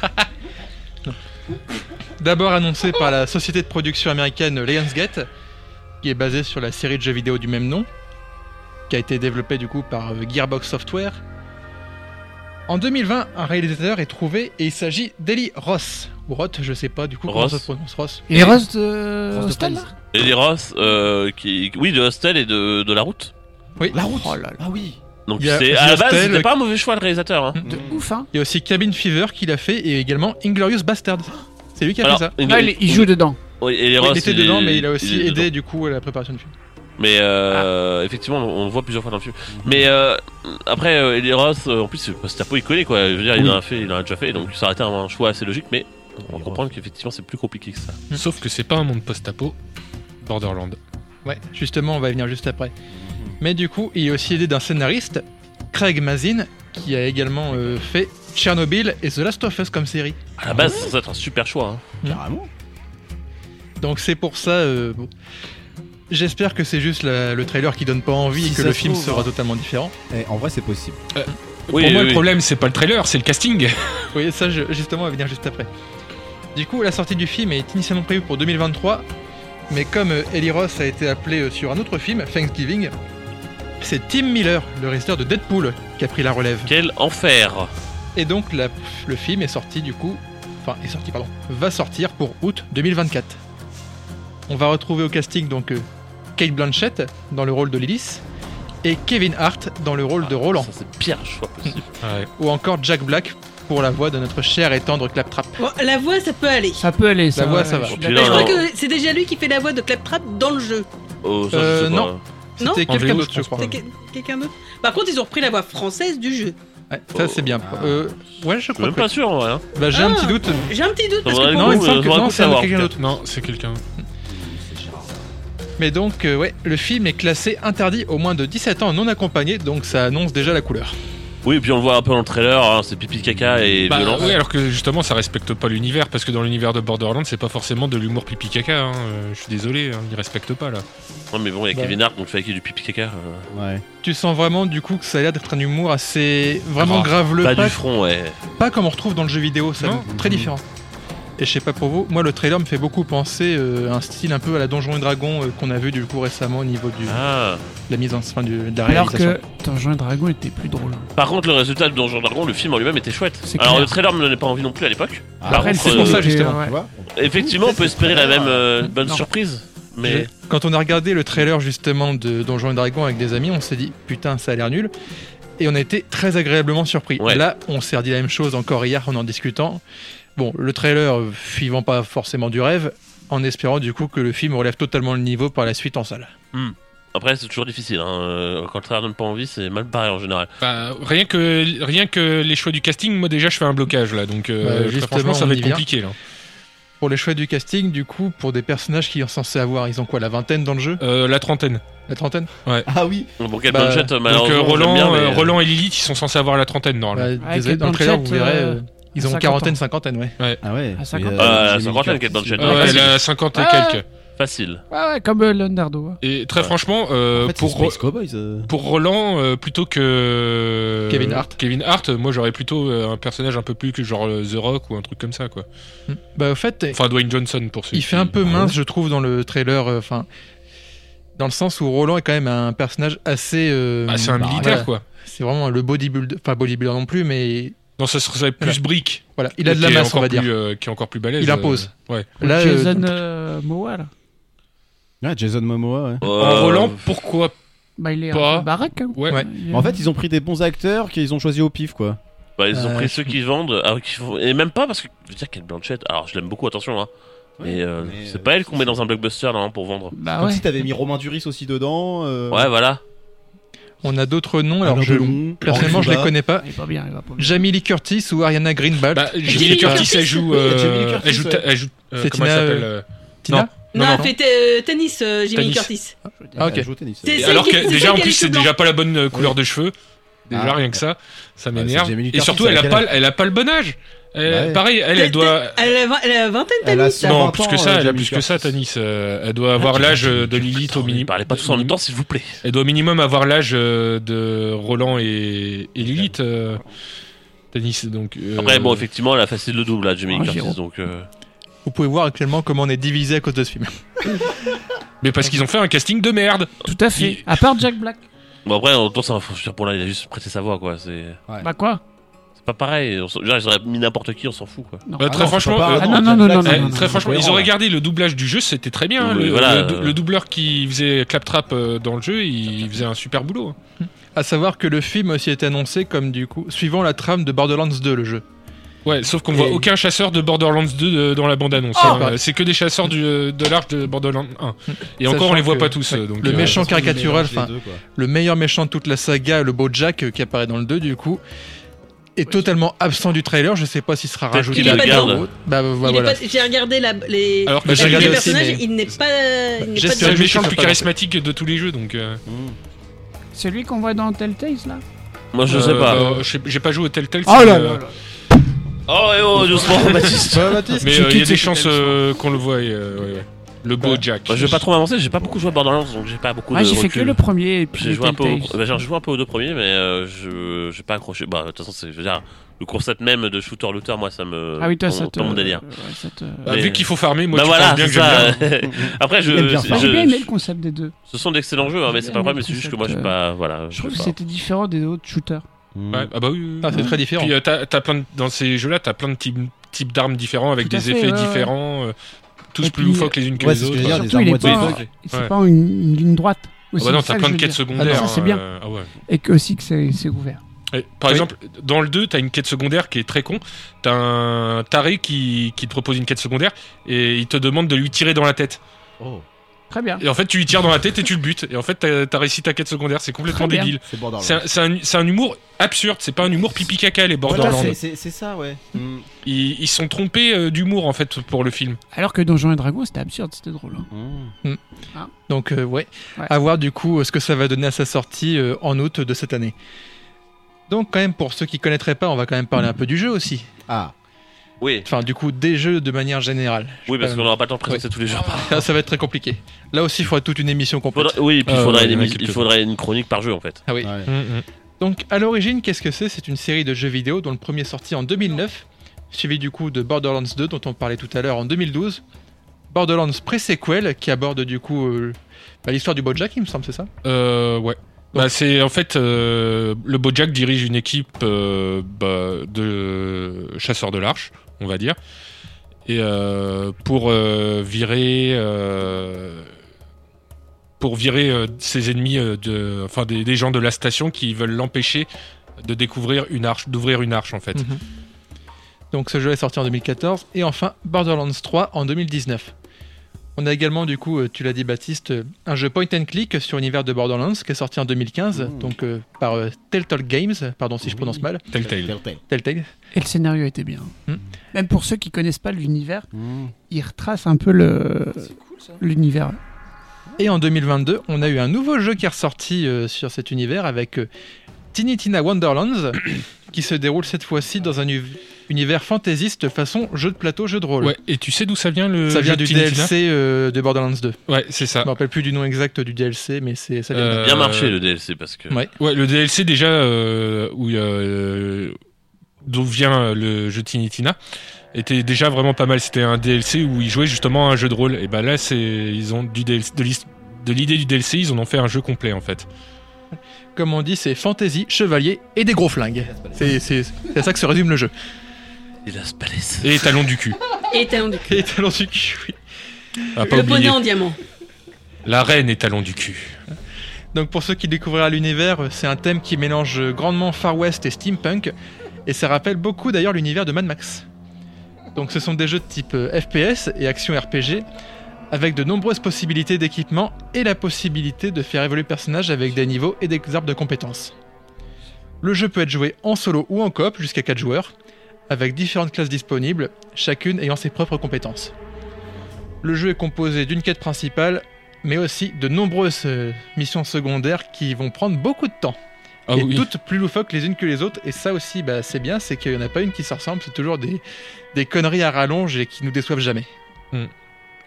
Speaker 5: <laughs>
Speaker 2: D'abord annoncé par la société de production américaine Lionsgate, qui est basée sur la série de jeux vidéo du même nom, qui a été développée du coup par euh, Gearbox Software. En 2020, un réalisateur est trouvé et il s'agit d'Eli Ross. Ou Roth, je sais pas du coup comment
Speaker 1: Ross.
Speaker 2: ça se prononce Ross.
Speaker 3: Et Ross de
Speaker 2: Ross de
Speaker 3: Hostel
Speaker 1: les Ross, euh, qui... oui, de Hostel et de, de La Route.
Speaker 2: Oui.
Speaker 3: La route. Oh là là.
Speaker 6: Ah oui.
Speaker 1: Donc c'est à la base,
Speaker 2: Hostel,
Speaker 1: c'était pas un mauvais choix le réalisateur. Hein.
Speaker 3: De ouf, hein.
Speaker 2: Il y a aussi Cabin Fever qu'il a fait et également Inglorious Bastards. C'est lui qui a
Speaker 1: Alors,
Speaker 2: fait ça.
Speaker 3: Ah, il, il joue dedans.
Speaker 1: Oui, et les
Speaker 2: Oui,
Speaker 1: Ross,
Speaker 2: il était
Speaker 1: il
Speaker 2: dedans,
Speaker 1: est-
Speaker 2: mais il a aussi
Speaker 1: il
Speaker 2: aidé
Speaker 1: dedans.
Speaker 2: du coup à la préparation du film.
Speaker 1: Mais
Speaker 2: Ah.
Speaker 1: euh, effectivement, on le voit plusieurs fois dans le film. Mais euh, après, euh, Eli Ross, euh, en plus, c'est post-apo iconé quoi. Je veux dire, il en a fait, il en a déjà fait, donc ça aurait été un choix assez logique, mais on va comprendre qu'effectivement, c'est plus compliqué que ça.
Speaker 5: Sauf que c'est pas un monde post-apo. Borderland.
Speaker 2: Ouais, justement, on va y venir juste après. Mais du coup, il est aussi aidé d'un scénariste, Craig Mazin, qui a également euh, fait Tchernobyl et The Last of Us comme série.
Speaker 1: À la base, ça doit être un super choix. Hein.
Speaker 6: Carrément.
Speaker 2: Donc c'est pour ça. euh, bon. J'espère que c'est juste la- le trailer qui donne pas envie
Speaker 6: Si
Speaker 2: et que
Speaker 6: ça
Speaker 2: le
Speaker 6: se
Speaker 2: film
Speaker 6: trouve,
Speaker 2: sera
Speaker 6: hein.
Speaker 2: totalement différent.
Speaker 6: Eh, en vrai, c'est possible.
Speaker 1: Oui,
Speaker 5: pour moi,
Speaker 1: oui,
Speaker 5: le
Speaker 1: oui.
Speaker 5: problème, c'est pas le trailer, c'est le casting. <laughs>
Speaker 2: Oui, ça je- justement, on va venir juste après. Du coup, la sortie du film est initialement prévue pour 2023, mais comme euh, Eli Ross a été appelé euh, sur un autre film, Thanksgiving, c'est Tim Miller, le réalisateur de Deadpool, qui a pris la relève.
Speaker 1: Quel enfer
Speaker 2: Et donc la- le film est sorti du coup, enfin est sorti pardon, va sortir pour août 2024. On va retrouver au casting donc euh, Kate Blanchett dans le rôle de Lilith et Kevin Hart dans le rôle de Roland,
Speaker 1: Ça, c'est le pire choix possible. <laughs>
Speaker 5: Ouais.
Speaker 2: ou encore Jack Black pour la voix de notre cher et tendre Claptrap.
Speaker 4: Bon, la voix, ça peut aller.
Speaker 3: Ça peut aller, ça.
Speaker 2: voix, ça va.
Speaker 3: je suis
Speaker 4: Je crois
Speaker 1: non.
Speaker 4: que c'est déjà lui qui fait la voix de Claptrap dans le jeu.
Speaker 1: Oh, ça, je
Speaker 2: Euh,
Speaker 1: sais pas.
Speaker 2: non.
Speaker 4: Non
Speaker 2: C'était quelqu'un d'autre, je
Speaker 5: je
Speaker 2: crois.
Speaker 4: Que- quelqu'un d'autre Par contre, ils ont repris la voix française du jeu.
Speaker 2: Ouais, ça c'est bien. Euh, ouais, je
Speaker 1: Je suis
Speaker 2: crois
Speaker 1: même
Speaker 2: que.
Speaker 1: pas sûr en vrai. Hein.
Speaker 2: Bah, j'ai un
Speaker 4: Ah.
Speaker 2: petit doute.
Speaker 4: J'ai un petit doute parce que
Speaker 2: Non, il
Speaker 1: coup,
Speaker 2: me semble que non, c'est quelqu'un d'autre.
Speaker 5: Non, c'est quelqu'un.
Speaker 2: Mais donc, euh, ouais, le film est classé interdit au moins de 17 ans non accompagné, donc ça annonce déjà la couleur.
Speaker 1: Oui, et puis on le voit un peu dans le trailer, hein, c'est pipi caca et
Speaker 5: Bah,
Speaker 1: violence.
Speaker 5: oui, alors que justement, ça respecte pas l'univers, parce que dans l'univers de Borderlands, c'est pas forcément de l'humour pipi caca. hein. Euh, Je suis désolé, hein, ils respectent pas là.
Speaker 1: Ouais, mais bon, il y a
Speaker 2: Bah.
Speaker 1: Kevin Hart, donc il fait qu'il y ait du pipi caca. euh,
Speaker 6: Ouais.
Speaker 2: Tu sens vraiment du coup que ça a l'air d'être un humour assez vraiment
Speaker 5: Grave.
Speaker 2: graveleux,
Speaker 1: Pas
Speaker 2: pas,
Speaker 1: du front, ouais.
Speaker 2: pas comme on retrouve dans le jeu vidéo, ça
Speaker 5: Non.
Speaker 2: très différent. Et je sais pas pour vous, moi le trailer me fait beaucoup penser euh, à un style un peu à la Donjon et Dragon euh, qu'on a vu du coup récemment au niveau du,
Speaker 1: Ah.
Speaker 2: de la mise en fin du, de la
Speaker 3: Alors
Speaker 2: réalisation.
Speaker 3: que et Dragon était plus drôle.
Speaker 1: Par contre, le résultat de Donjon Dragon, le film en lui-même était chouette.
Speaker 3: C'est
Speaker 1: Alors
Speaker 3: clair.
Speaker 1: le trailer me donnait pas envie non plus à l'époque.
Speaker 6: Ah,
Speaker 1: Par
Speaker 3: Après,
Speaker 1: contre,
Speaker 2: c'est pour
Speaker 1: euh,
Speaker 2: ça, justement.
Speaker 3: ouais.
Speaker 6: Tu vois
Speaker 1: Effectivement, on peut espérer la même euh, bonne
Speaker 3: Non.
Speaker 1: surprise. Mais
Speaker 2: Quand on a regardé le trailer justement de Donjons et Dragons avec des amis, on s'est dit putain ça a l'air nul. Et on a été très agréablement surpris.
Speaker 1: Ouais.
Speaker 2: Là, on s'est dit la même chose encore hier en en discutant. Bon, le trailer euh, suivant pas forcément du rêve, en espérant du coup que le film relève totalement le niveau par la suite en salle.
Speaker 1: après, c'est toujours difficile. Hein. euh, Quand le trailer donne pas envie, c'est mal barré en général.
Speaker 5: Bah, rien, que, rien que les choix du casting, moi déjà, je fais un blocage là, donc euh,
Speaker 2: Bah, justement,
Speaker 5: franchement, ça va être compliqué là.
Speaker 2: Pour les choix du casting, du coup, pour des personnages qui sont censés avoir, ils ont quoi, la vingtaine dans le jeu?
Speaker 5: Euh, la trentaine.
Speaker 2: La trentaine?
Speaker 6: Ah oui.
Speaker 1: Kate
Speaker 2: Bah,
Speaker 1: Blanchett,
Speaker 5: Donc euh, Roland,
Speaker 1: bien, mais-
Speaker 5: Roland et Lilith, ils sont censés avoir la trentaine normalement.
Speaker 2: Bah,
Speaker 3: Avec
Speaker 2: Désolé, dans le trailer, vous verrez,
Speaker 3: euh,
Speaker 2: euh, Ils ont
Speaker 3: 50
Speaker 2: quarantaine, cinquantaine, ouais.
Speaker 6: Ah ouais.
Speaker 3: À 50
Speaker 6: Et,
Speaker 3: ans.
Speaker 1: Ah,
Speaker 6: Jamie
Speaker 1: cinquantaine,
Speaker 6: Curtis,
Speaker 1: Kate Blanchett.
Speaker 6: euh,
Speaker 5: Ouais, elle a 50 et quelques.
Speaker 1: Facile.
Speaker 3: Ouais, ouais, comme euh, Leonardo. hein.
Speaker 5: Et très franchement, euh,
Speaker 6: En fait, c'est
Speaker 5: pour,
Speaker 6: Space Cowboys. euh.
Speaker 5: pour Roland, euh, plutôt que
Speaker 2: Kevin Hart.
Speaker 5: Kevin Hart, moi j'aurais plutôt euh, un personnage un peu plus que genre euh, The Rock ou un truc comme ça, quoi.
Speaker 2: Bah, au fait,
Speaker 5: Enfin, Dwayne Johnson pour ceux
Speaker 2: il fait un peu
Speaker 6: Ah
Speaker 2: mince,
Speaker 6: ouais
Speaker 2: je trouve, dans le trailer. euh, Enfin, dans le sens où Roland est quand même un personnage assez. euh,
Speaker 5: Ah, c'est un
Speaker 2: bah,
Speaker 5: militaire,
Speaker 2: voilà.
Speaker 5: quoi.
Speaker 2: C'est vraiment le bodybuilder, enfin bodybuilder non plus, mais
Speaker 5: Non, ça serait plus
Speaker 2: Voilà.
Speaker 5: Brick.
Speaker 2: voilà, il a de la masse, on va dire.
Speaker 5: plus, euh, qui est encore plus balèze.
Speaker 2: Il impose.
Speaker 5: euh, ouais.
Speaker 2: Là, euh,
Speaker 3: Jason euh, Momoa, là.
Speaker 6: Ouais, Jason Momoa, ouais.
Speaker 5: En Roland, pourquoi
Speaker 3: Bah, il est
Speaker 5: Pas.
Speaker 3: un peu baraque. hein.
Speaker 5: Ouais.
Speaker 6: En fait, ils ont pris des bons acteurs qu'ils ont choisis au pif, quoi.
Speaker 1: Bah, ils ont
Speaker 2: Euh,
Speaker 1: pris ceux qui vendent. ah, qui Et même pas parce que. Je veux dire, Kate Blanchett. Alors, je l'aime beaucoup, attention, hein. mais, euh,
Speaker 6: mais,
Speaker 1: c'est
Speaker 6: euh,
Speaker 1: pas elle qu'on met dans un blockbuster, là, hein, pour vendre.
Speaker 3: Bah
Speaker 6: Comme
Speaker 3: ouais.
Speaker 6: si t'avais mis Romain Duris aussi dedans. euh,
Speaker 1: Ouais, voilà.
Speaker 2: On a d'autres noms. Alors, je, personnellement, je les connais pas.
Speaker 3: Pas bien.
Speaker 2: Jamie Lee Curtis ou Ariana Greenblatt.
Speaker 5: Bah, Jamie
Speaker 4: Jamie
Speaker 5: Lee Curtis, elle joue. Euh,
Speaker 6: Jamie
Speaker 5: elle joue. Elle joue. euh, comment elle
Speaker 2: Tina,
Speaker 5: s'appelle
Speaker 2: euh, Tina
Speaker 5: non.
Speaker 4: Non,
Speaker 5: non,
Speaker 4: elle fait euh, tennis, euh, Jimmy
Speaker 5: Tennis.
Speaker 4: Curtis.
Speaker 2: Ah, ok.
Speaker 5: Alors que déjà en plus c'est déjà pas la bonne couleur de cheveux. Déjà
Speaker 6: Ah,
Speaker 5: rien que ça, ça
Speaker 6: Ouais,
Speaker 5: m'énerve.
Speaker 6: Jamie
Speaker 5: Et surtout elle a pas, elle a pas le bon âge. Elle-
Speaker 6: Ouais.
Speaker 5: Pareil, elle, elle doit.
Speaker 4: Elle a, elle a vingtaine, Tanis.
Speaker 5: Non,
Speaker 6: 20
Speaker 5: plus que ça,
Speaker 6: euh,
Speaker 5: elle a plus que ça. Tanis. Euh, elle doit avoir l'âge euh, de Lilith au minimum.
Speaker 1: Parlez pas tous en même temps, s'il vous plaît.
Speaker 5: Elle doit au minimum avoir l'âge euh, de Roland et, et Lilith. euh, Tanis, donc. euh,
Speaker 1: Après, bon, effectivement, elle a facile le double, là, Jimmy
Speaker 3: Ah,
Speaker 1: Curtis. Donc, euh,
Speaker 2: Vous pouvez voir actuellement comment on est divisé à cause de ce film. <laughs>
Speaker 5: Mais parce qu'ils ont fait un casting de merde.
Speaker 3: Tout à fait.
Speaker 5: Il-
Speaker 3: À part Jack Black.
Speaker 1: Bon, après, en même temps, dire, pour là, il a juste prêté sa voix, quoi. C'est
Speaker 3: Bah quoi?
Speaker 1: C'est pas pareil. On s'en- genre, ils auraient mis n'importe qui, on s'en fout, quoi.
Speaker 5: Bah,
Speaker 6: Ah
Speaker 5: très
Speaker 6: non,
Speaker 5: franchement,
Speaker 6: c'est pas-
Speaker 5: euh,
Speaker 3: Ah non, non, non, non,
Speaker 5: Eh,
Speaker 3: non,
Speaker 5: très franchement, ils auraient gardé le doublage du jeu, c'était très bien.
Speaker 1: Oui,
Speaker 5: le,
Speaker 1: voilà,
Speaker 5: le-
Speaker 1: euh.
Speaker 5: le doubleur qui faisait Claptrap euh, dans le jeu, il faisait un super boulot. hein.
Speaker 2: À savoir que le film a aussi été annoncé comme du coup suivant la trame de Borderlands 2, le jeu.
Speaker 5: Ouais, sauf qu'on
Speaker 2: Et-
Speaker 5: voit aucun chasseur de Borderlands 2 de- dans la bande-annonce.
Speaker 2: Oh
Speaker 5: hein. Euh, C'est que des chasseurs du, euh, de l'arche de Borderlands 1. Et encore, on les voit
Speaker 2: que-
Speaker 5: pas tous.
Speaker 2: ouais,
Speaker 5: euh, donc,
Speaker 2: le
Speaker 5: euh,
Speaker 2: méchant
Speaker 6: parce
Speaker 2: caricatural,
Speaker 6: mélange les
Speaker 2: enfin,
Speaker 6: deux, quoi.
Speaker 2: Le meilleur méchant de toute la saga, le beau Jack euh, qui apparaît dans le 2 du coup, est totalement absent du trailer. Je sais pas s'il sera rajouté. Bah, bah,
Speaker 4: Il est
Speaker 2: voilà.
Speaker 4: pas- J'ai regardé la, les,
Speaker 5: Alors que
Speaker 2: Bah,
Speaker 5: j'ai
Speaker 2: j'ai
Speaker 4: les
Speaker 5: regardé
Speaker 2: aussi,
Speaker 4: personnages,
Speaker 2: mais-
Speaker 4: il n'est pas,
Speaker 5: C'est
Speaker 4: pas
Speaker 5: le
Speaker 2: que-
Speaker 5: méchant le plus
Speaker 2: pas
Speaker 5: charismatique de tous les jeux, donc. euh,
Speaker 3: Celui qu'on voit dans Telltale, là?
Speaker 1: Moi, je
Speaker 5: euh,
Speaker 1: sais pas.
Speaker 5: euh, je sais- J'ai pas joué au Telltale.
Speaker 3: Oh là
Speaker 5: euh,
Speaker 3: là là.
Speaker 1: Oh, et oh, doucement, <laughs> Baptiste.
Speaker 6: Bah, Baptiste,
Speaker 5: Mais euh, il y a des chances euh, qu'on le voie. euh, ouais, ouais. Le beau Jack.
Speaker 1: Bah, je vais pas trop m'avancer, j'ai pas beaucoup joué à Borderlands, donc j'ai pas beaucoup
Speaker 3: Ah,
Speaker 1: de
Speaker 3: j'ai fait que le premier et puis
Speaker 1: J'ai joué, un peu au... Bah, joué un peu aux deux premiers, mais euh, je j'ai pas accroché. Bah, de toute façon, c'est, je veux dire, le concept même de shooter-looter, moi, ça me.
Speaker 3: Ah oui, toi, ça
Speaker 1: mon-
Speaker 3: te...
Speaker 1: mon délire.
Speaker 3: ouais, ça te-
Speaker 5: Bah,
Speaker 1: Mais-
Speaker 5: Vu qu'il faut farmer, moi
Speaker 1: bah
Speaker 5: tu
Speaker 1: voilà,
Speaker 5: bien que
Speaker 1: ça.
Speaker 5: bien. <laughs>
Speaker 1: Après, je.
Speaker 3: J'ai
Speaker 1: je-
Speaker 3: bien aimé le concept des deux.
Speaker 1: ce sont d'excellents jeux, hein, mais c'est pas vrai, mais c'est juste que moi,
Speaker 3: concept,
Speaker 1: j'ai pas, voilà.
Speaker 3: Je
Speaker 1: je
Speaker 3: trouve que c'était différent des autres shooters.
Speaker 6: Mm.
Speaker 5: Ouais, ah bah oui. oui.
Speaker 2: Ah, c'est très différent.
Speaker 5: Puis euh, plein de- dans ces jeux-là, t'as plein de types, types d'armes différents avec des
Speaker 3: fait,
Speaker 5: effets différents, euh, tous
Speaker 3: Et
Speaker 5: plus
Speaker 3: puis,
Speaker 5: loufoques les unes que
Speaker 6: ouais,
Speaker 5: les
Speaker 6: que
Speaker 5: autres.
Speaker 3: Surtout, il est pas, c'est
Speaker 5: Ouais.
Speaker 3: pas une, une ligne droite.
Speaker 5: Ah
Speaker 3: Aussi,
Speaker 5: bah non, t'as plein de quêtes
Speaker 3: dire.
Speaker 5: secondaires.
Speaker 3: Ah non, ça, c'est bien.
Speaker 5: euh, ah ouais.
Speaker 3: Et que aussi que c'est c'est ouvert.
Speaker 5: Et, par
Speaker 2: Oui.
Speaker 5: exemple, dans le 2, t'as une quête secondaire qui est très con. T'as un taré qui, qui te propose une quête secondaire et il te demande de lui tirer dans la tête.
Speaker 6: Oh,
Speaker 3: Très bien.
Speaker 5: Et en fait, tu lui tires dans la tête et tu le butes. Et en fait, t'as, t'as réussi ta quête secondaire. C'est complètement débile.
Speaker 6: c'est Borderlands.
Speaker 5: C'est un, un- un humour absurde. C'est pas un humour pipi caca, les
Speaker 6: Voilà,
Speaker 5: Borderlands.
Speaker 6: c'est- c'est ça, ouais. Mm.
Speaker 5: ils, ils sont trompés euh, d'humour en fait pour le film.
Speaker 3: Alors que Donjons et Dragons, c'était absurde, c'était drôle. hein.
Speaker 6: Mm.
Speaker 2: Donc, euh, ouais.
Speaker 3: Ouais.
Speaker 2: À voir du coup ce que ça va donner à sa sortie euh, en août de cette année. Donc, quand même, pour ceux qui connaîtraient pas, on va quand même parler un peu du jeu aussi.
Speaker 6: Ah,
Speaker 1: Oui,
Speaker 2: Enfin, du coup, des jeux de manière générale.
Speaker 1: Oui, parce qu'on n'aura pas le temps de présenter tous les jeux.
Speaker 2: Ça, ça va être très compliqué. Là aussi, il faudrait toute une émission complète.
Speaker 1: Oui, et puis il
Speaker 5: Ah,
Speaker 1: faudrait,
Speaker 5: ouais,
Speaker 1: une
Speaker 5: il
Speaker 1: faudrait une chronique par jeu en fait.
Speaker 2: Ah oui.
Speaker 6: ouais.
Speaker 2: Donc, à l'origine, qu'est-ce que c'est? C'est une série de jeux vidéo dont le premier est sorti en 2009, suivi du coup de Borderlands 2 dont on parlait tout à l'heure en 2012. Borderlands pré-sequel qui aborde du coup euh, bah, l'histoire du Bojack, il me semble, c'est ça?
Speaker 5: Euh, ouais. Bah, c'est en fait euh, le Bojack dirige une équipe euh, bah, de chasseurs de l'arche, on va dire, et euh, pour euh, virer euh, pour virer euh, ses ennemis, de, enfin des, des gens de la station qui veulent l'empêcher de découvrir une arche, d'ouvrir une arche en fait.
Speaker 2: Mhm. Donc ce jeu est sorti en 2014 et enfin Borderlands 3 en 2019. On a également du coup, euh, tu l'as dit Baptiste, euh, un jeu point and click sur l'univers de Borderlands qui est sorti en 2015,
Speaker 6: Mmh.
Speaker 2: donc euh, par euh, Telltale Games, pardon si je prononce mal,
Speaker 5: Telltale.
Speaker 6: Telltale.
Speaker 2: Telltale.
Speaker 3: Et le scénario était bien.
Speaker 2: Hmm.
Speaker 3: Même pour ceux qui connaissent pas l'univers,
Speaker 6: Mm.
Speaker 3: il retrace un peu le l'univers.
Speaker 2: Et en 2022, on a eu un nouveau jeu qui est ressorti euh, sur cet univers avec euh, Tiny Tina Wonderlands <coughs> qui se déroule cette fois-ci dans un, u- univers fantaisiste façon jeu de plateau, jeu de rôle.
Speaker 5: Ouais, et tu sais d'où ça vient le
Speaker 2: Ça vient du DLC euh, de Borderlands 2.
Speaker 5: Ouais, c'est ça.
Speaker 2: Je me rappelle plus du nom exact du DLC, mais c'est ça vient.
Speaker 5: Euh,
Speaker 1: Bien marché le DLC parce que.
Speaker 2: Ouais.
Speaker 5: Ouais, le DLC déjà euh, où euh, d'où vient le jeu Tiny Tina était déjà vraiment pas mal. C'était un DLC où ils jouaient justement à un jeu de rôle. Et bah là, c'est ils ont du DLC, de l'idée du DLC, ils en ont fait un jeu complet en fait.
Speaker 2: Comme on dit, c'est fantasy, chevalier et des gros flingues. C'est à ça que se résume le jeu.
Speaker 1: Et Las Palais.
Speaker 5: Et talon <laughs> du cul.
Speaker 4: Et talon du cul.
Speaker 2: Et talon du cul, oui.
Speaker 5: Pas
Speaker 4: Le
Speaker 5: oublier.
Speaker 4: poney en diamant.
Speaker 5: La reine est talon du cul.
Speaker 2: Donc pour ceux qui découvrira l'univers, c'est un thème qui mélange grandement Far West et steampunk, et ça rappelle beaucoup d'ailleurs l'univers de Mad Max. Donc ce sont des jeux de type euh, FPS et action RPG, avec de nombreuses possibilités d'équipement et la possibilité de faire évoluer le personnage avec des niveaux et des arbres de compétences. Le jeu peut être joué en solo ou en coop jusqu'à 4 joueurs, avec différentes classes disponibles, chacune ayant ses propres compétences. Le jeu est composé d'une quête principale, mais aussi de nombreuses euh, missions secondaires qui vont prendre beaucoup de temps.
Speaker 5: Ah
Speaker 2: et
Speaker 5: oui.
Speaker 2: toutes plus loufoques les unes que les autres. Et ça aussi, bah, c'est bien, c'est qu'il n'y en a pas une qui se ressemble, c'est toujours des, des conneries à rallonge et qui nous déçoivent jamais.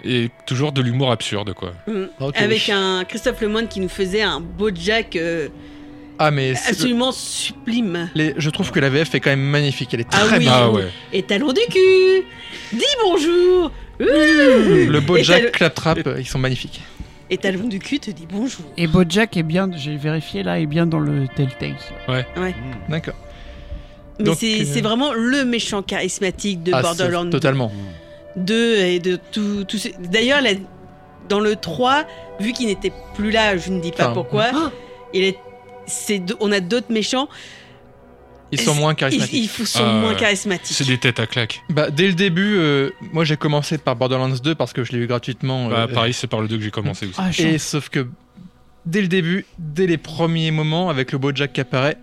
Speaker 5: Et toujours de l'humour absurde quoi.
Speaker 4: Mm.
Speaker 2: Ok.
Speaker 4: Avec un Christophe Lemoine qui nous faisait un beau Jack euh,
Speaker 2: Ah, mais c'est-
Speaker 4: absolument sublime.
Speaker 2: les- je trouve que la VF est quand même magnifique, elle est
Speaker 4: Ah
Speaker 2: très
Speaker 4: oui.
Speaker 2: bien.
Speaker 5: Ah ouais.
Speaker 4: Et talon du cul Dis bonjour Ouh.
Speaker 2: Le beau
Speaker 4: Et
Speaker 2: Jack
Speaker 4: talon-
Speaker 2: Claptrap, ils sont magnifiques.
Speaker 4: Et talon du cul te dit bonjour.
Speaker 3: Et Bojack est bien, j'ai vérifié là, est bien dans le Telltale.
Speaker 2: D'accord.
Speaker 4: Mais
Speaker 2: Donc,
Speaker 4: c'est
Speaker 2: euh,
Speaker 4: c'est vraiment le méchant charismatique de
Speaker 2: Ah,
Speaker 4: Borderlands
Speaker 2: Totalement.
Speaker 4: 2 et de tout. tout ce- D'ailleurs, dans le 3, vu qu'il n'était plus là, je ne dis pas
Speaker 2: Enfin,
Speaker 4: pourquoi, il est, on a d'autres méchants.
Speaker 2: Ils sont moins charismatiques.
Speaker 4: ils sont
Speaker 5: Ah,
Speaker 4: moins charismatiques.
Speaker 5: C'est des têtes à claques.
Speaker 2: Bah, dès le début, euh, moi j'ai commencé par Borderlands 2 parce que je l'ai eu gratuitement.
Speaker 5: Bah,
Speaker 2: euh,
Speaker 5: pareil, c'est par le 2 que j'ai commencé aussi.
Speaker 3: Ah.
Speaker 2: Et sauf que dès le début, dès les premiers moments, avec le beau Jack qui apparaît,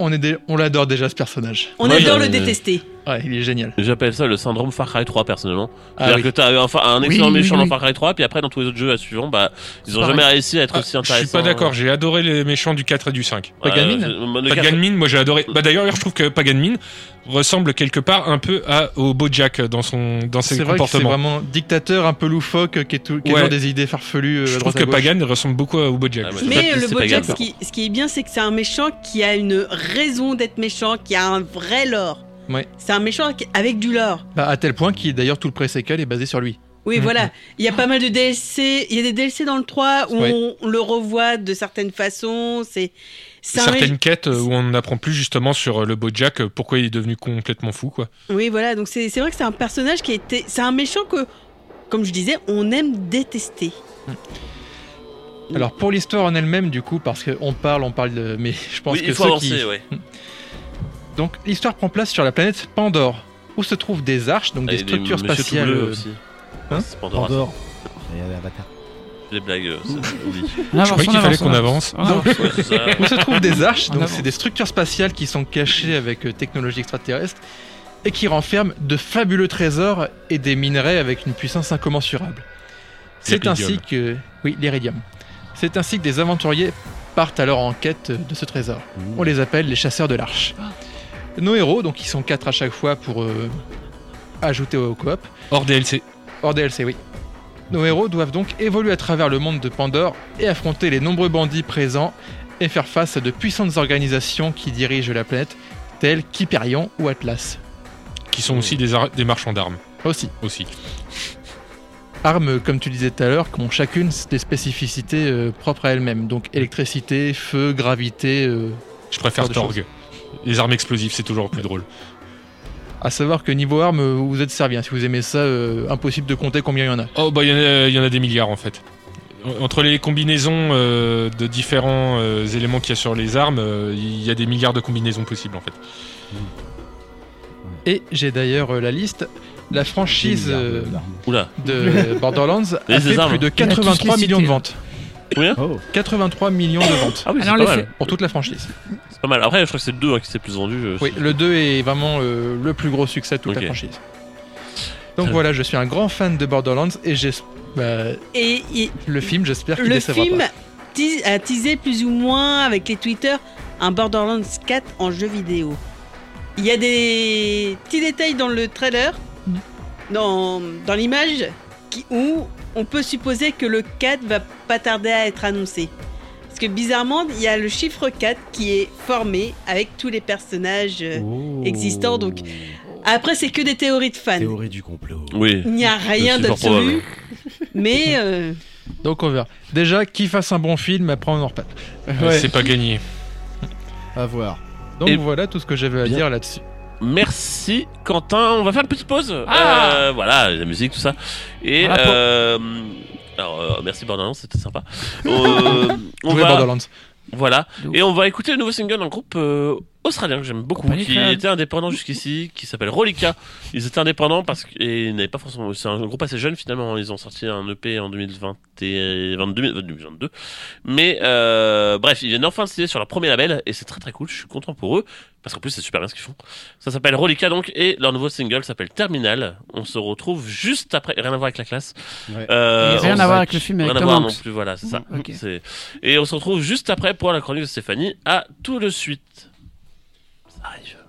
Speaker 2: on, est on l'adore déjà ce personnage.
Speaker 4: On
Speaker 1: Moi,
Speaker 4: adore le détester.
Speaker 2: Ouais, il est génial.
Speaker 1: J'appelle ça le syndrome Far Cry 3 personnellement.
Speaker 2: Ah
Speaker 1: C'est-à-dire
Speaker 2: oui.
Speaker 1: que t'as eu un, fa- un excellent
Speaker 3: oui,
Speaker 1: méchant
Speaker 3: oui,
Speaker 1: dans. Far Cry 3, puis après dans tous les autres jeux à suivant, bah ils ont jamais réussi à être
Speaker 5: Ah,
Speaker 1: aussi
Speaker 5: je
Speaker 1: intéressants.
Speaker 5: suis pas d'accord, j'ai adoré les méchants du 4 et du 5.
Speaker 2: Pagan
Speaker 1: Ouais,
Speaker 2: Min
Speaker 1: je- le gars-
Speaker 5: Pagan Min, moi j'ai adoré. Bah d'ailleurs, je trouve que Pagan Min ressemble quelque part un peu à, au Bojack dans son dans ses
Speaker 2: C'est vrai que c'est
Speaker 5: comportements.
Speaker 2: vraiment dictateur un peu loufoque qui, est tout, qui a
Speaker 5: Ouais.
Speaker 2: des idées farfelues. euh,
Speaker 5: Je trouve que. Pagan ressemble beaucoup au Bojack.
Speaker 1: Ah, je
Speaker 4: Mais le Bojack, ce qui, ce qui est bien, c'est que c'est un méchant qui a une raison d'être méchant, qui a un vrai lore.
Speaker 2: Ouais.
Speaker 4: C'est un méchant avec du lore.
Speaker 2: Bah, à tel point qu'il d'ailleurs tout le pré-sequel est basé sur lui.
Speaker 4: Oui,
Speaker 2: Mhm.
Speaker 4: voilà. Il y a pas mal de DLC. Il y a des DLC dans le 3 où
Speaker 2: Ouais.
Speaker 4: on, on le revoit de certaines façons. C'est c'est un
Speaker 5: Certaines quêtes euh, où on apprend plus justement sur euh, le Bojack, euh, pourquoi il est devenu complètement fou quoi.
Speaker 4: Oui, voilà. Donc c'est vrai que c'est un personnage qui a été. C'est un méchant que, comme je disais, on aime détester.
Speaker 2: Alors pour l'histoire en elle-même, du coup, parce qu'on parle, on parle de. Mais je pense
Speaker 1: Oui,
Speaker 2: que
Speaker 1: il faut
Speaker 2: ceux
Speaker 1: avancer,
Speaker 2: qui.
Speaker 1: ouais. <laughs>
Speaker 2: Donc l'histoire prend place sur la planète Pandore, où se trouvent des arches, donc des structures
Speaker 1: Monsieur tout
Speaker 2: spatiales.
Speaker 1: bleu
Speaker 2: euh,
Speaker 1: aussi.
Speaker 2: Hein
Speaker 1: C'est Pandora.
Speaker 6: Pandore.
Speaker 1: Les blagues, euh,
Speaker 3: avance,
Speaker 5: Je croyais qu'il fallait qu'on
Speaker 3: on
Speaker 5: avance.
Speaker 2: Où se trouvent des arches, donc c'est des structures spatiales qui sont cachées avec euh, technologie extraterrestre et qui renferment de fabuleux trésors et des minerais avec une puissance incommensurable. C'est ainsi que oui, l'iridium. C'est ainsi que des aventuriers partent alors en quête de ce trésor. On les appelle les chasseurs de l'arche. Nos héros, donc ils sont quatre à chaque fois pour euh, ajouter au coop,
Speaker 5: Hors DLC.
Speaker 2: hors DLC, oui. Nos héros doivent donc évoluer à travers le monde de Pandore et affronter les nombreux bandits présents et faire face à de puissantes organisations qui dirigent la planète, telles qu'Hyperion ou Atlas.
Speaker 5: Qui sont aussi des, ar- des marchands d'armes.
Speaker 2: Aussi.
Speaker 5: Aussi.
Speaker 2: Armes, comme tu disais tout à l'heure, qui ont chacune des spécificités euh, propres à elles-mêmes. Donc électricité, feu, gravité. euh,
Speaker 5: Je préfère Torg. Les armes explosives, c'est toujours plus drôle.
Speaker 2: À savoir que niveau armes, vous êtes servi. hein. Si vous aimez ça, euh, impossible de compter combien il y en a.
Speaker 5: Oh, bah, il y, en a- il y en a des milliards en fait. Entre les combinaisons euh, de différents euh, éléments qu'il y a sur les armes, euh, il y a des milliards de combinaisons possibles en fait.
Speaker 2: Et j'ai d'ailleurs euh, la liste. La franchise euh, de <laughs> Borderlands a
Speaker 1: des
Speaker 2: fait
Speaker 1: armes.
Speaker 2: plus de
Speaker 3: Il a tous
Speaker 2: 83
Speaker 3: les
Speaker 2: millions de ventes.
Speaker 6: Oh.
Speaker 2: 83 millions de ventes
Speaker 1: Ah oui, c'est
Speaker 3: Alors,
Speaker 1: pas mal.
Speaker 2: pour toute la franchise.
Speaker 1: Pas mal. Après, je crois que c'est le 2 hein, qui s'est plus vendu. euh,
Speaker 2: Oui, le 2 est vraiment euh, le plus gros succès de toute la franchise. Donc
Speaker 1: Très
Speaker 2: voilà, je suis un grand fan de Borderlands et j'ai bah,
Speaker 4: Et, et
Speaker 2: le film, j'espère qu'il
Speaker 4: le
Speaker 2: décevra
Speaker 4: film
Speaker 2: pas.
Speaker 4: a teasé plus ou moins avec les Twitter un Borderlands 4 en jeu vidéo. il y a des petits détails dans le trailer, dans, dans l'image, où on peut supposer que le 4 va pas tarder à être annoncé. Que bizarrement, il y a le chiffre 4 qui est formé avec tous les personnages euh,
Speaker 6: Oh.
Speaker 4: existants. Donc après, c'est que des théories de fans.
Speaker 6: Théorie du complot.
Speaker 1: Oui.
Speaker 4: Il n'y a rien d'absolu. <laughs> Mais euh,
Speaker 2: Donc on verra. Déjà, qu'il fasse un bon film, après on en reparle.
Speaker 5: Euh, C'est pas gagné.
Speaker 6: À voir.
Speaker 2: Donc
Speaker 1: Et-
Speaker 2: voilà tout ce que j'avais à
Speaker 1: Bien.
Speaker 2: dire là-dessus.
Speaker 1: Merci Quentin. On va faire une petite pause.
Speaker 3: Ah
Speaker 1: Euh, voilà, la musique, tout ça. Et
Speaker 3: Voilà pour-
Speaker 1: alors, euh, merci Borderlands, c'était sympa. <laughs> Euh, on va,
Speaker 2: Borderlands.
Speaker 1: voilà. Et on va écouter le nouveau single d'un groupe euh, australien que j'aime beaucoup, qui était indépendant jusqu'ici, qui s'appelle Rolika. Ils étaient indépendants parce qu'ils n'avaient pas forcément. C'est un groupe assez jeune finalement. Ils ont sorti un EP en 2020 et 22, 2022. Mais euh, bref, ils viennent enfin de signer sur leur premier label et c'est très très cool. Je suis content pour eux parce qu'en plus c'est super bien ce qu'ils font. Ça s'appelle Rolika donc et leur nouveau single s'appelle Terminal. On se retrouve juste après. Rien à voir avec la classe.
Speaker 6: Ouais.
Speaker 1: Euh,
Speaker 3: rien à voir avec le film avec
Speaker 1: Rien à voir non plus. Voilà, c'est ça. Et on se retrouve juste après pour la chronique de Stéphanie. À tout de suite. Ça arrive.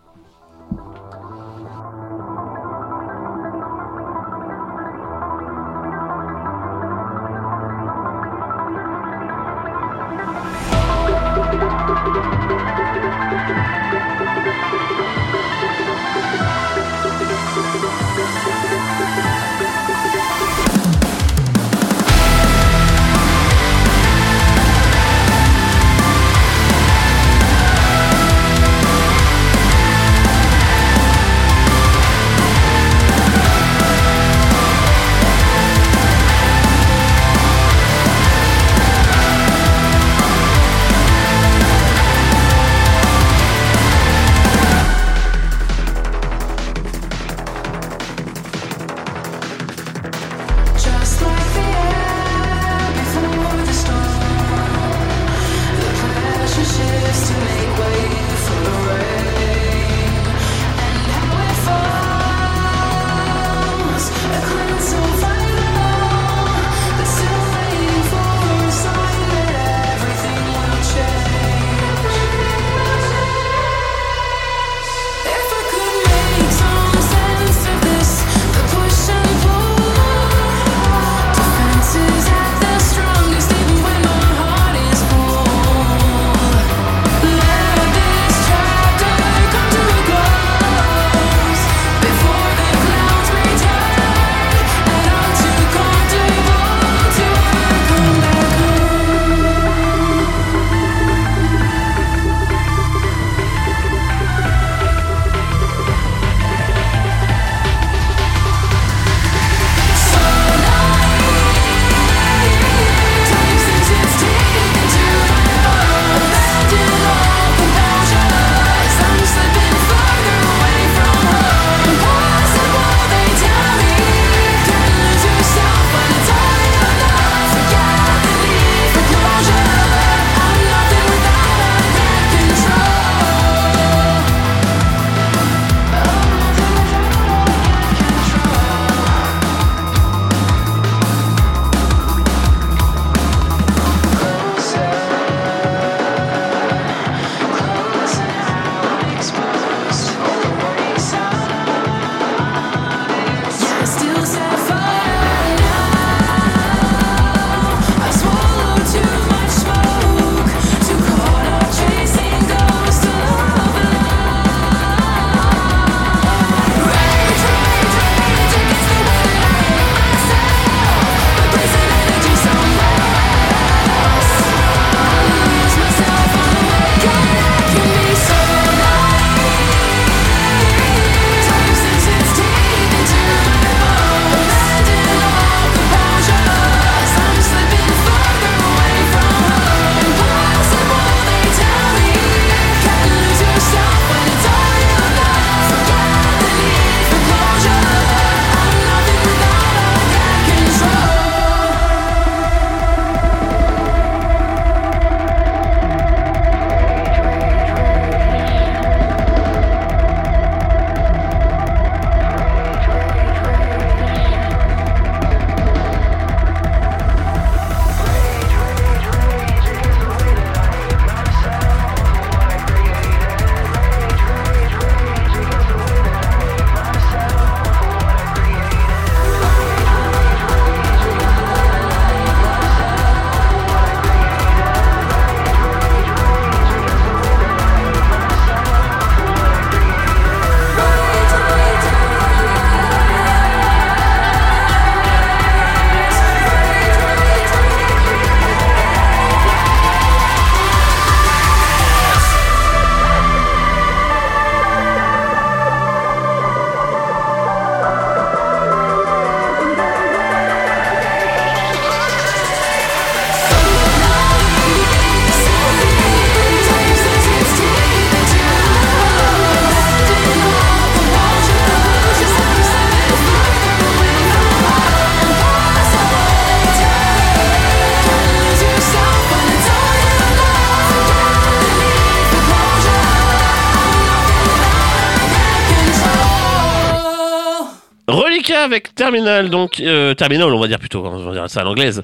Speaker 1: Avec Terminal, donc euh, Terminal, on va dire plutôt, on va dire ça à l'anglaise.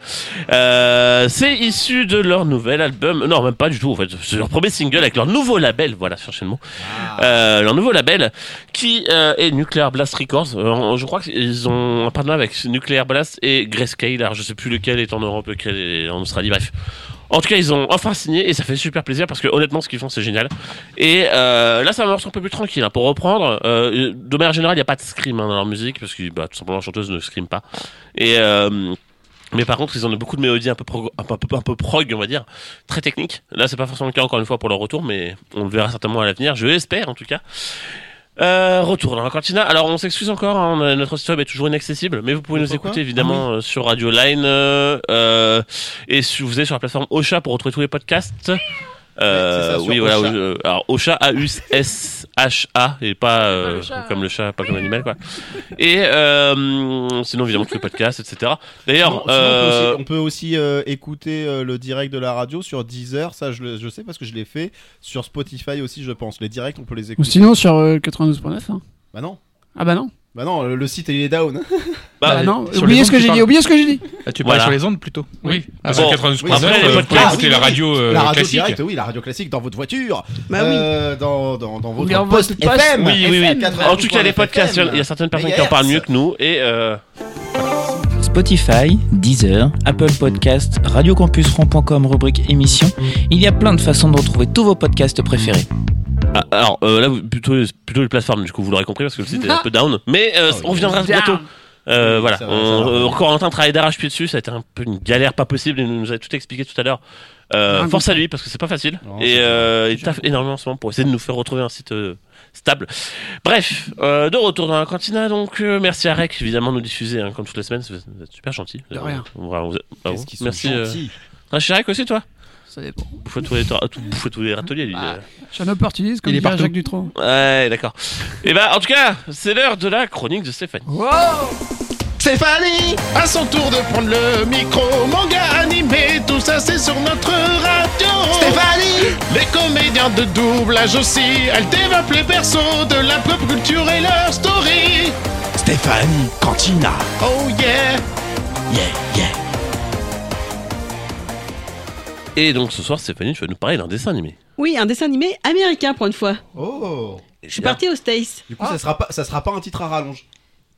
Speaker 1: Euh, c'est issu de leur nouvel album, non même pas du tout en fait, c'est leur premier single avec leur nouveau label, voilà, cherchez le mot, Euh, leur nouveau label qui est Nuclear Blast Records. Je crois qu'ils ont un partenariat avec Nuclear Blast et Grayscale, alors je sais plus lequel est en Europe, lequel est en Australie, bref. En tout cas, ils ont enfin signé et ça fait super plaisir parce que honnêtement, ce qu'ils font, c'est génial. Et euh, là, ça va un peu plus tranquille. hein. Pour reprendre, euh, de manière générale, il n'y a pas de scream hein, dans leur musique parce que bah, tout simplement, la chanteuse ne scream pas. Et euh, mais par contre, ils ont beaucoup de mélodies un peu prog, on va dire, très techniques. Là, c'est pas forcément le cas encore une fois pour leur retour, mais on le verra certainement à l'avenir. Je l'espère en tout cas. Euh, retour dans la cantina. Alors on s'excuse encore, hein, notre site web est toujours inaccessible, mais vous pouvez nous écouter évidemment euh, sur Radio Line euh, euh, et si vous êtes sur la plateforme Ocha pour retrouver tous les podcasts. Euh,
Speaker 6: Ouais, ça,
Speaker 1: oui, voilà.
Speaker 6: Ocha.
Speaker 1: euh, alors Ocha A U S H A et pas euh,
Speaker 3: le chat.
Speaker 1: comme le chat, pas comme l'animal quoi. Et euh, sinon évidemment tous les podcasts, etc. D'ailleurs, euh,
Speaker 6: on peut aussi, on peut aussi, euh, écouter euh, le direct de la radio sur Deezer, ça je, le- je sais parce que je l'ai fait. Sur Spotify aussi, je pense. Les directs, on peut les
Speaker 3: Ou
Speaker 6: écouter.
Speaker 3: sinon sur euh, 92.9. hein.
Speaker 6: Bah non.
Speaker 3: Ah bah non.
Speaker 6: Bah non, le, le site il est down.
Speaker 1: bah,
Speaker 3: Bah non.
Speaker 2: sur
Speaker 3: Oubliez ce que j'ai dit.
Speaker 2: parles.
Speaker 3: Oubliez ce que j'ai dit.
Speaker 2: Ah, tu
Speaker 1: Voilà.
Speaker 2: parles sur les ondes plutôt
Speaker 5: Oui,
Speaker 2: Ah,
Speaker 1: bon.
Speaker 5: 92.9,
Speaker 1: Oui, après, les
Speaker 5: euh,
Speaker 1: podcasts,
Speaker 5: écouter
Speaker 6: oui,
Speaker 5: la
Speaker 6: oui,
Speaker 5: radio euh,
Speaker 6: la radio
Speaker 5: classique.
Speaker 6: directe, oui, la radio classique dans votre voiture.
Speaker 4: Bah oui.
Speaker 6: Euh, dans, dans, dans votre poste
Speaker 3: votre poste.
Speaker 6: FM.
Speaker 1: Oui, oui, oui.
Speaker 6: FM,
Speaker 1: En tout cas, les
Speaker 6: 92.9
Speaker 1: podcasts, il y a-
Speaker 6: FM.
Speaker 1: il y a certaines personnes qui en parlent mieux que nous et euh,
Speaker 13: Spotify, Deezer, Apple Podcasts, radiocampusfront.com, rubrique émission. Il y a plein de façons de retrouver tous vos podcasts préférés.
Speaker 1: Ah, alors euh, là, plutôt, plutôt les plateformes, du coup, vous l'aurez compris, parce que le site est un peu down. Mais euh, on reviendra bientôt. Euh, voilà, euh, encore en train de travailler d'arrache-pied dessus, ça a été un peu une galère pas possible, il nous a tout expliqué tout à l'heure. Euh,
Speaker 3: Ah,
Speaker 1: force à lui, parce que c'est pas facile.
Speaker 6: Non,
Speaker 1: et euh, il taffe énormément en ce moment pour essayer de nous faire retrouver un site euh, stable. Bref, euh, de retour dans la cantina, donc euh, merci à Rec, évidemment, de nous diffuser, hein, comme toutes les semaines, vous êtes super gentil.
Speaker 3: De rien.
Speaker 6: sont
Speaker 1: merci. euh. Ah, chez Rec aussi, toi?
Speaker 3: Ça dépend.
Speaker 1: Bouffe tous les, tous les râteliers, lui.
Speaker 3: Ah.
Speaker 1: euh.
Speaker 3: Je suis un opportuniste comme
Speaker 2: Il est
Speaker 3: dirait. Jacques Dutronc.
Speaker 1: Ouais, d'accord. Et bah, en tout cas, c'est l'heure de la chronique de Stéphanie.
Speaker 9: Stéphanie, à son tour de prendre le micro, manga animé, tout ça c'est sur notre radio. Stéphanie, les comédiens de doublage aussi, elle développe les persos de la pop culture et leur story.
Speaker 8: Stéphanie Cantina.
Speaker 9: Oh yeah.
Speaker 8: Yeah, yeah.
Speaker 1: Et donc ce soir, Stéphanie, tu vas nous parler d'un dessin animé.
Speaker 4: Oui, un dessin animé américain pour une fois.
Speaker 6: Oh.
Speaker 4: Je suis partie aux States.
Speaker 6: Du coup, ça sera pas, ça sera pas un titre à rallonge.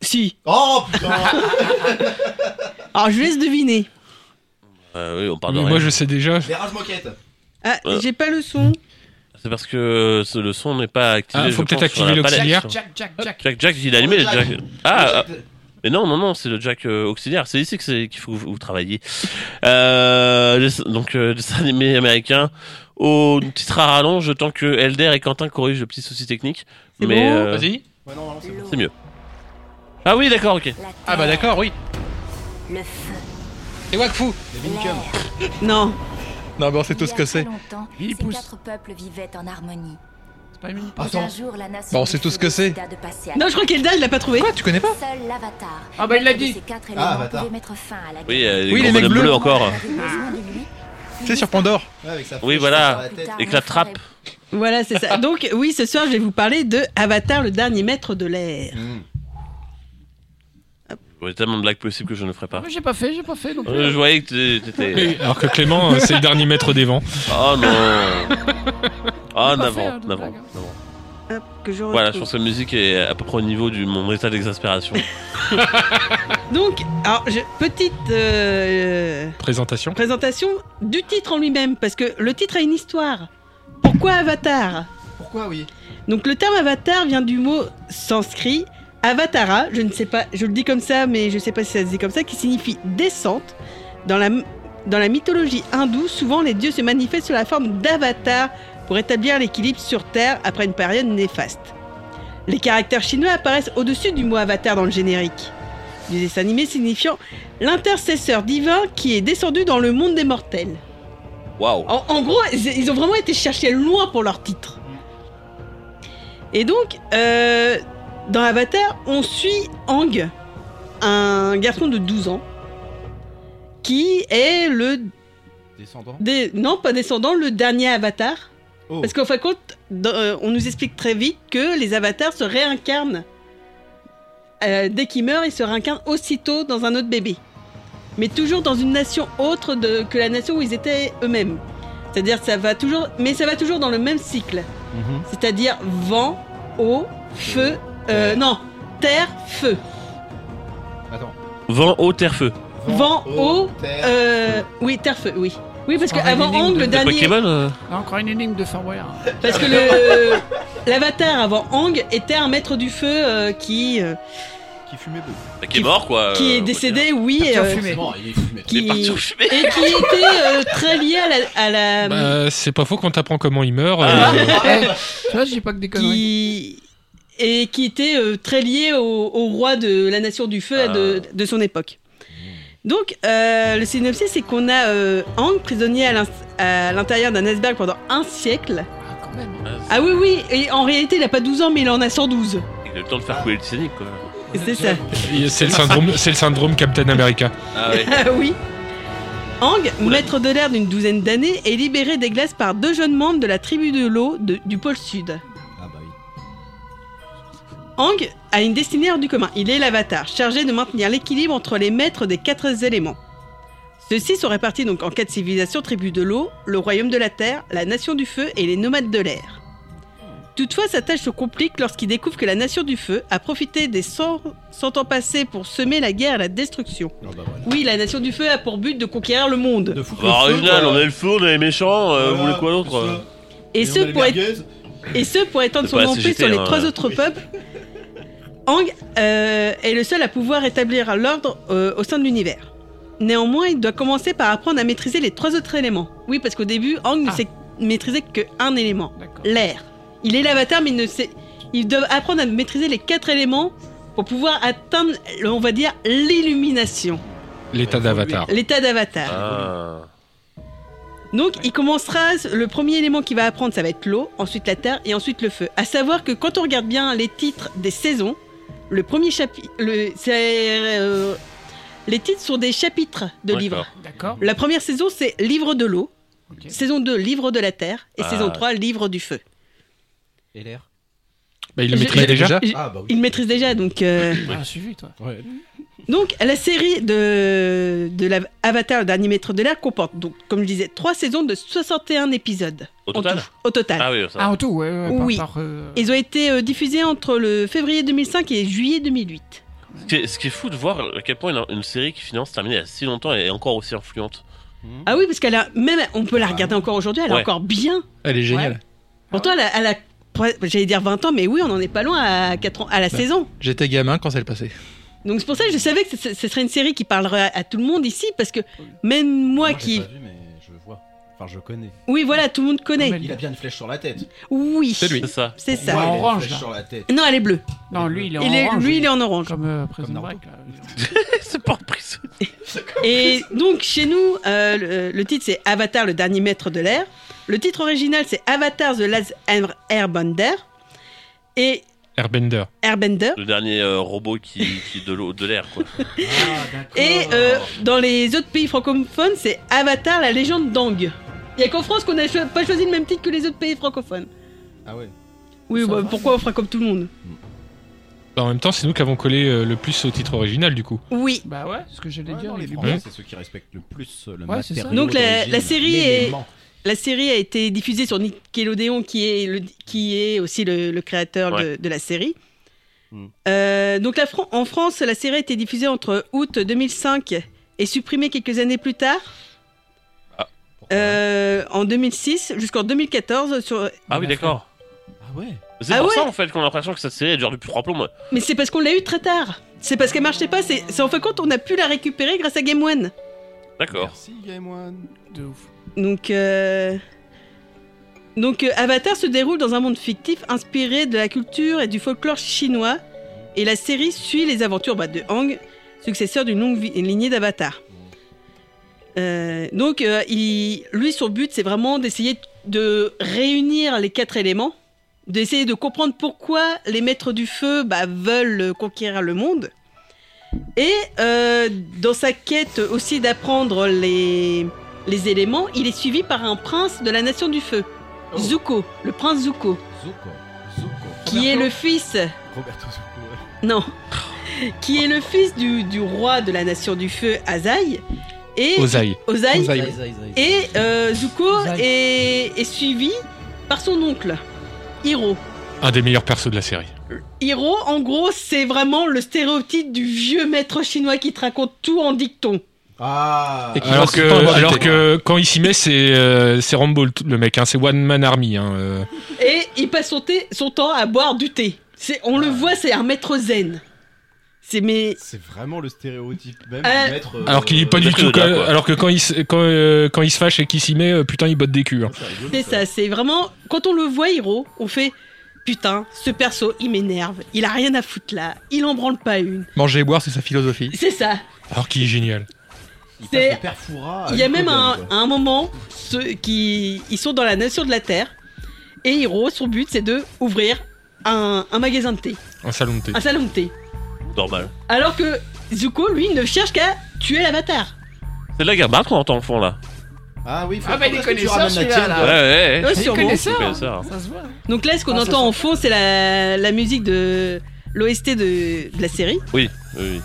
Speaker 4: Si.
Speaker 6: Oh putain. <laughs>
Speaker 4: Alors je vous laisse deviner.
Speaker 1: Euh, oui, on parle de
Speaker 5: Mais
Speaker 1: rien.
Speaker 5: moi, je sais déjà.
Speaker 6: Les rages moquettes.
Speaker 4: Ah,
Speaker 1: Euh.
Speaker 4: j'ai pas le son.
Speaker 1: C'est parce que ce- le son n'est pas activé.
Speaker 5: Ah, faut
Speaker 1: je
Speaker 5: peut-être
Speaker 1: pense, sur
Speaker 5: activer
Speaker 1: palette.
Speaker 5: l'auxiliaire.
Speaker 3: Jack, Jack, Jack.
Speaker 1: Jack, Jack, il a allumé le
Speaker 6: Oh,
Speaker 1: Jack.
Speaker 6: Jack.
Speaker 1: Ah,
Speaker 6: Jack.
Speaker 1: Mais non, non, non, c'est le Jack euh, auxiliaire. C'est ici que c'est qu'il faut que vous, vous travailliez. Euh, donc, euh, dessin <laughs> animé américain au titre à rallonge, tant que Elder et Quentin corrigent le petit souci technique.
Speaker 4: C'est
Speaker 1: Mais
Speaker 4: bon
Speaker 1: euh,
Speaker 5: Vas-y.
Speaker 6: Ouais, non, non, c'est bon.
Speaker 1: c'est mieux. Ah oui, d'accord, ok.
Speaker 2: Ah bah d'accord, oui.
Speaker 12: Le feu.
Speaker 2: Et Wakfu
Speaker 6: Les.
Speaker 4: Non.
Speaker 2: Non, mais on sait tout ce que c'est.
Speaker 12: ces
Speaker 3: pousse.
Speaker 12: quatre peuples vivaient en harmonie.
Speaker 3: C'est pas une minute.
Speaker 12: Mais
Speaker 6: Attends.
Speaker 12: un jour, la nation
Speaker 2: Bah, on sait tout ce que c'est.
Speaker 4: Non, je crois qu'Elda, il l'a pas trouvé.
Speaker 2: Quoi, tu connais pas.
Speaker 3: Ah bah, il l'a dit.
Speaker 6: Ah, Avatar.
Speaker 12: la
Speaker 1: Oui, euh,
Speaker 2: Oui, les mecs bleus.
Speaker 1: bleus encore.
Speaker 12: Lui.
Speaker 2: C'est sur Pandore.
Speaker 6: Ouais, avec sa
Speaker 1: Oui,
Speaker 6: flèche
Speaker 1: voilà.
Speaker 6: sur la tête.
Speaker 1: Et
Speaker 12: mon
Speaker 1: clap
Speaker 12: frère
Speaker 1: trap.
Speaker 4: Voilà, c'est ça. <laughs> Donc, oui, ce soir, je vais vous parler de Avatar, le dernier maître de l'air.
Speaker 6: Mm.
Speaker 1: Il y a tellement de blagues possibles que je ne ferai pas.
Speaker 3: Mais J'ai pas fait, j'ai pas fait non plus.
Speaker 1: Euh, je voyais que t'é- t'étais.
Speaker 5: Alors que Clément, euh, c'est le dernier maître des vents.
Speaker 1: Oh non. <laughs> Oh,
Speaker 3: fait,
Speaker 1: Navant,
Speaker 3: hein,
Speaker 4: que je
Speaker 1: Voilà, je pense que la musique est à peu près au niveau de mon état d'exaspération. <laughs>
Speaker 4: Donc, alors, je- petite euh,
Speaker 5: Présentation.
Speaker 4: présentation du titre en lui-même, parce que le titre a une histoire. Pourquoi Avatar?
Speaker 6: Pourquoi oui?
Speaker 4: Donc, le terme Avatar vient du mot sanskrit Avatara, je ne sais pas, je le dis comme ça, mais je sais pas si ça se dit comme ça, qui signifie descente. Dans la, dans la mythologie hindoue, souvent les dieux se manifestent sous la forme d'avatar pour établir l'équilibre sur Terre après une période néfaste. Les caractères chinois apparaissent au-dessus du mot avatar dans le générique du dessin animé signifiant l'intercesseur divin qui est descendu dans le monde des mortels.
Speaker 1: Waouh.
Speaker 4: En, en gros, ils ont vraiment été chercher loin pour leur titre. Et donc, euh, dans Avatar, on suit Ang, un garçon de 12 ans, qui est le...
Speaker 6: Descendant?
Speaker 4: non, pas descendant, le dernier Avatar.
Speaker 6: Oh.
Speaker 4: Parce qu'en fin de compte, dans- euh, on nous explique très vite que les avatars se réincarnent euh, dès qu'il meurt, il se réincarne aussitôt dans un autre bébé. Mais toujours dans une nation autre de- que la nation où ils étaient eux-mêmes. C'est-à-dire ça va toujours, mais ça va toujours dans le même cycle.
Speaker 6: Mhm.
Speaker 4: C'est-à-dire vent, eau, feu, euh, non, terre, feu.
Speaker 6: Attends.
Speaker 1: Vent, eau, terre, feu.
Speaker 4: Vent, eau,
Speaker 6: terre,
Speaker 4: euh, oui, terre, feu, oui. Oui, parce qu'avant
Speaker 3: une énigme
Speaker 4: Ang,
Speaker 3: de-
Speaker 4: le
Speaker 3: de
Speaker 4: dernier.
Speaker 1: Pokémon euh,
Speaker 3: Ah, Encore une énigme de Boyard.
Speaker 4: Parce que le <laughs> l'avatar avant Ang était un maître du feu euh, qui euh,
Speaker 8: Qui fumait beaucoup.
Speaker 1: bah, Qui est mort, quoi.
Speaker 4: qui
Speaker 1: euh,
Speaker 4: est
Speaker 1: on va
Speaker 4: décédé, oui,
Speaker 3: Parti en
Speaker 4: euh,
Speaker 3: fumée.
Speaker 6: Bon, il est fumé.
Speaker 4: qui
Speaker 1: Il est parti en fumée.
Speaker 4: et qui était euh, très lié à la, à la
Speaker 5: Bah, c'est pas faux quand t'apprends comment il meurt.
Speaker 1: Ah.
Speaker 5: euh, <laughs>
Speaker 3: Eh, tu vois, j'ai pas que des conneries.
Speaker 4: qui et qui était euh, très lié au, au roi de la nation du feu de, de son époque. Donc, euh, le synopsis, c'est qu'on a euh, Ang prisonnier à l'in- à l'intérieur d'un iceberg pendant un siècle.
Speaker 3: Ah, quand même.
Speaker 4: Ah oui, oui, et en réalité, il a pas 12 ans, mais il en a 112.
Speaker 1: Il a le temps de faire couler le Titanic, quoi.
Speaker 4: C'est ça.
Speaker 5: c'est le syndrome, c'est le syndrome Captain America.
Speaker 1: Ah ouais. <laughs>
Speaker 4: Ah oui. Ang, maître de l'air d'une douzaine d'années, est libéré des glaces par deux jeunes membres de la tribu de l'eau de- du pôle sud. Ang a une destinée hors du commun. Il est l'avatar, chargé de maintenir l'équilibre entre les maîtres des quatre éléments. Ceux-ci sont répartis donc en quatre civilisations tribus de l'eau, le royaume de la terre, la nation du feu et les nomades de l'air. Toutefois, sa tâche se complique lorsqu'il découvre que la nation du feu a profité des 100, 100 ans passés pour semer la guerre et la destruction.
Speaker 6: Ah bah voilà.
Speaker 4: Oui, la nation du feu a pour but de conquérir le monde.
Speaker 6: De foutre
Speaker 1: Bah,
Speaker 6: feu,
Speaker 1: original,
Speaker 6: quoi.
Speaker 1: on a le feu, on a les méchants, euh, vous voulez quoi d'autre euh.
Speaker 4: Et
Speaker 6: on
Speaker 4: ce,
Speaker 6: les
Speaker 4: pour être,
Speaker 6: merguez.
Speaker 4: et ce pour étendre
Speaker 1: C'est
Speaker 4: son
Speaker 1: pas
Speaker 4: emprise
Speaker 1: CGT,
Speaker 4: sur les
Speaker 1: hein,
Speaker 4: trois autres peuples. Ang euh, est le seul à pouvoir établir l'ordre euh, au sein de l'univers. Néanmoins, il doit commencer par apprendre à maîtriser les trois autres éléments. Oui, parce qu'au début, Ang ne
Speaker 3: Ah.
Speaker 4: sait maîtriser qu'un élément, l'air. Il est l'avatar, mais il ne sait. Il doit apprendre à maîtriser les quatre éléments pour pouvoir atteindre, on va dire, l'illumination,
Speaker 5: L'état d'avatar.
Speaker 4: l'état d'avatar.
Speaker 1: Ah.
Speaker 4: Donc, il commencera. Le premier élément qu'il va apprendre, ça va être l'eau, ensuite la terre et ensuite le feu. À savoir que quand on regarde bien les titres des saisons, le premier chapitre, le, c'est, euh, les titres sont des chapitres de livres.
Speaker 3: D'accord.
Speaker 4: La première saison, c'est livre de l'eau.
Speaker 3: Ok.
Speaker 4: Saison 2, livre de la terre. Et
Speaker 1: Ah.
Speaker 4: saison 3, livre du feu.
Speaker 6: Et l'air?
Speaker 5: Bah, il le
Speaker 4: Je-
Speaker 5: maîtrise
Speaker 4: je-
Speaker 5: déjà.
Speaker 4: je-
Speaker 6: Ah bah oui.
Speaker 4: Il maîtrise déjà, donc. euh,
Speaker 3: Ah, suivi, toi.
Speaker 6: Ouais.
Speaker 4: Donc, la série de, de la Avatar, le dernier maître de l'air, comporte, donc, comme je disais, trois saisons de 61 épisodes.
Speaker 1: Au total
Speaker 4: tout, Au total.
Speaker 1: Ah oui, ça.
Speaker 3: Ah, en tout, ouais. ouais par-
Speaker 4: Oui.
Speaker 3: par, euh,
Speaker 4: Ils ont été euh, diffusés entre le février 2005 et juillet 2008.
Speaker 1: Ce qui, est, ce qui est fou de voir à quel point une, une série qui finance terminée il y a si longtemps est encore aussi influente.
Speaker 4: Ah oui, parce qu'elle a même, on peut la regarder encore aujourd'hui, elle est
Speaker 1: Ouais.
Speaker 4: encore bien.
Speaker 2: Elle est géniale.
Speaker 4: Pourtant, elle a, elle a- j'allais dire 20 ans, mais oui, on en est pas loin à, 4 ans, à la
Speaker 2: Bah.
Speaker 4: saison.
Speaker 2: J'étais gamin quand elle passait.
Speaker 4: Donc c'est pour ça que je savais que ce, ce serait une série qui parlerait à, à tout le monde ici, parce que même moi,
Speaker 6: Moi,
Speaker 4: qui,
Speaker 6: pas vu, mais je vois. Enfin, je connais.
Speaker 4: oui, voilà, tout le monde connaît.
Speaker 3: Non,
Speaker 6: Il a bien une flèche sur la tête.
Speaker 4: Oui,
Speaker 5: C'est lui.
Speaker 1: C'est ça.
Speaker 4: c'est
Speaker 6: Pour
Speaker 4: ça.
Speaker 6: moi, il a
Speaker 3: En
Speaker 6: une
Speaker 3: orange,
Speaker 6: flèche sur la tête.
Speaker 4: Non, elle est bleue.
Speaker 3: Non, lui, il est en
Speaker 4: Il est-
Speaker 3: orange.
Speaker 4: lui, il est en orange.
Speaker 3: Comme euh, Prison. Break. <laughs>
Speaker 1: c'est pas.
Speaker 4: Et donc chez nous, euh, le, le titre c'est Avatar, le dernier maître de l'air. Le titre original c'est Avatar the Last Air- Airbender. Et
Speaker 5: Airbender.
Speaker 4: Airbender.
Speaker 1: Le dernier euh, robot qui, qui est de l'eau, de l'air, quoi. <laughs>
Speaker 6: Ah, d'accord.
Speaker 4: Et euh, dans les autres pays francophones, c'est Avatar, la légende d'Ang. Il y a qu'en France qu'on n'a cho- pas choisi le même titre que les autres pays francophones.
Speaker 6: Ah ouais.
Speaker 4: Oui,
Speaker 3: Ça
Speaker 4: bah,
Speaker 3: va.
Speaker 4: pourquoi on fera comme tout le monde
Speaker 5: Bah, en même temps, c'est nous qui avons collé euh, le plus au titre original, du coup.
Speaker 4: Oui.
Speaker 3: Bah ouais, ce que j'allais
Speaker 6: Ouais,
Speaker 3: dire.
Speaker 6: non, les
Speaker 3: les
Speaker 6: Français,
Speaker 5: Hein
Speaker 6: c'est ceux qui respectent le plus le
Speaker 3: Ouais, c'est ça.
Speaker 6: matériau
Speaker 4: Donc, la-
Speaker 6: d'origine,
Speaker 4: série est-
Speaker 6: l'élément.
Speaker 4: La série a été diffusée sur Nickelodeon, qui est, le, qui est aussi le, le créateur de,
Speaker 1: Ouais.
Speaker 4: de la série.
Speaker 6: Mm.
Speaker 4: Euh, donc la Fran- en France, la série a été diffusée entre août 2005 et supprimée quelques années plus tard,
Speaker 6: Pourquoi
Speaker 4: euh, en 2006 jusqu'en 2014. Sur...
Speaker 1: Ah oui, d'accord.
Speaker 6: Ah ouais.
Speaker 1: C'est
Speaker 4: Ah
Speaker 1: pour
Speaker 4: ouais
Speaker 1: ça, en fait, qu'on a l'impression que cette série dure depuis trois plombs.
Speaker 4: Mais c'est parce qu'on l'a eu très tard. C'est parce qu'elle marchait pas. C'est c'est en fin de compte, on a pu la récupérer grâce à Game One.
Speaker 1: D'accord.
Speaker 6: Merci Game One.
Speaker 3: De ouf.
Speaker 4: Donc, euh, euh, Avatar se déroule dans un monde fictif inspiré de la culture et du folklore chinois. Et la série suit les aventures bah, de Hang, successeur d'une longue lignée d'Avatar. Euh, donc, il- lui, son but, c'est vraiment d'essayer de réunir les quatre éléments, d'essayer de comprendre pourquoi les maîtres du feu bah, veulent conquérir le monde. Et dans sa quête aussi d'apprendre les, les éléments, il est suivi par un prince de la nation du feu, Zuko, le prince Zuko,
Speaker 6: Zuko. Zuko.
Speaker 4: qui est le fils,
Speaker 6: Roberto Zuko. ouais.
Speaker 4: non, qui est le fils du, du roi de la nation du feu, Azai. Et
Speaker 5: Ozai.
Speaker 4: Ozai.
Speaker 2: Ozai.
Speaker 4: Et euh, Zuko est, est suivi par son oncle, Hiro.
Speaker 5: Un des meilleurs persos de la série.
Speaker 4: Hiro, en gros, c'est vraiment le stéréotype du vieux maître chinois qui te raconte tout en dicton.
Speaker 6: Ah
Speaker 2: Et
Speaker 5: Alors que,
Speaker 2: du
Speaker 5: alors quand il s'y met, c'est euh, c'est Rambo le, mec, hein, c'est One Man Army. Hein, euh.
Speaker 4: Et il passe son, thé- son temps à boire du thé. On le voit, c'est un maître zen. C'est mais
Speaker 6: C'est vraiment le stéréotype même
Speaker 4: Euh,
Speaker 6: du maître. euh,
Speaker 5: Alors qu'il est pas du
Speaker 1: maître
Speaker 5: tout. Quand- alors que quand il, se- quand, euh, quand il se fâche et qu'il s'y met, euh, putain, il botte des culs. hein.
Speaker 4: c'est ça, c'est vraiment quand on le voit Hiro, on fait putain, ce perso, il m'énerve. Il a rien à foutre là. Il en branle pas une.
Speaker 2: Manger et boire, c'est sa philosophie.
Speaker 4: C'est ça.
Speaker 5: Alors qu'il est génial.
Speaker 6: Il
Speaker 4: c'est- y a même un, moment ceux qui ils sont dans la nation de la terre et Hiro, son but c'est de ouvrir un, un magasin de thé,
Speaker 5: Un salon de thé.
Speaker 4: un salon de thé.
Speaker 1: Normal.
Speaker 4: Alors que Zuko, lui, ne cherche qu'à tuer l'avatar.
Speaker 1: C'est de la guerre battre qu'on entend au fond là.
Speaker 6: Ah oui, faut
Speaker 3: Ah bah, il est
Speaker 6: est-ce que tu
Speaker 3: connaisseur,
Speaker 6: ramènes la
Speaker 3: celui-là,
Speaker 6: tienne,
Speaker 3: là.
Speaker 1: Ouais, ouais, ouais.
Speaker 4: Ouais,
Speaker 3: Il
Speaker 1: connaisseur, hein.
Speaker 3: ça se voit.
Speaker 4: Donc là, ce qu'on
Speaker 3: Ah,
Speaker 4: entend en fond, c'est la, la musique de l'OST de, de la série.
Speaker 1: Oui, oui, oui.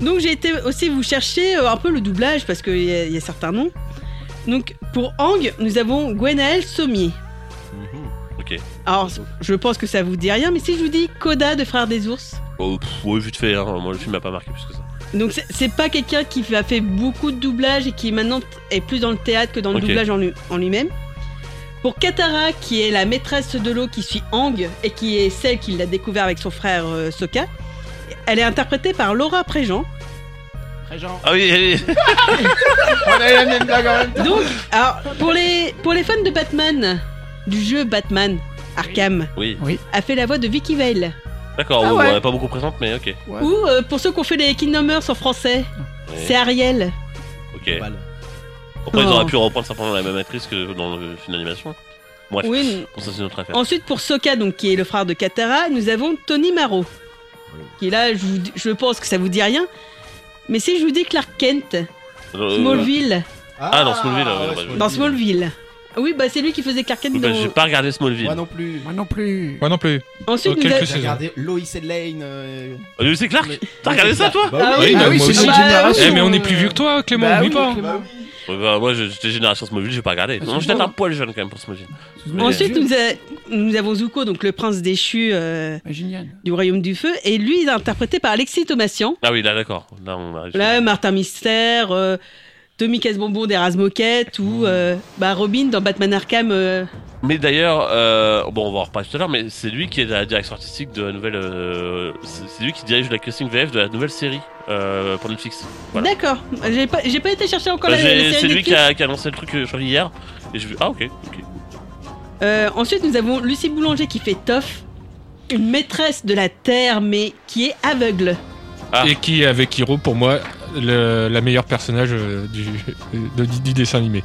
Speaker 4: Donc j'ai été aussi vous chercher euh, un peu le doublage parce qu'il y, a- il y a certains noms. Donc pour Ang, nous avons Gwenaël Sommier.
Speaker 6: Mhm.
Speaker 1: Ok.
Speaker 4: Alors je pense que ça vous dit rien, mais si je vous dis Koda de Frères des Ours,
Speaker 1: Oh, pff, ouais, vite fait, hein. moi le film m'a pas marqué plus que ça.
Speaker 4: donc c'est- c'est pas quelqu'un qui a fait beaucoup de doublage et qui maintenant est plus dans le théâtre que dans le
Speaker 1: Ok.
Speaker 4: doublage en lui- en lui-même. Pour Katara, qui est la maîtresse de l'eau qui suit Ang et qui est celle qui l'a découvert avec son frère euh, Sokka, elle est interprétée par Laura Préjean.
Speaker 1: Ah oui, oui. <laughs>
Speaker 3: On a eu la même blague en même temps.
Speaker 4: Donc, alors, pour les, pour les fans de Batman, du jeu Batman, Arkham,
Speaker 1: oui.
Speaker 4: a fait la voix de Vicky Vale.
Speaker 1: D'accord,
Speaker 3: Ah
Speaker 1: ouais, pas beaucoup présente, mais ok.
Speaker 3: Ouais.
Speaker 4: Ou euh, pour ceux qui ont fait les Kingdom Hearts en français,
Speaker 1: Ouais.
Speaker 4: c'est Ariel.
Speaker 1: Ok.
Speaker 6: Balle.
Speaker 1: Après, ils auraient pu reprendre simplement la même actrice que dans le film d'animation. Bref,
Speaker 4: Oui.
Speaker 1: bon, ça c'est notre affaire.
Speaker 4: Ensuite, pour Sokka, donc, qui est le frère de Katara, nous avons Tony Marrow. Qui est là, je, vous dis- je pense que ça vous dit rien. Mais si je vous dis Clark Kent,
Speaker 1: Euh,
Speaker 4: Smallville,
Speaker 1: Ah, dans Smallville, ouais,
Speaker 6: ouais,
Speaker 1: bah,
Speaker 4: dans Smallville. Ah Oui, bah c'est lui qui faisait Clark Kent
Speaker 1: bah,
Speaker 4: dans...
Speaker 1: j'ai pas regardé Smallville.
Speaker 6: Moi non plus.
Speaker 3: Moi non plus.
Speaker 2: Moi non plus.
Speaker 4: Ensuite,
Speaker 5: Oh,
Speaker 4: nous.
Speaker 6: J'ai regardé Lois et Lane. euh,
Speaker 1: Ah, Clark T'as regardé ça, toi
Speaker 6: Bah
Speaker 4: Ah
Speaker 6: oui.
Speaker 3: Ah oui, c'est génération.
Speaker 5: Eh, mais on est plus vieux que toi, Clément,
Speaker 3: Bah
Speaker 5: oublie
Speaker 3: oui,
Speaker 5: pas.
Speaker 3: Clément.
Speaker 1: Ouais, bah, Moi, j'étais génération Smallville, j'ai pas regardé.
Speaker 3: Ah,
Speaker 1: Non, j'étais un poil jeune quand même pour Smallville.
Speaker 4: Ensuite, nous, a- nous avons Zuko, donc le prince déchu euh,
Speaker 3: Ah,
Speaker 4: du royaume du feu, et lui, il est interprété par Alexis Thomasian.
Speaker 1: Ah oui, là, d'accord. Là, on arrive.
Speaker 4: Là, Martin Mystère, euh, Tommy Casse-Bonbon d'Eras Moquette, ou euh, bah, Robin dans Batman Arkham. euh,
Speaker 1: Mais d'ailleurs, euh, bon, on va en reparler tout à l'heure, mais c'est lui qui est la direction artistique de la nouvelle. euh, c'est c'est lui qui dirige la casting VF de la nouvelle série euh, pour Netflix. Voilà.
Speaker 4: D'accord, j'ai pas, j'ai pas été chercher encore
Speaker 1: Bah,
Speaker 4: la,
Speaker 1: j'ai-
Speaker 4: la série
Speaker 1: c'est lui
Speaker 4: Netflix.
Speaker 1: qui a, qui a lancé le truc, euh, je crois, hier. Et je ah, ok, ok.
Speaker 4: Euh, ensuite, nous avons Lucie Boulanger qui fait Toff, une maîtresse de la Terre, mais qui est aveugle.
Speaker 1: Ah.
Speaker 5: Et qui est avec Hiro, pour moi, le, la meilleure personnage euh, du, de- du, du dessin animé.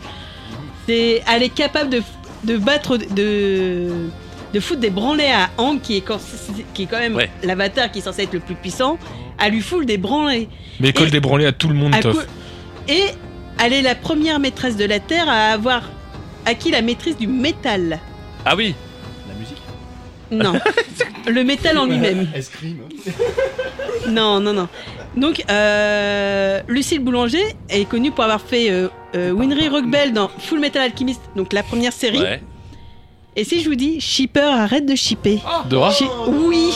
Speaker 4: C'est, elle est capable de, de battre, de, de foutre des branlés à Hank, qui est, quand- qui est quand même
Speaker 1: Ouais.
Speaker 4: l'avatar qui est censé être le plus puissant. Elle lui fout des branlés.
Speaker 5: Mais école
Speaker 4: Et-
Speaker 5: des branlés à tout le monde,
Speaker 4: Et elle est la première maîtresse de la Terre à avoir acquis la maîtrise du métal.
Speaker 1: Ah oui,
Speaker 4: Non, <laughs> le métal en lui-même.
Speaker 6: Escrime. <laughs>
Speaker 4: Non, non, non. Donc, euh, Lucille Boulanger est connue pour avoir fait euh, euh, Winry Rockbell dans Full Metal Alchemist, donc la première série.
Speaker 1: ouais.
Speaker 4: Et si je vous dis, shipper, arrête de shipper.
Speaker 5: Dora
Speaker 4: Shi- Oui,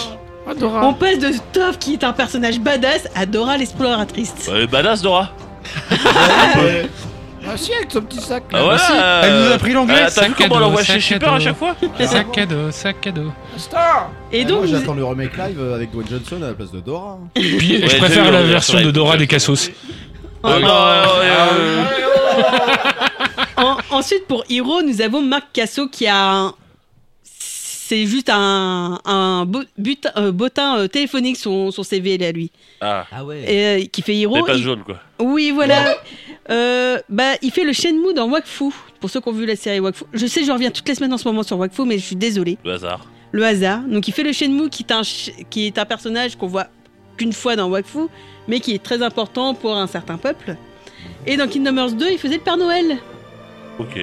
Speaker 3: Adora.
Speaker 4: on passe de Toph, qui est un personnage badass, à Dora l'exploratrice.
Speaker 1: Badass Dora. <laughs>
Speaker 3: Ah si, avec son petit sac.
Speaker 1: Ah ouais,
Speaker 2: si, elle nous a appris l'anglais.
Speaker 1: euh, vu
Speaker 5: Sac à
Speaker 1: comment on
Speaker 5: dos,
Speaker 1: l'envoie
Speaker 5: sac
Speaker 1: chez
Speaker 5: à dos.
Speaker 1: à chaque fois
Speaker 5: Sac à dos, sac à dos.
Speaker 3: Star.
Speaker 4: Et donc,
Speaker 6: moi
Speaker 4: vous-
Speaker 6: j'attends le remake live euh, avec Dwayne Johnson à la place de Dora.
Speaker 5: Puis
Speaker 1: Ouais,
Speaker 5: je
Speaker 1: j'ai
Speaker 5: préfère
Speaker 1: vu,
Speaker 5: la
Speaker 1: on
Speaker 5: version de Dora des Cassos.
Speaker 4: Oh non.
Speaker 1: non, euh,
Speaker 4: En- ensuite, pour Hiro, nous avons Marc Casso qui a un. C'est juste un, un euh, bottin euh, téléphonique, son, son CV, là, lui.
Speaker 1: Ah,
Speaker 6: Ah ouais.
Speaker 4: Et, euh, qui fait Hiro.
Speaker 1: les pages
Speaker 4: il-
Speaker 1: jaunes quoi.
Speaker 4: Oui, voilà. Euh, bah, il fait le Shenmue dans Wakfu. Pour ceux qui ont vu la série Wakfu. Je sais, je reviens toutes les semaines en ce moment sur Wakfu, mais je suis désolée.
Speaker 1: Le hasard.
Speaker 4: Le hasard. Donc, il fait le Shenmue qui est un, qui est un personnage qu'on voit qu'une fois dans Wakfu, mais qui est très important pour un certain peuple. Et dans Kingdom Hearts 2, il faisait le Père Noël.
Speaker 1: Ok.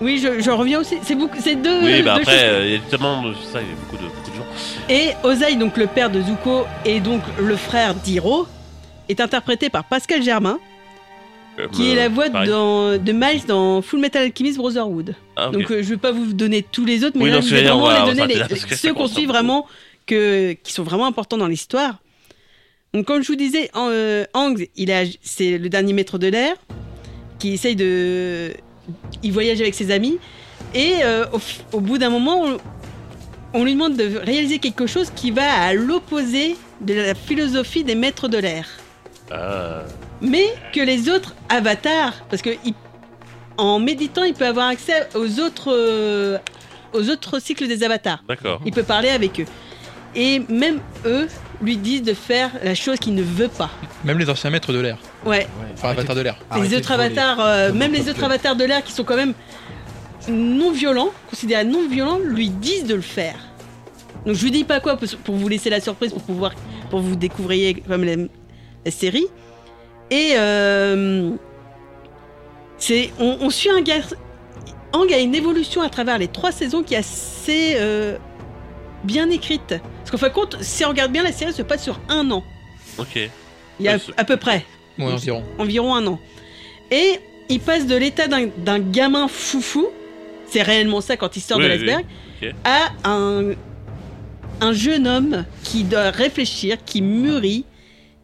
Speaker 4: Oui, je, je reviens aussi. C'est beaucoup, c'est deux.
Speaker 1: Oui, bah
Speaker 4: deux
Speaker 1: après, euh, il y a tellement de ça, il y a beaucoup de, beaucoup de gens.
Speaker 4: Et Ozai, donc le père de Zuko et donc le frère d'Hiro, est interprété par Pascal Germain, qui est la voix
Speaker 1: pareil.
Speaker 4: dans- de Miles dans Full Metal Alchemist Brotherhood.
Speaker 1: Ah.
Speaker 4: Donc euh, je vais pas vous donner tous les autres, mais
Speaker 1: Oui,
Speaker 4: là,
Speaker 1: non,
Speaker 4: je vais vraiment
Speaker 1: voilà,
Speaker 4: les
Speaker 1: on
Speaker 4: donner les- ceux qu'on suit vraiment, que, qui sont vraiment importants dans l'histoire. Donc comme je vous disais, euh, Aang, il a- c'est le dernier maître de l'air, qui essaye de... Il voyage avec ses amis, et euh, au bout d'un moment, on, on lui demande de réaliser quelque chose qui va à l'opposé de la philosophie des maîtres de l'air
Speaker 1: Ah.
Speaker 4: Mais que les autres avatars, parce que il- en méditant, il peut avoir accès aux autres, euh, aux autres cycles des avatars.
Speaker 1: D'accord.
Speaker 4: Il peut parler avec eux. Et même eux lui disent de faire la chose qu'il ne veut pas.
Speaker 2: Même les anciens maîtres de l'air.
Speaker 4: Ouais.
Speaker 2: Enfin, avatar de l'air.
Speaker 4: les autres avatars, euh, même les autres avatars de l'air qui sont quand même non violents, considérés non violents, lui disent de le faire. Donc je vous dis pas quoi pour, pour vous laisser la surprise, pour pouvoir, pour vous découvrir comme la, la série. Et euh, c'est, on, on suit un gars. Ang a une évolution à travers les trois saisons qui est assez euh, bien écrite. Parce qu'en fin de compte, si on regarde bien, la série se passe sur un an.
Speaker 1: Ok.
Speaker 4: Il y a à peu près
Speaker 2: Ouais, environ.
Speaker 4: environ un an. Et il passe de l'état d'un d'un gamin foufou, c'est réellement ça quand il sort
Speaker 1: Oui,
Speaker 4: de
Speaker 1: oui,
Speaker 4: l'iceberg, à un, un jeune homme qui doit réfléchir, qui mûrit,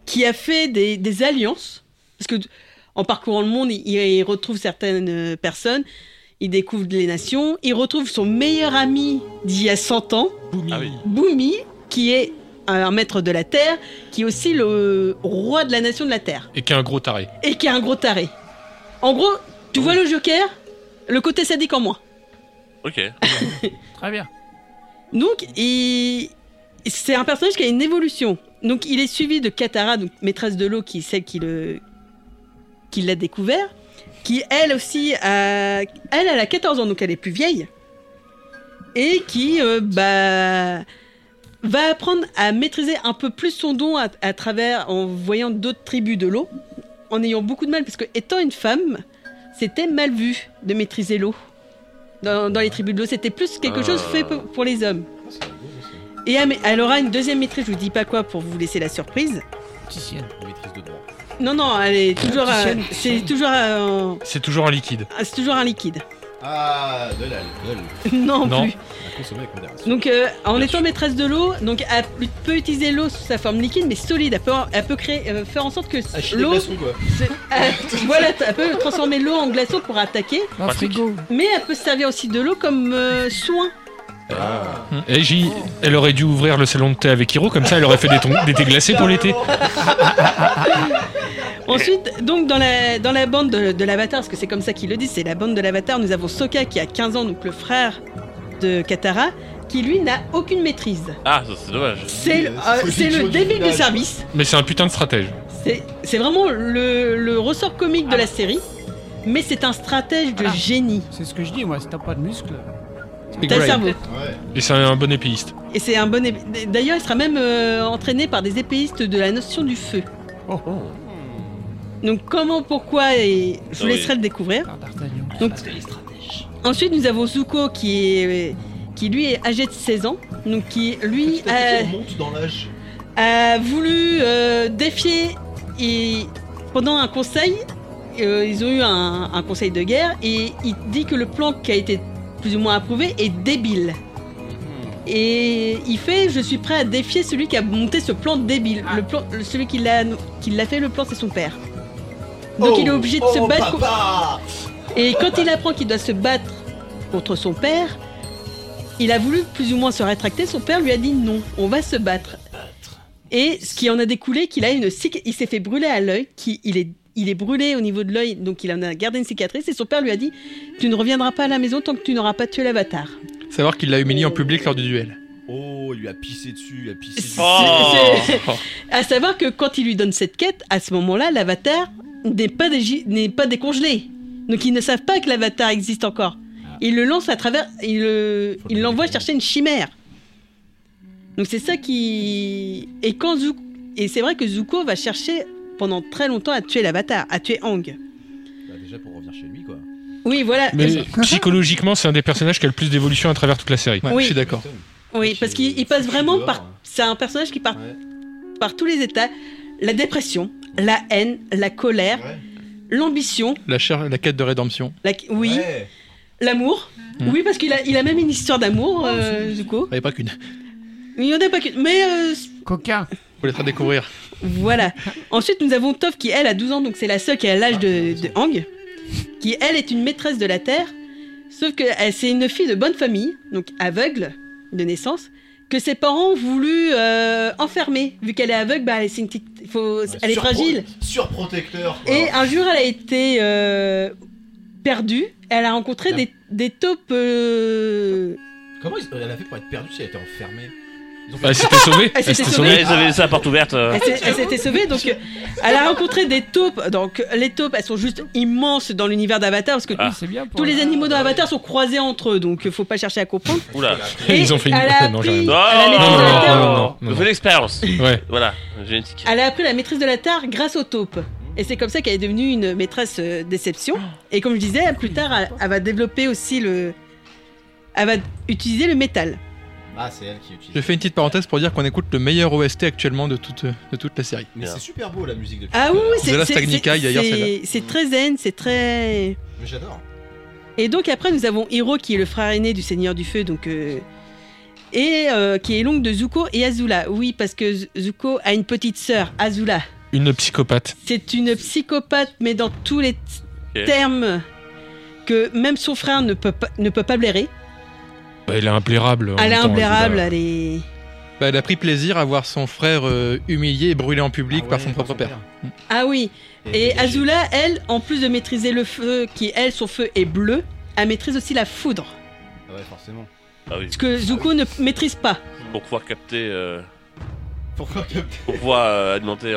Speaker 4: qui a fait des, des alliances. Parce que en parcourant le monde, il, il retrouve certaines euh, personnes, il découvre les nations, il retrouve son meilleur ami d'il y a 100 ans,
Speaker 1: Ah oui.
Speaker 4: Boomy, qui est un maître de la Terre, qui est aussi le roi de la nation de la Terre
Speaker 5: Et qui est un gros taré.
Speaker 4: et qui est un gros taré. En gros, tu vois le Joker, le côté sadique en moi.
Speaker 1: Ok. <laughs>
Speaker 3: Très bien.
Speaker 4: Donc, il... c'est un personnage qui a une évolution. Donc, il est suivi de Katara, donc maîtresse de l'eau, qui est celle qui le qui l'a découvert, qui elle aussi a... elle, elle a 14 ans, donc elle est plus vieille, et qui euh, bah va apprendre à maîtriser un peu plus son don à, à travers en voyant d'autres tribus de l'eau, en ayant beaucoup de mal parce que étant une femme, c'était mal vu de maîtriser l'eau. Dans, dans les tribus de l'eau, c'était plus quelque chose
Speaker 1: Ah.
Speaker 4: fait pour, pour les hommes. Et elle, aura une deuxième maîtrise, je vous dis pas quoi pour vous laisser la surprise.
Speaker 3: Opticienne.
Speaker 6: Maîtrise de droit.
Speaker 4: Non, non, elle est toujours, à-
Speaker 3: Opticienne.
Speaker 4: c'est toujours, à-
Speaker 5: C'est toujours un liquide.
Speaker 4: c'est toujours un liquide.
Speaker 6: Ah, de l'alcool. <laughs>
Speaker 4: non,
Speaker 5: Non.
Speaker 4: plus. Donc, euh, en
Speaker 1: Bien
Speaker 4: étant
Speaker 1: sûr.
Speaker 4: maîtresse de l'eau, donc elle peut- utiliser l'eau sous sa forme liquide, mais solide. Elle peut, elle peut créer, euh, faire en sorte que
Speaker 6: des
Speaker 4: l'eau, <laughs> voilà, elle peut transformer l'eau en glaçon pour attaquer,
Speaker 3: Un
Speaker 1: Pratique.
Speaker 3: frigo.
Speaker 4: mais elle peut se servir aussi de l'eau comme euh, soin.
Speaker 5: Et J, elle aurait dû ouvrir le salon de thé avec Hiro, comme ça elle aurait fait des, ton- des thés glacés pour l'été. <laughs>
Speaker 4: Ensuite, donc dans la, dans la bande de, de l'Avatar, parce que c'est comme ça qu'ils le disent, c'est la bande de l'Avatar, nous avons Sokka qui a 15 ans, donc le frère de Katara, qui lui n'a aucune maîtrise.
Speaker 1: Ah, ça, c'est dommage.
Speaker 4: C'est le- euh,
Speaker 6: faut
Speaker 4: c'est le
Speaker 6: du
Speaker 4: début du
Speaker 6: village.
Speaker 4: service.
Speaker 5: Mais c'est un putain de stratège.
Speaker 4: C'est c'est vraiment le, le ressort comique de la série, mais c'est un stratège de
Speaker 3: Ah.
Speaker 4: génie.
Speaker 3: C'est ce que je dis, moi, si t'as pas de muscles.
Speaker 2: Big
Speaker 4: T'as le
Speaker 2: brain.
Speaker 4: cerveau.
Speaker 6: Ouais.
Speaker 5: Et c'est un bon épéiste.
Speaker 4: Et c'est un bon. ép- D'ailleurs, il sera même euh, entraîné par des épéistes de la notion du feu.
Speaker 3: Oh,
Speaker 4: Donc, comment, pourquoi, et je vous
Speaker 1: Ah oui.
Speaker 4: laisserai le découvrir. Donc, ensuite, nous avons Zuko qui est. qui lui est âgé de 16 ans. Donc, qui lui a,
Speaker 6: dans l'âge.
Speaker 4: a voulu euh, défier. Et pendant un conseil, euh, ils ont eu un, un conseil de guerre. Et il dit que le plan qui a été plus ou moins approuvé est débile. Et il fait Je suis prêt à défier celui qui a monté ce plan débile. Le plan, celui qui l'a qui l'a fait, le plan, c'est son père. Donc il est obligé de se
Speaker 6: oh,
Speaker 4: battre. Et quand il apprend qu'il doit se battre contre son père, il a voulu plus ou moins se rétracter. Son père lui a dit non, on va se battre. Et ce qui en a découlé, qu'il a une cic- il s'est fait brûler à l'œil, qu'il il est, il est brûlé au niveau de l'œil, donc il en a gardé une cicatrice. Et son père lui a dit, tu ne reviendras pas à la maison tant que tu n'auras pas tué l'avatar.
Speaker 2: Savoir qu'il l'a humilié en public lors du duel.
Speaker 6: Oh, il lui a pissé dessus, il a pissé dessus.
Speaker 4: C'est-
Speaker 1: Oh.
Speaker 4: c'est- À savoir que quand il lui donne cette quête, à ce moment-là, l'avatar n'est pas, dégi- n'est pas décongelé. Donc ils ne savent pas que l'avatar existe encore. Il le lance à travers. Il le- il l'envoie chercher une chimère. Donc c'est ça qui. Et quand Zuko. Et c'est vrai que Zuko va chercher pendant très longtemps à tuer l'avatar, à tuer Aang.
Speaker 6: Bah, déjà pour revenir chez lui, quoi.
Speaker 4: Oui, voilà.
Speaker 5: Mais psychologiquement, c'est un des personnages qui a le plus d'évolution à travers toute la série.
Speaker 2: Ouais,
Speaker 4: Oui.
Speaker 2: je suis d'accord.
Speaker 4: Oui, parce qu'il il passe vraiment par. C'est un personnage qui part par tous les états la dépression, la haine, la colère, l'ambition,
Speaker 2: La, chair- la quête de rédemption.
Speaker 4: la... oui, l'amour.
Speaker 2: Mm.
Speaker 4: Oui, parce qu'il a, il a même une histoire d'amour, euh, Zuko.
Speaker 2: Il n'y a pas qu'une.
Speaker 4: Il n'y en a pas qu'une. Mais. euh,
Speaker 3: Coquin.
Speaker 2: Faut les faire découvrir.
Speaker 4: Voilà. Ensuite, nous avons Toph qui, elle, a 12 ans, donc c'est la seule qui a l'âge de, de Hang, qui, elle, est une maîtresse de la Terre, sauf que elle, c'est une fille de bonne famille, donc aveugle de naissance, que ses parents ont voulu euh, enfermer. Vu qu'elle est aveugle, bah, elle, c'est une petite- il faut, elle est
Speaker 6: surpro-
Speaker 4: fragile.
Speaker 6: Surprotecteur. quoi.
Speaker 4: Et un jour, elle a été euh, perdue. Elle a rencontré des, des taupes. euh,
Speaker 6: Comment ils- elle a fait pour être perdue si elle était enfermée?
Speaker 5: Bah, elle s'était sauvée.
Speaker 4: Elle s'était sauvée.
Speaker 1: Avaient laissé la porte ouverte. euh.
Speaker 4: Elle s'est- elle s'était sauvée, donc euh, elle a rencontré des taupes. Donc les taupes, elles sont juste immenses dans l'univers d'Avatar parce que
Speaker 1: Ah.
Speaker 3: C'est bien pour
Speaker 4: tous les animaux dans Avatar sont croisés entre eux, donc euh, faut pas chercher à comprendre.
Speaker 1: Oula.
Speaker 4: Et
Speaker 5: Ils ont fait une.
Speaker 4: elle a
Speaker 5: non, j'arrête.
Speaker 1: Non,
Speaker 4: Elle a
Speaker 1: non,
Speaker 4: maîtrisé
Speaker 1: non,
Speaker 4: la
Speaker 1: non,
Speaker 4: terre.
Speaker 5: non,
Speaker 1: non,
Speaker 5: non,
Speaker 1: non.
Speaker 5: non.
Speaker 1: Fais l'expérience.
Speaker 5: Ouais.
Speaker 1: Voilà, génétique.
Speaker 4: Elle a appris la maîtrise de la terre grâce aux taupes. Et c'est comme ça qu'elle est devenue une maîtresse euh, déception. Et comme je disais, plus tard, elle, elle va développer aussi le. Elle va utiliser le métal.
Speaker 6: Ah, c'est elle qui utilise.
Speaker 2: Je fais une petite parenthèse pour dire qu'on écoute le meilleur OST actuellement de toute, de toute la série.
Speaker 6: Mais c'est super beau la musique depuis.
Speaker 4: Ah oui, c'est c'est- très zen, c'est très.
Speaker 6: Mais j'adore.
Speaker 4: Et donc après nous avons Hiro qui est le frère aîné du Seigneur du Feu, donc euh, et euh, qui est l'oncle de Zuko et Azula. Oui, parce que Zuko a une petite sœur, Azula.
Speaker 5: Une psychopathe.
Speaker 4: C'est une psychopathe, mais dans tous les termes que même son frère ne peut pas, ne peut pas blairer.
Speaker 5: Bah, elle est implairable. en
Speaker 4: Elle est
Speaker 5: Azula.
Speaker 4: elle est.
Speaker 2: Bah, elle a pris plaisir à voir son frère euh, humilié et brûlé en public
Speaker 6: Ah
Speaker 2: par son propre père.
Speaker 4: Ah oui. Et. Azula, elle, en plus de maîtriser le feu, qui elle, son feu est bleu, elle maîtrise aussi la foudre.
Speaker 6: Ah ouais, forcément.
Speaker 1: Ah oui.
Speaker 4: Ce que Zuko ne maîtrise pas.
Speaker 1: Pour pouvoir capter. euh,
Speaker 6: Pourquoi capter
Speaker 1: Pour pouvoir euh, alimenter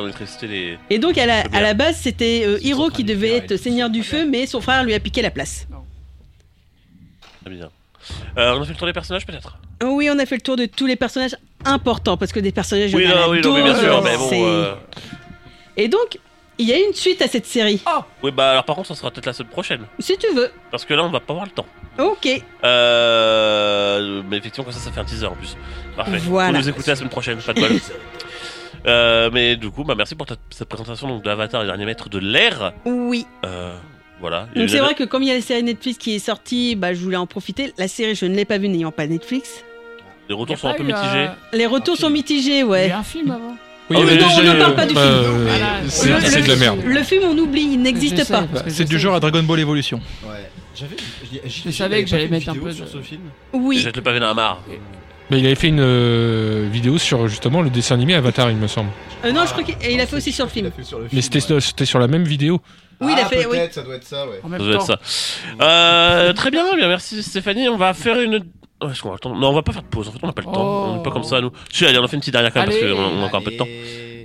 Speaker 1: les.
Speaker 4: Et donc à la, à la base, c'était euh, Hiro qui
Speaker 6: de
Speaker 4: devait être seigneur du feu, mais son frère lui a piqué la place.
Speaker 1: Très bien. Euh, on a fait le tour des personnages peut-être
Speaker 4: Oui, on a fait le tour de tous les personnages importants, parce que des personnages...
Speaker 1: Oui,
Speaker 4: il y en a
Speaker 1: non, oui, non, mais bien sûr, mais bon. euh,
Speaker 4: Et donc, il y a une suite à cette série,
Speaker 1: Oui, bah alors par contre, ça sera peut-être la semaine prochaine.
Speaker 4: si tu veux.
Speaker 1: Parce que là, on va pas avoir le temps.
Speaker 4: Ok.
Speaker 1: Euh... Mais effectivement, comme ça, ça fait un teaser en plus. Parfait.
Speaker 4: Voilà.
Speaker 1: Faut nous écouter la semaine prochaine, pas de bol. Euh, mais du coup, bah merci pour ta- cette présentation donc, de Avatar, le dernier maître de l'air.
Speaker 4: Oui.
Speaker 1: Euh, voilà.
Speaker 4: Donc c'est
Speaker 1: la-
Speaker 4: vrai que comme il y a la série Netflix qui est sortie, bah, je voulais en profiter. La série, je ne l'ai pas vue n'ayant pas Netflix.
Speaker 1: Les retours sont un peu
Speaker 3: eu,
Speaker 1: mitigés.
Speaker 3: euh,
Speaker 4: Les retours sont mitigés,
Speaker 3: Il y
Speaker 4: ouais.
Speaker 3: a un film avant.
Speaker 2: Oui,
Speaker 1: Ah
Speaker 2: avait
Speaker 1: non,
Speaker 4: on ne parle pas du
Speaker 5: bah,
Speaker 4: film.
Speaker 5: euh,
Speaker 3: Voilà.
Speaker 5: c'est de la merde.
Speaker 4: Le film, on oublie, il n'existe pas.
Speaker 2: C'est du genre à Dragon Ball Evolution.
Speaker 6: Ouais. J'avais. j'ai- j'ai-
Speaker 3: Je savais que j'allais
Speaker 6: fait
Speaker 3: mettre
Speaker 6: une
Speaker 3: un
Speaker 6: vidéo
Speaker 3: peu
Speaker 6: sur ce film.
Speaker 4: Oui.
Speaker 1: Jette le pavé dans la mare.
Speaker 5: Mais il avait fait une euh, vidéo sur justement le dessin animé Avatar, il me semble.
Speaker 4: Euh, non, je crois qu'il a fait aussi sur le
Speaker 6: Il
Speaker 4: film.
Speaker 5: Mais
Speaker 6: ouais.
Speaker 5: c'était sur la même vidéo.
Speaker 4: Oui, il a
Speaker 6: Ah,
Speaker 4: fait, oui.
Speaker 6: Peut-être, ça doit être ça, ouais.
Speaker 3: En
Speaker 1: Ça doit être ça. Euh, très bien, bien, merci Stéphanie. On va faire une. Oh, est-ce qu'on a le temps Non, on va pas faire de pause. En fait, on n'a pas le temps.
Speaker 3: Oh.
Speaker 1: On n'est pas comme ça, nous. Si, allez, on a fait une petite dernière quand même
Speaker 3: Allez.
Speaker 1: parce qu'on a encore un peu de temps.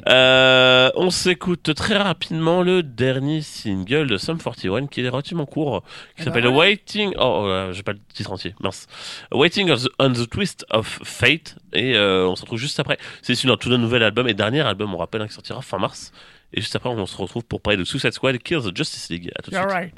Speaker 1: Euh, on s'écoute très rapidement le dernier single de Sum 41 qui est relativement court, qui
Speaker 3: Eh
Speaker 1: s'appelle
Speaker 3: ben voilà.
Speaker 1: Waiting. Oh, oh là, j'ai pas le titre entier, mince. Waiting of the- on the Twist of Fate. Et euh, on se retrouve juste après. C'est issu d'un tout nouvel album et dernier album, on rappelle, hein, qui sortira fin mars. Et juste après, on se retrouve pour parler de Suicide Squad Kills the Justice League. À tout de suite.
Speaker 3: right.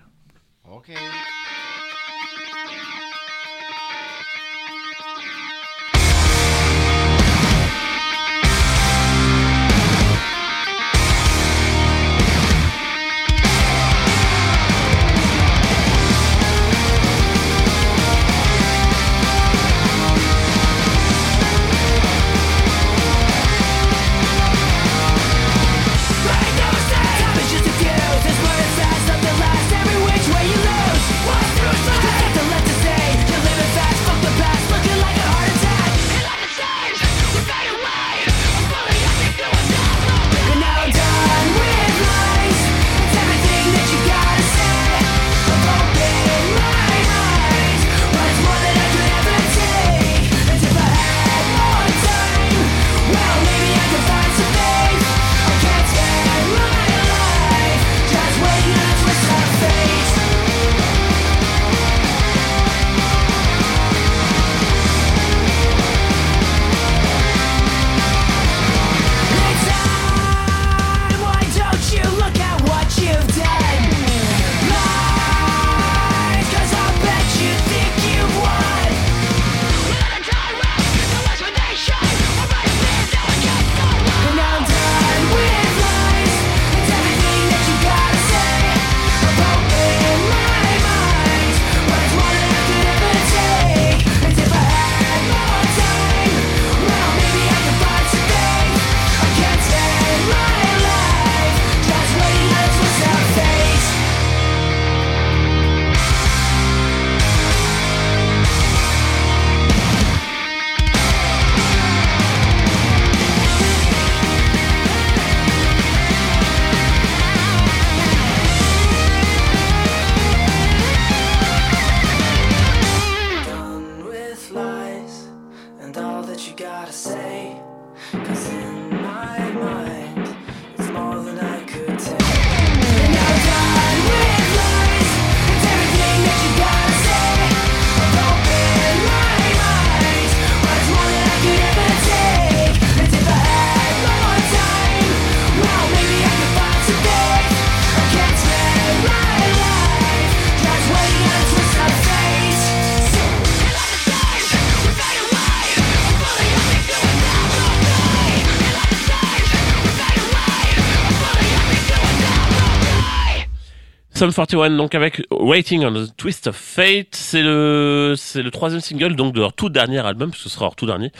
Speaker 1: Sum 41 donc avec Waiting on the Twist of Fate, c'est le c'est le troisième single donc de leur tout dernier album, parce que ce sera leur tout dernier,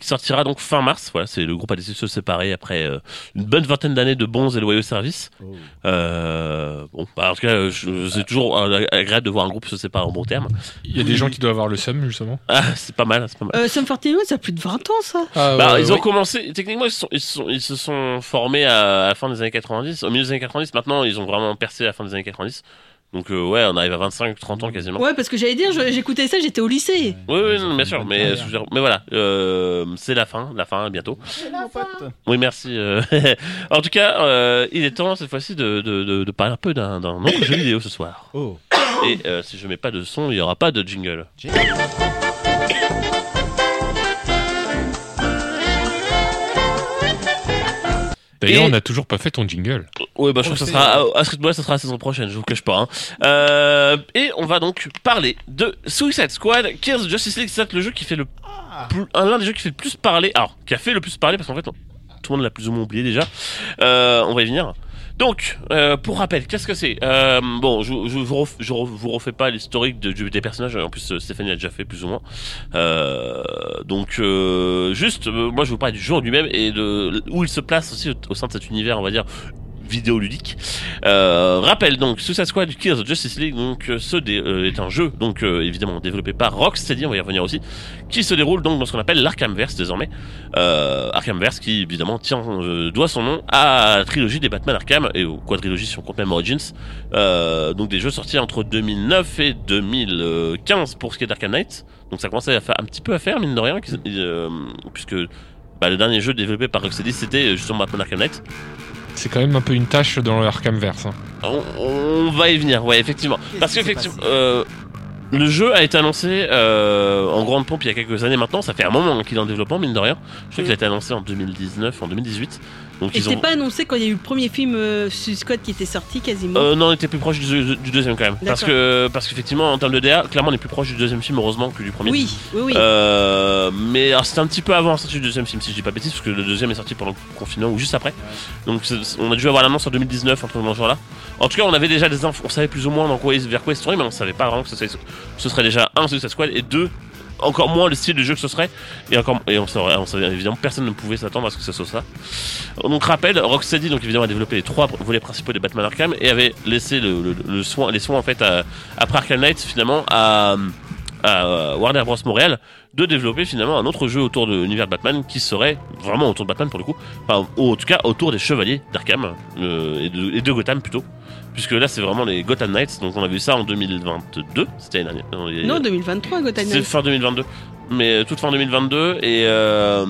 Speaker 1: qui sortira donc fin mars. Voilà, c'est le groupe a décidé de se séparer après euh, une bonne vingtaine d'années de bons et loyaux services. Euh, bon, bah, en tout cas, je- c'est toujours euh, agréable de voir un groupe se séparer en bon terme.
Speaker 5: Il y a des gens qui doivent avoir le seum, justement.
Speaker 1: Ah, c'est pas mal, c'est pas mal.
Speaker 4: Euh, Sum 41, ça a plus de 20 ans, ça.
Speaker 5: Ah,
Speaker 1: Bah, ils ont
Speaker 5: oui.
Speaker 1: commencé, techniquement, ils, se sont- ils, se sont- ils se sont formés à, à la fin des années 90, au milieu des années 90. Maintenant, ils ont vraiment percé à la fin des années 90. Donc, euh, ouais, on arrive à 25, 30 ans quasiment.
Speaker 4: Ouais, parce que j'allais dire, j'écoutais ça, j'étais au lycée.
Speaker 1: Oui, oui, non, bien sûr, mais, mais voilà, euh, c'est la fin, la fin, bientôt. Oui, merci. euh, <laughs> en tout cas, euh, il est temps cette fois-ci de, de, de, de parler un peu d'un autre jeu vidéo ce soir.
Speaker 6: Oh.
Speaker 1: Et euh, si je mets pas de son, il n'y aura pas de jingle.
Speaker 5: D'ailleurs,
Speaker 1: Et-
Speaker 5: on n'a toujours pas fait ton jingle.
Speaker 1: Oui, bah, je crois que ça sera, à Street Boy, ça sera la saison prochaine, je vous cache pas. hein. Euh, et on va donc parler de Suicide Squad, Kills Justice League, c'est le jeu qui fait le plus, un l'un des jeux qui fait le plus parler, alors, qui a fait le plus parler, parce qu'en fait, on- tout le monde l'a plus ou moins oublié déjà. Euh, on va y venir. Donc, euh, pour rappel, qu'est-ce que c'est? Euh, Bon, je, je, vous refais pas l'historique de, des personnages. En plus, euh, Stéphanie a déjà fait plus ou moins. Euh, donc, euh, juste, moi, je vous parle du jeu en lui-même et de où il se place aussi au, au sein de cet univers, on va dire vidéoludique. Euh, rappel donc, Suicide Squad Kills the Justice League, donc euh, ce dé- euh, est un jeu, donc euh, évidemment développé par Rocksteady, on va y revenir aussi, qui se déroule donc dans ce qu'on appelle l'Arkhamverse désormais. Euh, Arkhamverse qui évidemment tient euh, doit son nom à la trilogie des Batman Arkham et aux quadrilogies si on compte même Origins. Euh, donc des jeux sortis entre 2009 et 2015 pour ce qui est d'Arkham Knight. Donc ça commençait à faire un petit peu à faire mine de rien, euh, puisque bah, le dernier jeu développé par Rocksteady c'était justement Batman Arkham Knight.
Speaker 5: C'est quand même un peu une tâche dans l'Arkhamverse. Hein.
Speaker 1: On, on va y venir, ouais, effectivement. Parce qu'effectivement, euh, le jeu a été annoncé euh, en grande pompe il y a quelques années maintenant. Ça fait un moment qu'il est en développement, mine de rien. Je crois qu'il a été annoncé en 2019, en 2018. Donc
Speaker 4: Et
Speaker 1: ils
Speaker 4: c'était
Speaker 1: ont.
Speaker 4: pas annoncé quand il y a eu le premier film euh, Squad qui était sorti quasiment.
Speaker 1: Euh, non, on était plus proche du, du deuxième quand même. Parce que parce qu'effectivement, en termes de DA, clairement, on est plus proche du deuxième film, heureusement, que du premier.
Speaker 4: oui, oui, oui.
Speaker 1: Euh, mais c'était un petit peu avant la sortie du deuxième film, si je dis pas bêtise, parce que le deuxième est sorti pendant le confinement ou juste après. Donc on a dû avoir l'annonce en 2019, entre ce genre là. En tout cas, on avait déjà des infos, on savait plus ou moins dans quoi, vers quoi il se tournait, mais on savait pas vraiment que ce serait, ce serait déjà un Suicide Squad et deux encore moins le style de jeu que ce serait. Et encore et on savait, on savait évidemment personne ne pouvait s'attendre à ce que ce soit ça. Donc rappel Rocksteady donc évidemment a développé les trois volets principaux des Batman Arkham et avait laissé le soin les soins en fait à- après Arkham Knight finalement à, à Warner Bros Montréal de développer finalement un autre jeu autour de l'univers de Batman qui serait vraiment autour de Batman pour le coup enfin ou en tout cas autour des chevaliers d'Arkham euh, et, de, et de Gotham plutôt puisque là c'est vraiment les Gotham Knights donc on a vu ça en 2022 c'était l'année dernière Non, il y a-
Speaker 4: non, 2023, Gotham
Speaker 1: c'est
Speaker 4: Knight.
Speaker 1: fin 2022. Mais euh, toute fin 2022 et euh,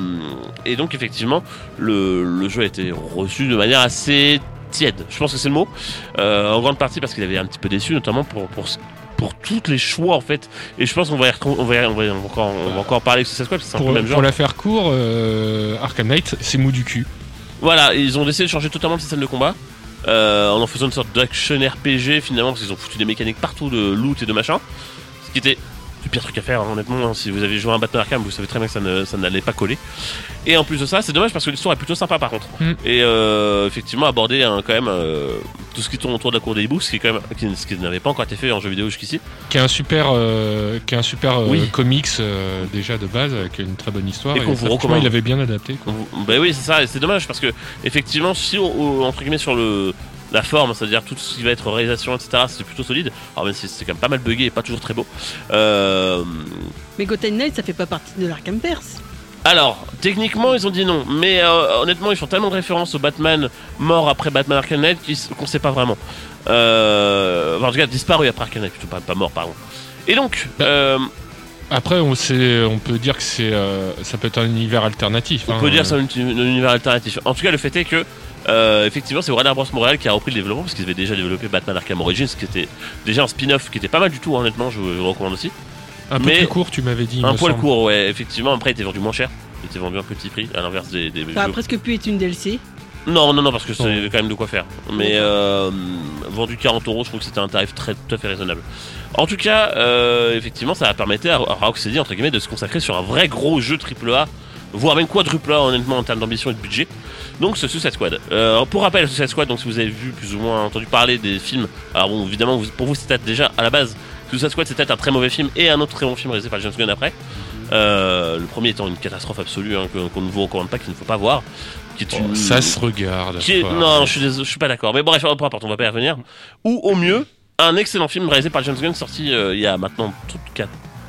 Speaker 1: et donc effectivement le, le jeu a été reçu de manière assez tiède. Je pense que c'est le mot. Euh, en grande partie parce qu'il avait un petit peu déçu, notamment pour pour pour toutes les choix en fait. Et je pense qu'on va on va, y- on va, on va encore on va encore parler de Suicide Squad c'est un peu le même genre.
Speaker 5: pour la faire court, euh, Arkham Knight, c'est mou du cul.
Speaker 1: Voilà, ils ont décidé de changer totalement le système de combat. euh, en en faisant une sorte d'action RPG finalement parce qu'ils ont foutu des mécaniques partout de loot et de machin. Ce qui était le pire truc à faire hein, honnêtement. hein. Si vous avez joué à un Batman Arkham, vous savez très bien que ça ne- ça n'allait pas coller. Et en plus de ça, c'est dommage parce que l'histoire est plutôt sympa par contre.
Speaker 5: Mm.
Speaker 1: Et euh, effectivement aborder hein, quand même euh, tout ce qui tourne autour de la cour des hiboux, ce qui est quand même qui, ce qui n'avait pas encore été fait en jeu vidéo jusqu'ici.
Speaker 5: Qui est un super, euh, qui est un super
Speaker 1: Oui.
Speaker 5: comics déjà de base, avec une très bonne histoire.
Speaker 1: Et qu'on vous recommande.
Speaker 5: il avait bien adapté. quoi.
Speaker 1: Ben oui, c'est ça, et c'est dommage parce que effectivement, si au- entre guillemets sur le la forme, c'est-à-dire tout ce qui va être réalisation, etc., c'est plutôt solide. Alors même si c'est quand même pas mal buggé et pas toujours très beau. Euh,
Speaker 4: Mais Gotham Knight, ça fait pas partie de l'Arkhamverse.
Speaker 1: alors, techniquement, ils ont dit non, mais euh, honnêtement, ils font tellement de références au Batman mort après Batman Arkham Knight qu'on sait pas vraiment. Euh, enfin, en tout cas, disparu après Arkham Knight, plutôt pas, pas mort, pardon. Et donc, euh,
Speaker 5: Après, on, sait, on peut dire que c'est, euh, ça peut être un univers alternatif.
Speaker 1: On
Speaker 5: hein.
Speaker 1: peut dire que c'est un, un univers alternatif. En tout cas, le fait est que, euh, effectivement, c'est Warner Bros. Montréal qui a repris le développement parce qu'ils avaient déjà développé Batman Arkham Origins, qui était déjà un spin-off qui était pas mal du tout, honnêtement, je, je le recommande aussi.
Speaker 5: Un peu
Speaker 1: mais-
Speaker 5: plus court, tu m'avais dit.
Speaker 1: Un poil
Speaker 5: semble.
Speaker 1: court, ouais, effectivement. Après, il était vendu moins cher. Il était vendu à un petit prix, à l'inverse des, des
Speaker 4: Ça a
Speaker 1: jeux.
Speaker 4: presque pu être une DLC.
Speaker 1: Non, non, non, parce que c'est quand même de quoi faire. Mais euh, vendu 40 euros, je trouve que c'était un tarif très, tout à fait raisonnable. En tout cas, euh, effectivement, ça a permis à à Rocksteady, entre guillemets, de se consacrer sur un vrai gros jeu AAA, voire même quadruple A, honnêtement, en termes d'ambition et de budget. Donc ce Suicide Squad. Euh, pour rappel, Suicide Squad, donc si vous avez vu plus ou moins entendu parler des films, alors bon, évidemment vous- pour vous c'était déjà à la base Suicide Squad c'était un très mauvais film et un autre très bon film réalisé par James Gunn après. Euh, le premier étant une catastrophe absolue hein, qu'on ne vous recommande pas, qu'il ne faut pas voir. Qui est une-
Speaker 5: Oh, Ça se regarde.
Speaker 1: qui est-
Speaker 5: quoi.
Speaker 1: non, je suis désolé, je suis pas d'accord. Mais bref, peu importe, on va pas y revenir. Ou au mieux, un excellent film réalisé par James Gunn sorti euh, il y a maintenant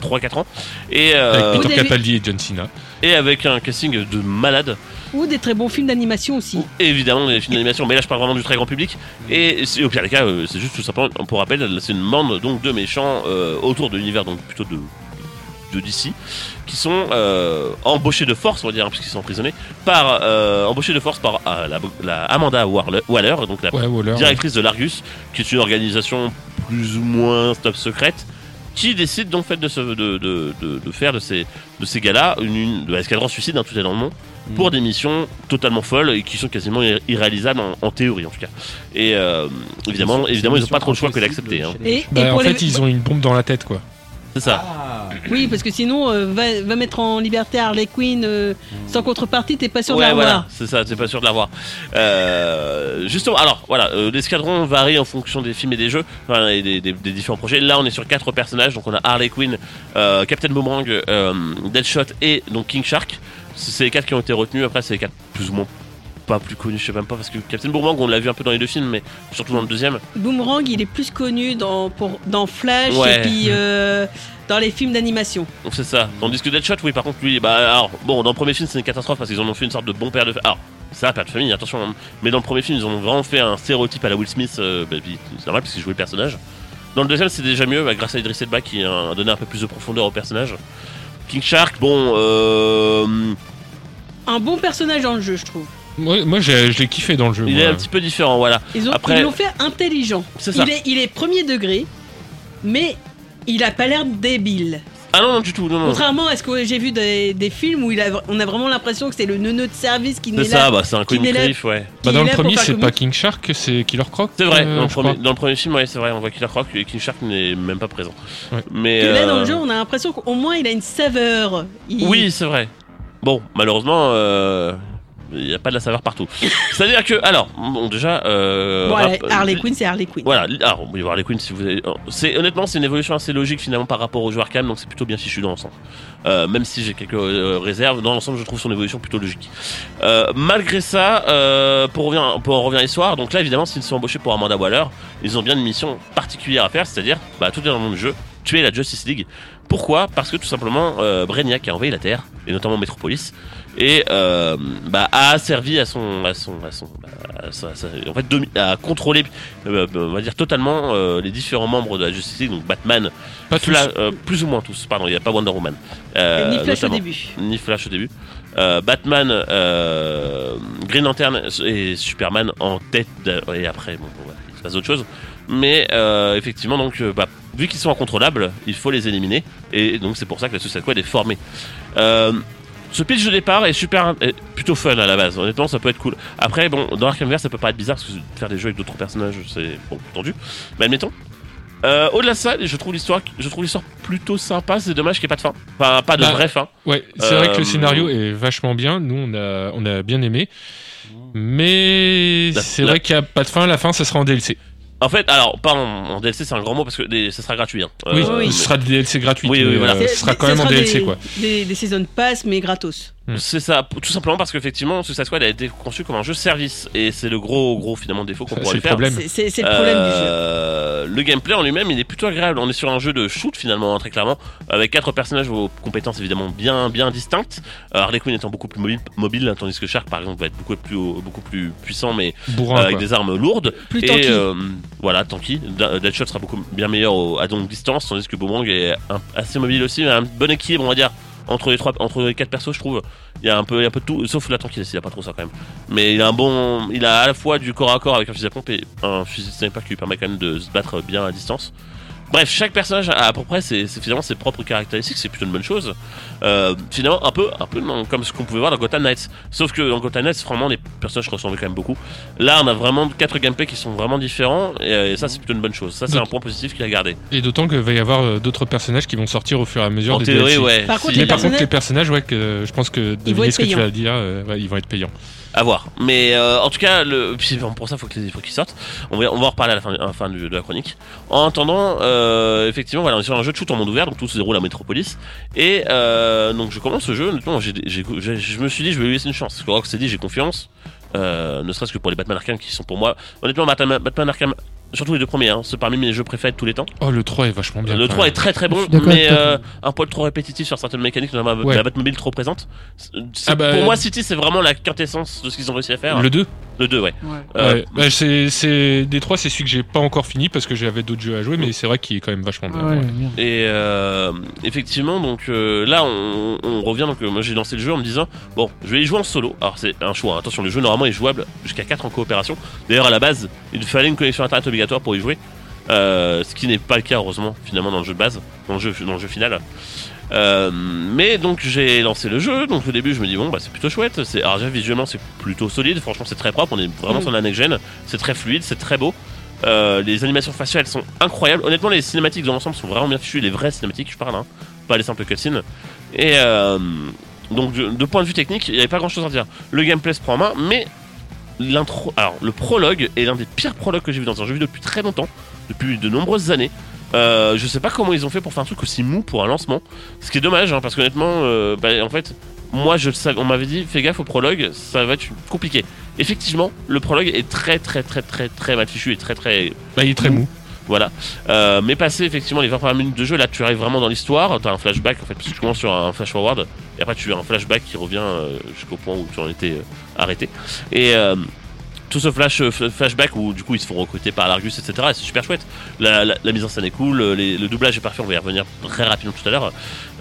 Speaker 1: 3-4 ans. Et, euh,
Speaker 5: Avec Peter Capaldi et John Cena.
Speaker 1: et avec un casting de malade.
Speaker 4: Ou des très bons films d'animation aussi.
Speaker 1: Évidemment des films d'animation, mais là je parle vraiment du très grand public. Et c'est- au pire des cas, euh, c'est juste tout simplement, pour rappel, c'est une bande donc de méchants euh, autour de l'univers donc plutôt de de DC qui sont euh, embauchés de force, on va dire, hein, puisqu'ils sont emprisonnés, par euh, embauchés de force par euh, la, la Amanda Waller, Waller, donc la
Speaker 5: Ouais, Waller.
Speaker 1: directrice de l'Argus, qui est une organisation plus ou moins top secrète, qui décide donc fait de, se- de, de, de, de faire de ces, de ces gars-là une, une de l'escadron suicide, hein, tout est dans le nom, pour des missions totalement folles et qui sont quasiment ir- irréalisables en, en théorie en tout cas. Et euh, évidemment,
Speaker 6: C'est-
Speaker 1: évidemment, ils n'ont pas trop le choix que d'accepter. Hein.
Speaker 4: Et, et
Speaker 5: Bah, en
Speaker 4: les-
Speaker 5: fait, ils ont une bombe dans la tête, quoi.
Speaker 1: C'est ça.
Speaker 6: Ah.
Speaker 4: Oui, parce que sinon, euh, va, va mettre en liberté Harley Quinn euh, sans contrepartie, t'es pas sûr de
Speaker 1: Ouais,
Speaker 4: la
Speaker 1: voilà,
Speaker 4: voir.
Speaker 1: c'est ça, c'est pas sûr de l'avoir. Euh, justement, alors voilà, l'escadron varie en fonction des films et des jeux, enfin, et des, des- des différents projets. Là, on est sur quatre personnages, donc on a Harley Quinn, Captain Boomerang, Deadshot et donc King Shark. C'est les quatre qui ont été retenus. Après, c'est les quatre plus ou moins pas plus connus, je sais même pas, parce que Captain Boomerang, on l'a vu un peu dans les deux films, mais surtout dans le deuxième.
Speaker 4: Boomerang, il est plus connu dans, pour, dans Flash
Speaker 1: Ouais.
Speaker 4: et puis euh, dans les films d'animation.
Speaker 1: Donc c'est ça. Tandis que Deadshot, oui, par contre, lui, bah alors, bon, dans le premier film, c'est une catastrophe parce qu'ils en ont fait une sorte de bon père de famille. Alors, c'est un père de famille, attention, hein. mais dans le premier film, ils ont vraiment fait un stéréotype à la Will Smith, euh, bah, puis c'est normal parce qu'il jouait le personnage. Dans le deuxième, c'est déjà mieux, bah, grâce à Idris Elba qui a donné un peu plus de profondeur au personnage. King Shark, bon, euh,
Speaker 4: Un bon personnage dans le jeu, je trouve.
Speaker 5: Moi, moi j'ai- je l'ai kiffé dans le jeu.
Speaker 1: il
Speaker 5: moi.
Speaker 1: est un petit peu différent, voilà.
Speaker 4: Ils ont-
Speaker 1: Après-
Speaker 4: ils l'ont fait intelligent.
Speaker 1: C'est ça.
Speaker 4: Il est, il est premier degré, mais il a pas l'air débile.
Speaker 1: Ah non, non, du tout, non, non.
Speaker 4: Contrairement à ce que j'ai vu des, des films où il a, on a vraiment l'impression que c'est le neuneu de service qui n'est
Speaker 1: C'est
Speaker 4: là.
Speaker 1: ça, bah, c'est un
Speaker 4: qui n'est
Speaker 1: comic
Speaker 4: là-
Speaker 1: relief, ouais.
Speaker 5: Bah, dans
Speaker 4: est
Speaker 5: le
Speaker 4: là pour
Speaker 5: premier,
Speaker 4: faire
Speaker 5: c'est
Speaker 4: comique.
Speaker 5: pas King Shark, c'est Killer Croc.
Speaker 1: C'est vrai,
Speaker 5: euh,
Speaker 1: dans, le
Speaker 5: je
Speaker 1: premier,
Speaker 5: crois.
Speaker 1: dans le premier film, ouais, c'est vrai, on voit Killer Croc et King Shark n'est même pas présent.
Speaker 5: Ouais.
Speaker 1: Mais,
Speaker 4: Que là, dans
Speaker 1: euh,
Speaker 4: le jeu, on a l'impression qu'au moins il a une saveur. Il-
Speaker 1: Oui, c'est vrai. Bon, malheureusement, euh, il n'y a pas de la saveur partout. C'est-à-dire que, alors, bon, déjà. Euh,
Speaker 4: Bon,
Speaker 1: rap-
Speaker 4: Harley Quinn, c'est Harley Quinn.
Speaker 1: Voilà, alors, oui, Harley Quinn, si vous avez. C'est, honnêtement, c'est une évolution assez logique finalement par rapport au jeu Arkham, donc c'est plutôt bien fichu dans l'ensemble. Euh, même si j'ai quelques euh, réserves, dans l'ensemble, je trouve son évolution plutôt logique. Euh, malgré ça, pour, revenir, pour en revenir à l'histoire, donc là, évidemment, s'ils sont embauchés pour Amanda Waller, ils ont bien une mission particulière à faire, c'est-à-dire, bah, tout est dans le même jeu, tuer la Justice League. Pourquoi Parce que tout simplement, euh, Brainiac a envahi la Terre, et notamment Metropolis, et euh, bah, a servi à son, à son, à son, bah, à sa- sa- en fait, à contrôler, euh, on va dire totalement euh, les différents membres de la Justice League, donc Batman,
Speaker 5: Pas.
Speaker 1: Fla- euh, plus ou moins tous, pardon, il n'y a pas Wonder Woman, euh,
Speaker 4: Ni Flash au début.
Speaker 1: ni Flash au début. Euh, Batman, euh, Green Lantern et Superman en tête, et après, bon, voilà, il se passe autre chose. Mais euh, effectivement, donc, euh, bah, vu qu'ils sont incontrôlables, il faut les éliminer, et donc c'est pour ça que la Suicide Squad est formée. Euh, ce pitch de départ est super, est plutôt fun à la base. Honnêtement, ça peut être cool. Après, bon, dans Arkhamverse, ça peut pas être bizarre parce que faire des jeux avec d'autres personnages, c'est bon, tendu. Mais admettons. Euh, Au-delà de ça, je trouve l'histoire, je trouve l'histoire plutôt sympa. C'est dommage qu'il n'y ait pas de fin, enfin pas de
Speaker 5: Bah,
Speaker 1: vraie fin.
Speaker 5: Ouais, c'est vrai que
Speaker 1: Euh,
Speaker 5: le scénario est vachement bien. Nous, on a, on a bien aimé. Mais c'est vrai qu'il n'y a pas de fin. La fin, ça sera en DLC.
Speaker 1: En fait, alors, pas en, en DLC, c'est un grand mot parce que des- ça sera gratuit. hein.
Speaker 5: oui,
Speaker 1: Euh,
Speaker 5: ce sera des DLC gratuits.
Speaker 1: Oui, oui, voilà.
Speaker 5: euh, ce sera quand même en DLC,
Speaker 4: des,
Speaker 5: quoi.
Speaker 4: Des, des season pass, mais gratos.
Speaker 1: C'est ça, tout simplement parce qu'effectivement, Suicide Squad a été conçu comme un jeu service et c'est le gros, gros finalement défaut qu'on pourrait
Speaker 5: le
Speaker 1: lui faire.
Speaker 5: problème.
Speaker 4: C'est- le problème du jeu.
Speaker 1: Euh, Le gameplay en lui-même, il est plutôt agréable. On est sur un jeu de shoot finalement, hein, très clairement, avec quatre personnages aux compétences évidemment bien, bien distinctes. Euh, Harley Quinn étant beaucoup plus mobile, mobile, tandis que Shark par exemple va être beaucoup plus, beaucoup plus puissant, mais
Speaker 5: Bourrin,
Speaker 1: euh, avec
Speaker 5: quoi.
Speaker 1: des armes lourdes.
Speaker 4: Plus
Speaker 1: et euh, voilà, tanky. Deadshot sera beaucoup bien meilleur au- à longue distance, tandis que Boomerang est un- assez mobile aussi, mais un bon équilibre, on va dire. Entre les trois, entre les quatre persos, je trouve, il y a un peu, un peu de tout, sauf la tankiness, il a pas trop ça quand même. Mais il a un bon, il a à la fois du corps à corps avec un fusil à pompe et un fusil de sniper qui lui permet quand même de se battre bien à distance. Bref, chaque personnage a à peu près ses, ses- finalement ses propres caractéristiques, c'est plutôt une bonne chose. Euh, finalement, un peu, un peu comme ce qu'on pouvait voir dans Gotham Knights. Sauf que dans Gotham Knights, vraiment, les personnages ressemblaient quand même beaucoup. Là, on a vraiment quatre gameplays qui sont vraiment différents, et, euh, et ça, c'est plutôt une bonne chose. Ça, c'est un point positif qu'il a gardé.
Speaker 5: Et d'autant qu'il va y avoir euh, d'autres personnages qui vont sortir au fur et à mesure
Speaker 1: En
Speaker 5: des
Speaker 1: théorie,
Speaker 5: DLC.
Speaker 1: ouais.
Speaker 4: Par contre,
Speaker 1: si-
Speaker 5: Mais par contre, les personnages, ouais, que, je pense que
Speaker 4: être
Speaker 5: ce que tu vas dire, euh, ouais, ils vont être payants.
Speaker 1: À voir. Mais euh, en tout cas, pour ça, que les- faut qu'ils sortent. On va, en reparler à la fin, de la chronique. En attendant, euh, effectivement, voilà, on est sur un jeu de shoot en monde ouvert, donc tout se déroule à Metropolis. Et euh, donc je commence ce jeu. honnêtement, je me suis dit, je vais lui laisser une chance. Parce que Rock s'est dit, j'ai confiance. Ne serait-ce que pour les Batman Arkham qui sont pour moi. Honnêtement, Batman Arkham, surtout les deux premiers, hein, c'est parmi mes jeux préférés de tous les temps.
Speaker 5: Oh, le 3 est vachement bien.
Speaker 1: Le
Speaker 5: quand
Speaker 1: 3 est très très bon, mais euh, un poil trop répétitif sur certaines mécaniques, notamment
Speaker 5: Ouais.
Speaker 1: la Batmobile trop présente.
Speaker 5: Ah bah,
Speaker 1: pour moi, City, c'est vraiment la quintessence de ce qu'ils ont réussi à faire.
Speaker 5: Le 2
Speaker 1: Le 2, ouais.
Speaker 3: Ouais.
Speaker 1: Euh,
Speaker 5: Ouais, bah, c'est, des trois, c'est celui que j'ai pas encore fini parce que j'avais d'autres jeux à jouer, mais c'est vrai qu'il est quand même vachement bien.
Speaker 3: Ah ouais,
Speaker 5: ouais.
Speaker 3: bien.
Speaker 1: Et euh, effectivement, donc euh, là, on, on revient. Donc, euh, moi, j'ai lancé le jeu en me disant bon, je vais y jouer en solo. Alors, c'est un choix. hein. Attention, le jeu normalement est jouable jusqu'à 4 en coopération. D'ailleurs, à la base, il fallait une connexion internet obligatoire pour y jouer. Euh, ce qui n'est pas le cas, heureusement, finalement, dans le jeu de base, dans le jeu, dans le jeu final. Euh, mais donc j'ai lancé le jeu, donc au début je me dis bon bah c'est plutôt chouette, c'est alors déjà visuellement c'est plutôt solide, franchement c'est très propre, on est vraiment sur la next gen, c'est très fluide, c'est très beau. Euh, les animations faciales sont incroyables. Honnêtement, les cinématiques dans l'ensemble sont vraiment bien fichues. Les vraies cinématiques, je parle, hein, pas les simples cutscenes. Et donc, de, de point de vue technique, il n'y avait pas grand chose à dire. Le gameplay se prend en main, mais l'intro. Alors, le prologue est l'un des pires prologues que j'ai vu dans un jeu vidéo depuis très longtemps, depuis de nombreuses années. Euh, je sais pas comment ils ont fait pour faire un truc aussi mou pour un lancement. Ce qui est dommage, hein, parce qu'honnêtement, euh, bah, en fait, moi je le savais, on m'avait dit fais gaffe au prologue, ça va être compliqué. Effectivement, le prologue est très très très très très mal fichu et très très
Speaker 5: Bah, il est très mou.
Speaker 1: Voilà. Euh, mais passer effectivement les 20 premières minutes de jeu, là tu arrives vraiment dans l'histoire. T'as un flashback en fait, parce que tu commences sur un flash forward, et après tu as un flashback qui revient euh, jusqu'au point où tu en étais euh, arrêté. Et euh, tout ce flash, fl- flashback où du coup ils se font recruter par l'Argus, etc. Et c'est super chouette. La, la- la mise en scène est cool, le doublage est parfait, on va y revenir très rapidement tout à l'heure.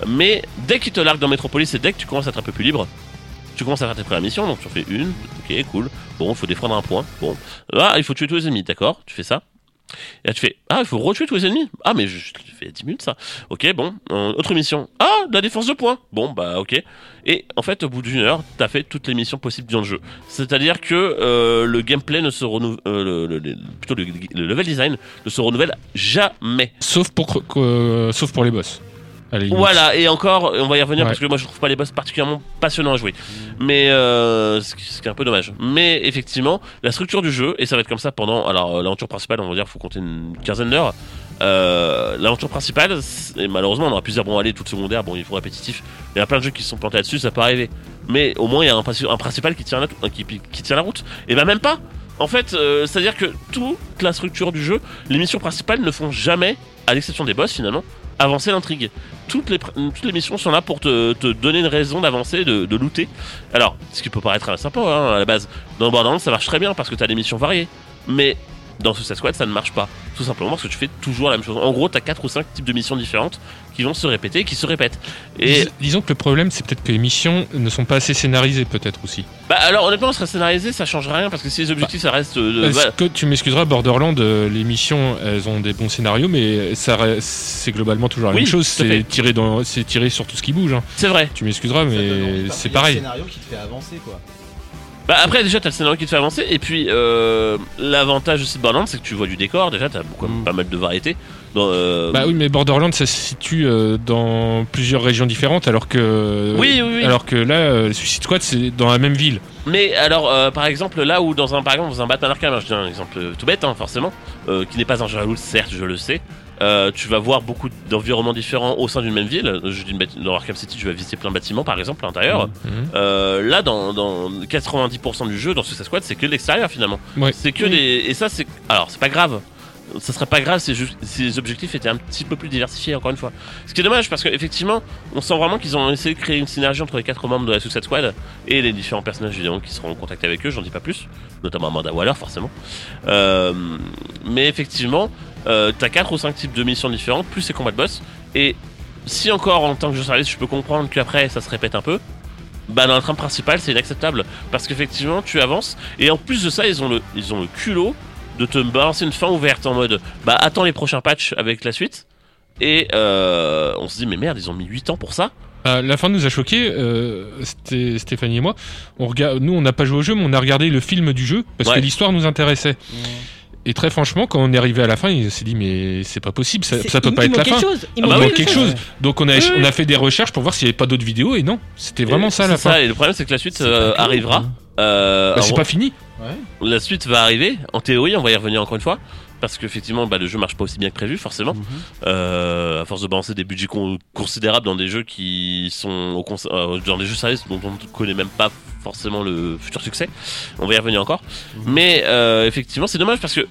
Speaker 1: Mais dès qu'ils te larguent dans Metropolis et dès que tu commences à être un peu plus libre, tu commences à faire tes premières missions, donc tu en fais une, ok, cool. Bon, il faut défendre un point. Bon, là, il faut tuer tous les ennemis, d'accord Tu fais ça. Et là, tu fais Ah, il faut retuer tous les ennemis. Ah, mais je, fait 10 minutes ça. Ok, bon. Euh, autre mission. Ah, la défense de points. Bon, bah, ok. Et en fait, au bout d'une heure, t'as fait toutes les missions possibles dans le jeu. C'est-à-dire que euh, le gameplay ne se renouvelle. le, le- le- plutôt le, le level design ne se renouvelle jamais.
Speaker 5: Sauf pour, que- sauf pour les boss.
Speaker 1: Voilà, et encore, on va y revenir
Speaker 5: Ouais.
Speaker 1: parce que moi je trouve pas les boss particulièrement passionnants à jouer. Mais euh, ce qui ce qui est un peu dommage. Mais effectivement, la structure du jeu, et ça va être comme ça pendant. Alors, euh, l'aventure principale, on va dire, faut compter une quinzaine d'heures. Euh, l'aventure principale, et malheureusement, on aura plusieurs bon aller toutes secondaires, bon, il faut répétitif. Il y a plein de jeux qui se sont plantés là-dessus, ça peut arriver. Mais au moins, il y a un, princi- un principal qui tient, la, qui, qui tient la route. Et ben, même pas. En fait, euh, c'est-à-dire que toute la structure du jeu, les missions principales ne font jamais, à l'exception des boss finalement, avancer l'intrigue. Toutes les, missions sont là pour te, donner une raison d'avancer, de, de looter. Alors, ce qui peut paraître euh, sympa hein, à la base, dans Borderlands ça marche très bien parce que t'as des missions variées. Mais dans Suicide Squad ça ne marche pas. Tout simplement parce que tu fais toujours la même chose. En gros, t'as 4 ou 5 types de missions différentes qui vont se répéter et qui se répètent. Et
Speaker 5: Dis- disons que le problème, c'est peut-être que les missions ne sont pas assez scénarisées, peut-être aussi.
Speaker 1: bah alors honnêtement, ça serait scénarisé, ça change rien parce que si les objectifs ça reste. euh, voilà.
Speaker 5: que tu m'excuseras, Borderland, euh, les missions, elles ont des bons scénarios, mais ça, c'est globalement toujours la
Speaker 1: Oui,
Speaker 5: même chose. C'est tiré, dans, c'est tiré sur tout ce qui bouge. hein.
Speaker 1: C'est vrai.
Speaker 5: Tu m'excuseras, mais c'est pareil.
Speaker 6: scénario qui te fait avancer, quoi.
Speaker 1: Bah après déjà t'as le scénario qui te fait avancer et puis euh, l'avantage aussi de Borderlands c'est que tu vois du décor déjà t'as beaucoup pas mal de variétés. Dans, euh,
Speaker 5: Bah oui, mais Borderland, ça se situe euh, dans plusieurs régions différentes, alors que,
Speaker 1: Oui, oui, oui.
Speaker 5: alors que là, euh, Suicide Squad, c'est dans la même ville.
Speaker 1: Mais alors, euh, par exemple, là où dans un, par exemple, dans un Batman Arkham, je dis un exemple tout bête, hein, forcément, qui n'est pas un jeu à certes, je le sais. Euh, tu vas voir beaucoup d'environnements différents au sein d'une même ville. Je dis dans Arkham City, tu vas visiter plein de bâtiments, par exemple, à l'intérieur.
Speaker 5: Mhm.
Speaker 1: Euh, là, dans, dans 90% du jeu, dans Suicide Squad, c'est que l'extérieur finalement.
Speaker 5: Ouais.
Speaker 1: C'est que des. Et ça, c'est. Alors, c'est pas grave. Ça serait pas grave si les objectifs étaient un petit peu plus diversifiés, encore une fois. Ce qui est dommage parce qu'effectivement, on sent vraiment qu'ils ont essayé de créer une synergie entre les quatre membres de la Suicide Squad et les différents personnages évidemment qui seront en contact avec eux, j'en dis pas plus, notamment Amanda Waller forcément. Euh, mais effectivement, euh, t'as quatre ou cinq types de missions différentes, plus ces combats de boss. Et si encore en tant que jeu service, je peux comprendre qu'après ça se répète un peu, bah dans la trame principale c'est inacceptable parce qu'effectivement tu avances et en plus de ça ils ont le ils ont le culot de te balancer une fin ouverte en mode bah attends les prochains patchs avec la suite et euh, on se dit mais merde ils ont mis 8 ans pour ça
Speaker 5: Euh, la fin nous a choqué, c'était Stéphanie et moi. On regarde, nous, on n'a pas joué au jeu, mais on a regardé le film du jeu parce
Speaker 1: Ouais.
Speaker 5: que l'histoire nous intéressait. Et très franchement, quand on est arrivé à la fin, il s'est dit mais c'est pas possible, ça,
Speaker 4: C'est-
Speaker 5: ça peut
Speaker 4: il-
Speaker 5: pas
Speaker 4: il
Speaker 5: être la
Speaker 4: manque
Speaker 5: fin.
Speaker 4: quelque chose, il
Speaker 5: Ah
Speaker 4: manque
Speaker 5: bah oui,
Speaker 4: quelque chose.
Speaker 5: chose. Donc on a,
Speaker 1: Oui, oui.
Speaker 5: on a fait des recherches pour voir s'il y avait pas d'autres vidéos et non, c'était vraiment
Speaker 1: Et
Speaker 5: ça la
Speaker 1: c'est
Speaker 5: fin.
Speaker 1: et le problème c'est que la suite euh, arrivera. Euh,
Speaker 5: Bah, c'est
Speaker 1: alors,
Speaker 5: pas fini.
Speaker 1: La suite va arriver. En théorie, on va y revenir encore une fois. Parce qu'effectivement, bah, le jeu marche pas aussi bien que prévu, forcément.
Speaker 5: Mhm.
Speaker 1: Euh, à force de balancer des budgets con- considérables dans des jeux qui sont au euh, dans des jeux services dont on ne connaît même pas forcément le futur succès. On va y revenir encore.
Speaker 5: Mhm.
Speaker 1: Mais euh, effectivement, c'est dommage parce que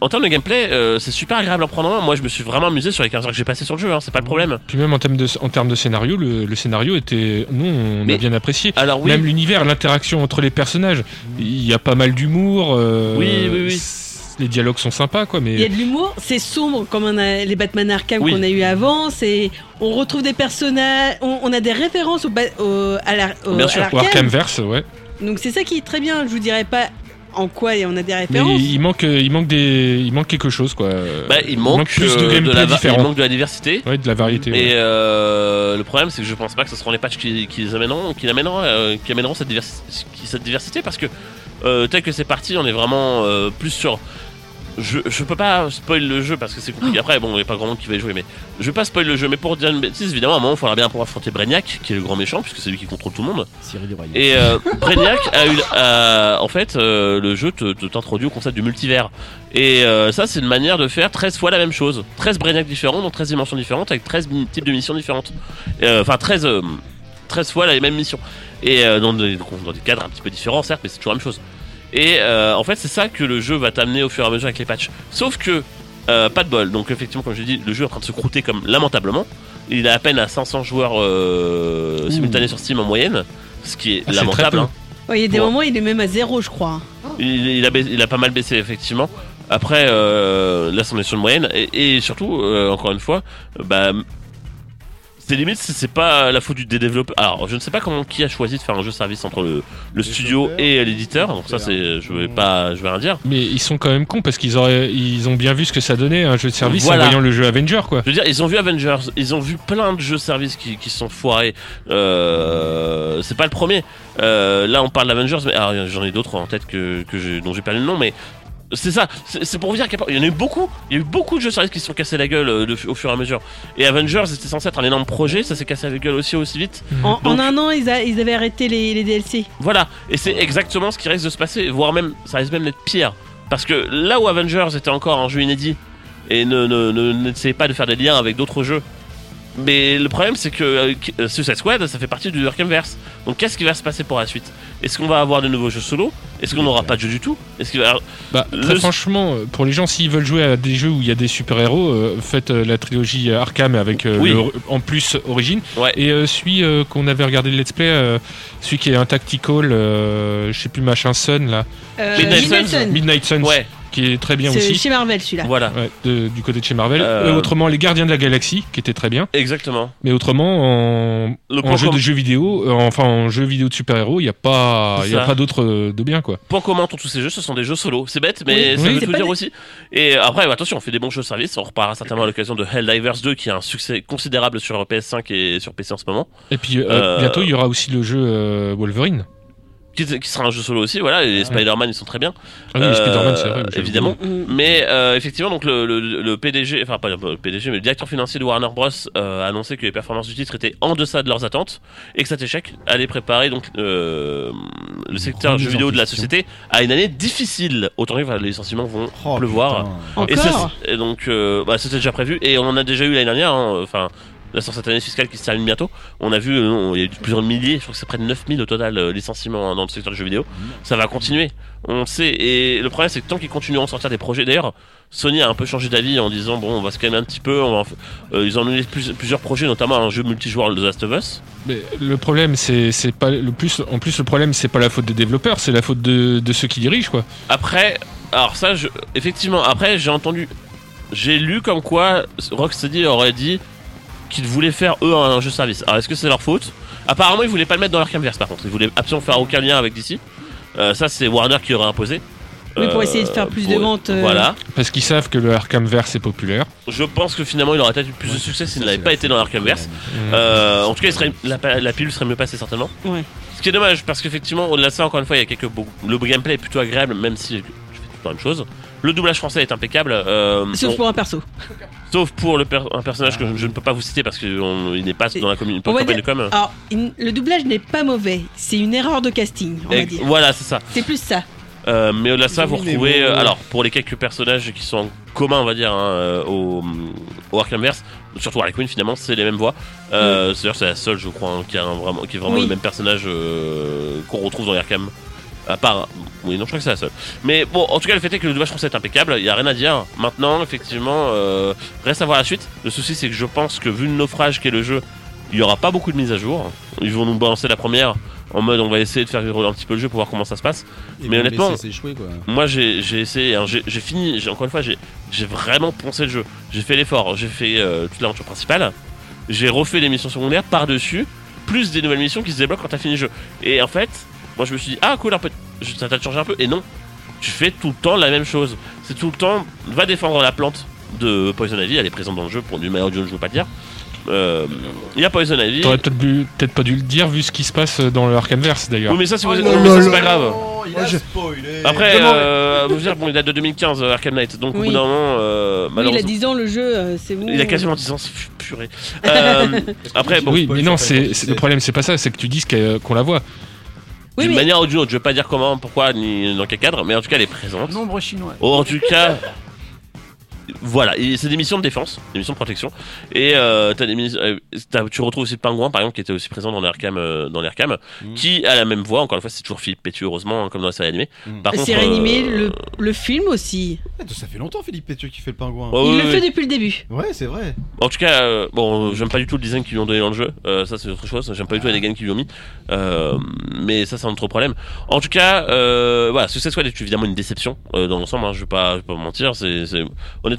Speaker 1: en termes de gameplay, euh, c'est super agréable à prendre en main. Moi, je me suis vraiment amusé sur les 15 heures que j'ai passé sur le jeu. Hein, c'est pas le problème.
Speaker 5: Puis même en termes de, en termes de scénario, le, le scénario était, nous, on
Speaker 1: Mais-
Speaker 5: a bien apprécié.
Speaker 1: Alors oui.
Speaker 5: Même l'univers, l'interaction entre les personnages, il y a pas mal d'humour. euh,
Speaker 1: Oui, oui, oui.
Speaker 5: Les dialogues sont sympas, quoi. Mais
Speaker 4: Il y a de l'humour, c'est sombre comme on a les Batman Arkham
Speaker 1: Oui.
Speaker 4: qu'on a eu avant. C'est, on retrouve des personnages, on, on a des références au, au- à la- au-
Speaker 1: Bien
Speaker 4: à
Speaker 1: sûr,
Speaker 5: Ou
Speaker 4: l'Arkham.
Speaker 5: Arkhamverse, ouais.
Speaker 4: Donc c'est ça qui est très bien. Je vous dirais pas en quoi on a des
Speaker 5: Mais
Speaker 4: références.
Speaker 5: il manque, euh, il manque des, il manque quelque chose, quoi.
Speaker 1: Bah, il manque,
Speaker 5: plus de
Speaker 1: euh,
Speaker 5: gameplay
Speaker 1: la, il manque de la diversité.
Speaker 5: Ouais, de la variété.
Speaker 1: Et
Speaker 5: ouais.
Speaker 1: euh, le problème, c'est que je pense pas que ce seront les patchs qui, qui les amèneront, qui amèneront, euh, qui amèneront cette, diversi- cette diversité parce que euh, tel que c'est parti, on est vraiment euh, plus sur. Je, je peux pas spoil le jeu parce que c'est compliqué. Après, bon, il n'y a pas grand monde qui va y jouer, mais je vais pas spoil le jeu. Mais pour dire une bêtise, évidemment, à un moment, il faudra bien pouvoir affronter Brainiac, qui est le grand méchant, puisque c'est lui qui contrôle tout le monde. Et euh, <laughs> Brainiac a eu, en fait, euh, le jeu te, te- t'introduit au concept du multivers. Et euh, ça, c'est une manière de faire 13 fois la même chose. 13 Brainiac différents, dans 13 dimensions différentes, avec 13 mi- types de missions différentes. Euh, Enfin, 13, euh, 13 fois la même mission. Et euh, dans, des, dans des cadres un petit peu différents, certes, mais c'est toujours la même chose. Et euh, en fait, c'est ça que le jeu va t'amener au fur et à mesure avec les patchs. Sauf que, euh, pas de bol. Donc, effectivement, comme je l'ai dit, le jeu est en train de se croûter comme lamentablement. Il est à peine à 500 joueurs euh, simultanés sur Steam en moyenne, ce qui est
Speaker 5: Ah,
Speaker 1: lamentable.
Speaker 5: peu.
Speaker 1: hein.
Speaker 4: Ouais, il y a des moments, il est même à zéro, je crois.
Speaker 1: Il, il a, baissé- il a pas mal baissé effectivement. Après, euh, là, on est sur une moyenne et, et surtout, euh, encore une fois, bah, c'est limite, c'est c'est pas la faute du des développeurs. Alors, je ne sais pas comment qui a choisi de faire un jeu service entre le, le studio et l'éditeur. Donc ça, c'est, je vais pas, je vais rien dire.
Speaker 5: Mais ils sont quand même cons parce qu'ils auraient, ils ont bien vu ce que ça donnait un jeu de service
Speaker 1: Voilà.
Speaker 5: en voyant le jeu Avenger, quoi.
Speaker 1: Je veux dire, ils ont vu Avengers, ils ont vu plein de jeux services qui, qui sont foirés. Euh, c'est pas le premier. Euh, là, on parle d'Avengers, mais j'en ai d'autres en tête que, que dont j'ai perdu le nom, mais c'est ça. C'est pour vous dire qu'il y en a eu beaucoup. Il y a eu beaucoup de jeux services qui se sont cassés la gueule euh, de- au fur et à mesure. Et Avengers était censé être un énorme projet, ça s'est cassé la gueule aussi aussi vite.
Speaker 4: En, en
Speaker 1: Donc-
Speaker 4: un an, ils, a- ils avaient arrêté les, les DLC.
Speaker 1: Voilà, et c'est exactement ce qui risque de se passer, voire même, ça risque même d'être pire. Parce que là où Avengers était encore un jeu inédit, et ne, ne, ne- n'essayez pas de faire des liens avec d'autres jeux, mais le problème c'est que euh, euh, Suicide Squad, ça fait partie du Arkhamverse. Donc qu'est-ce qui va se passer pour la suite? Est-ce qu'on va avoir de nouveaux jeux solo? Est-ce qu'on n'aura pas de jeu du tout? Est-ce qu'il va...
Speaker 5: Bah,
Speaker 1: Le-
Speaker 5: franchement, euh, pour les gens, s'ils veulent jouer à des jeux où il y a des super-héros, euh, faites euh, la trilogie Arkham avec euh,
Speaker 1: Oui.
Speaker 5: le- en plus Origin.
Speaker 1: Ouais.
Speaker 5: Et euh, celui euh, qu'on avait regardé le let's play, euh, celui qui est un tactical, euh, je sais plus machin Sun là,
Speaker 4: Euh,
Speaker 1: Midnight
Speaker 4: Midnight
Speaker 1: Suns.
Speaker 4: Sun.
Speaker 5: Midnight Suns,
Speaker 1: Ouais,
Speaker 5: qui est très bien
Speaker 4: C'est
Speaker 5: aussi.
Speaker 4: chez Marvel celui-là.
Speaker 1: voilà,
Speaker 5: Ouais, de- du côté de chez Marvel.
Speaker 1: Euh,
Speaker 5: autrement, les Gardiens de la Galaxie, qui était très bien.
Speaker 1: exactement.
Speaker 5: Mais autrement, en,
Speaker 1: Le
Speaker 5: en
Speaker 1: point
Speaker 5: jeu
Speaker 1: com-
Speaker 5: de jeux vidéo, euh, enfin en jeu vidéo de super-héros, il n'y a pas, il y a pas d'autre euh, de bien quoi.
Speaker 1: point commun entre tous ces jeux, ce sont des jeux solo. C'est bête, mais
Speaker 4: Oui,
Speaker 1: ça
Speaker 5: oui,
Speaker 1: veut tout dire
Speaker 4: des-
Speaker 1: aussi. Et après, bah, attention, on fait des bons jeux services. On reparlera certainement à l'occasion de Helldivers 2, qui a un succès considérable sur PS5 et sur PC en ce moment.
Speaker 5: Et puis euh,
Speaker 1: Euh,
Speaker 5: bientôt, il y aura aussi le jeu euh, Wolverine.
Speaker 1: Qui, qui sera un jeu solo aussi, voilà. Et les Spider-Man, ils sont très bien.
Speaker 5: Ah oui,
Speaker 1: Euh,
Speaker 5: Spider-Man, c'est vrai.
Speaker 1: Évidemment.
Speaker 5: vidéo.
Speaker 4: Mm.
Speaker 1: Mais euh, effectivement, donc le, le- le PDG, enfin pas le PDG, mais le directeur financier de Warner Bros euh, a annoncé que les performances du titre étaient en deçà de leurs attentes et que cet échec allait préparer donc euh, le secteur
Speaker 6: remise
Speaker 1: jeu vidéo de la société à une année difficile. Autant dire que les licenciements vont
Speaker 6: Oh,
Speaker 1: pleuvoir.
Speaker 6: putain.
Speaker 1: Et, ça, et donc, euh, bah, c'était déjà prévu. Et on en a déjà eu l'année dernière. hein, Enfin, là, sur cette année fiscale qui se termine bientôt, on a vu, euh, il y a eu plusieurs milliers, je crois que c'est près de 9000 au total euh, licenciements hein, dans le secteur du jeu vidéo. Ça va continuer. On le sait. Et le problème, c'est que tant qu'ils continueront à sortir des projets, d'ailleurs, Sony a un peu changé d'avis en disant bon, on va se calmer un petit peu. On va euh, ils ont annulé plus- plusieurs projets, notamment un jeu multijoueur The Last of Us.
Speaker 5: Mais le problème, c'est c'est pas le plus. En plus, le problème, c'est pas la faute des développeurs, c'est la faute de, de ceux qui dirigent, quoi.
Speaker 1: Après, alors ça, je, effectivement, après, j'ai entendu, j'ai lu comme quoi Rocksteady aurait dit qu'ils voulaient faire eux un jeu service. Alors, est-ce que c'est leur faute? Apparemment, ils voulaient pas le mettre dans l'Arkhamverse par contre. Ils voulaient absolument faire aucun lien avec DC. Euh, ça, c'est Warner qui aurait imposé.
Speaker 4: Oui, pour
Speaker 1: Euh,
Speaker 4: essayer de faire plus de ventes, euh.
Speaker 1: Voilà.
Speaker 5: Parce qu'ils savent que le Arkhamverse est populaire.
Speaker 1: Je pense que finalement, il aurait peut-être eu plus de succès s'il n'avait pas été dans l'Arkhamverse. Euh, en tout cas, il serait, la, la pilule serait mieux passée certainement.
Speaker 4: Ouais.
Speaker 1: Ce qui est dommage parce qu'effectivement, au-delà de ça, encore une fois, il y a quelques beaux- le gameplay est plutôt agréable, même si je fais tout le temps la même chose. Le doublage français est impeccable. euh,
Speaker 4: Sauf
Speaker 1: on-
Speaker 4: pour un perso.
Speaker 1: sauf pour le per- un personnage que je, je ne peux pas vous citer parce qu'il n'est pas dans la commune, de com.
Speaker 4: Alors, il- le doublage n'est pas mauvais. C'est une erreur de casting, on va dire.
Speaker 1: voilà, c'est ça.
Speaker 4: C'est plus ça.
Speaker 1: Euh, mais au-delà de ça, vous retrouvez. euh, alors, pour les quelques personnages qui sont en commun, on va dire, hein, au, au Arkhamverse, surtout Harley Quinn, finalement, c'est les mêmes voix. Euh, C'est-à-dire, c'est la seule, je crois, hein, qui, a un vraiment, qui est vraiment
Speaker 4: Oui.
Speaker 1: le même personnage euh, qu'on retrouve dans Arkham. À part. Oui, non, je crois que c'est la seule. Mais bon, en tout cas, le fait est que le doublage français est impeccable, il n'y a rien à dire. Maintenant, effectivement, euh, reste à voir la suite. Le souci, c'est que je pense que, vu le naufrage qu'est le jeu, il n'y aura pas beaucoup de mises à jour. Ils vont nous balancer la première en mode on va essayer de faire vivre un petit peu le jeu pour voir comment ça se passe. Mais honnêtement,
Speaker 6: s'échouer, quoi.
Speaker 1: moi j'ai j'ai essayé, hein, j'ai j'ai fini, j'ai- encore une fois, j'ai j'ai vraiment poncé le jeu. J'ai fait l'effort, j'ai fait euh, toute l'aventure principale, j'ai refait les missions secondaires par-dessus, plus des nouvelles missions qui se débloquent quand t'as fini le jeu. Et en fait, moi je me suis dit, ah cool, un peu, ça t'a changé un peu, et non, tu fais tout le temps la même chose. C'est tout le temps, va défendre la plante de Poison Ivy, elle est présente dans le jeu, pour du meilleur audio, je veux pas te dire. Euh, Il y a Poison Ivy.
Speaker 5: T'aurais peut-être pas dû le dire vu ce qui se passe dans le Arkhamverse d'ailleurs.
Speaker 1: Oui, mais ça, si vous
Speaker 6: Oh
Speaker 1: êtes. c'est pas grave.
Speaker 6: Il a spoilé.
Speaker 1: Après, euh, vous dire, bon, il date de 2015, euh, Arkham Knight, donc au
Speaker 4: Oui.
Speaker 1: bout d'un moment, euh,
Speaker 4: Oui, il a
Speaker 1: malheureusement.
Speaker 4: 10 ans le jeu, c'est bon.
Speaker 1: Il a quasiment 10 ans, c'est purée. Euh, <laughs> après, bon,
Speaker 5: oui, mais non, c'est le problème, c'est pas ça, c'est que tu dises qu'elle- qu'on la voit.
Speaker 4: Oui,
Speaker 1: d'une
Speaker 4: mais-
Speaker 1: manière ou d'une autre, je vais pas dire comment, pourquoi, ni dans quel cadre, mais en tout cas, elle est présente.
Speaker 3: Nombre chinois.
Speaker 1: Oh, en tout cas, voilà, c'est des missions de défense, des missions de protection. Et euh, t'as des mis- euh, tu retrouves aussi le pingouin, par exemple, qui était aussi présent dans Arkham, euh, dans
Speaker 6: Mhm.
Speaker 1: qui a la même voix. Encore une fois, c'est toujours Philippe Pétu, heureusement, hein, comme dans la série animée.
Speaker 6: Mhm.
Speaker 1: Par contre,
Speaker 4: C'est réanimé
Speaker 1: euh,
Speaker 4: le, le film aussi.
Speaker 6: Ça fait longtemps, Philippe Pétieux, qui fait le pingouin.
Speaker 4: il le fait depuis le début.
Speaker 6: Ouais, c'est vrai.
Speaker 1: En tout cas, euh, bon, j'aime pas du tout le design qu'ils lui ont donné dans le jeu. Euh, ça, c'est autre chose. J'aime pas du tout les gains qu'ils lui ont mis. Euh, mais ça, c'est un autre problème. En tout cas, euh, voilà, Suicide Squad est évidemment une déception euh, dans l'ensemble. Hein, je vais pas, je vais pas vous mentir. C'est, c'est-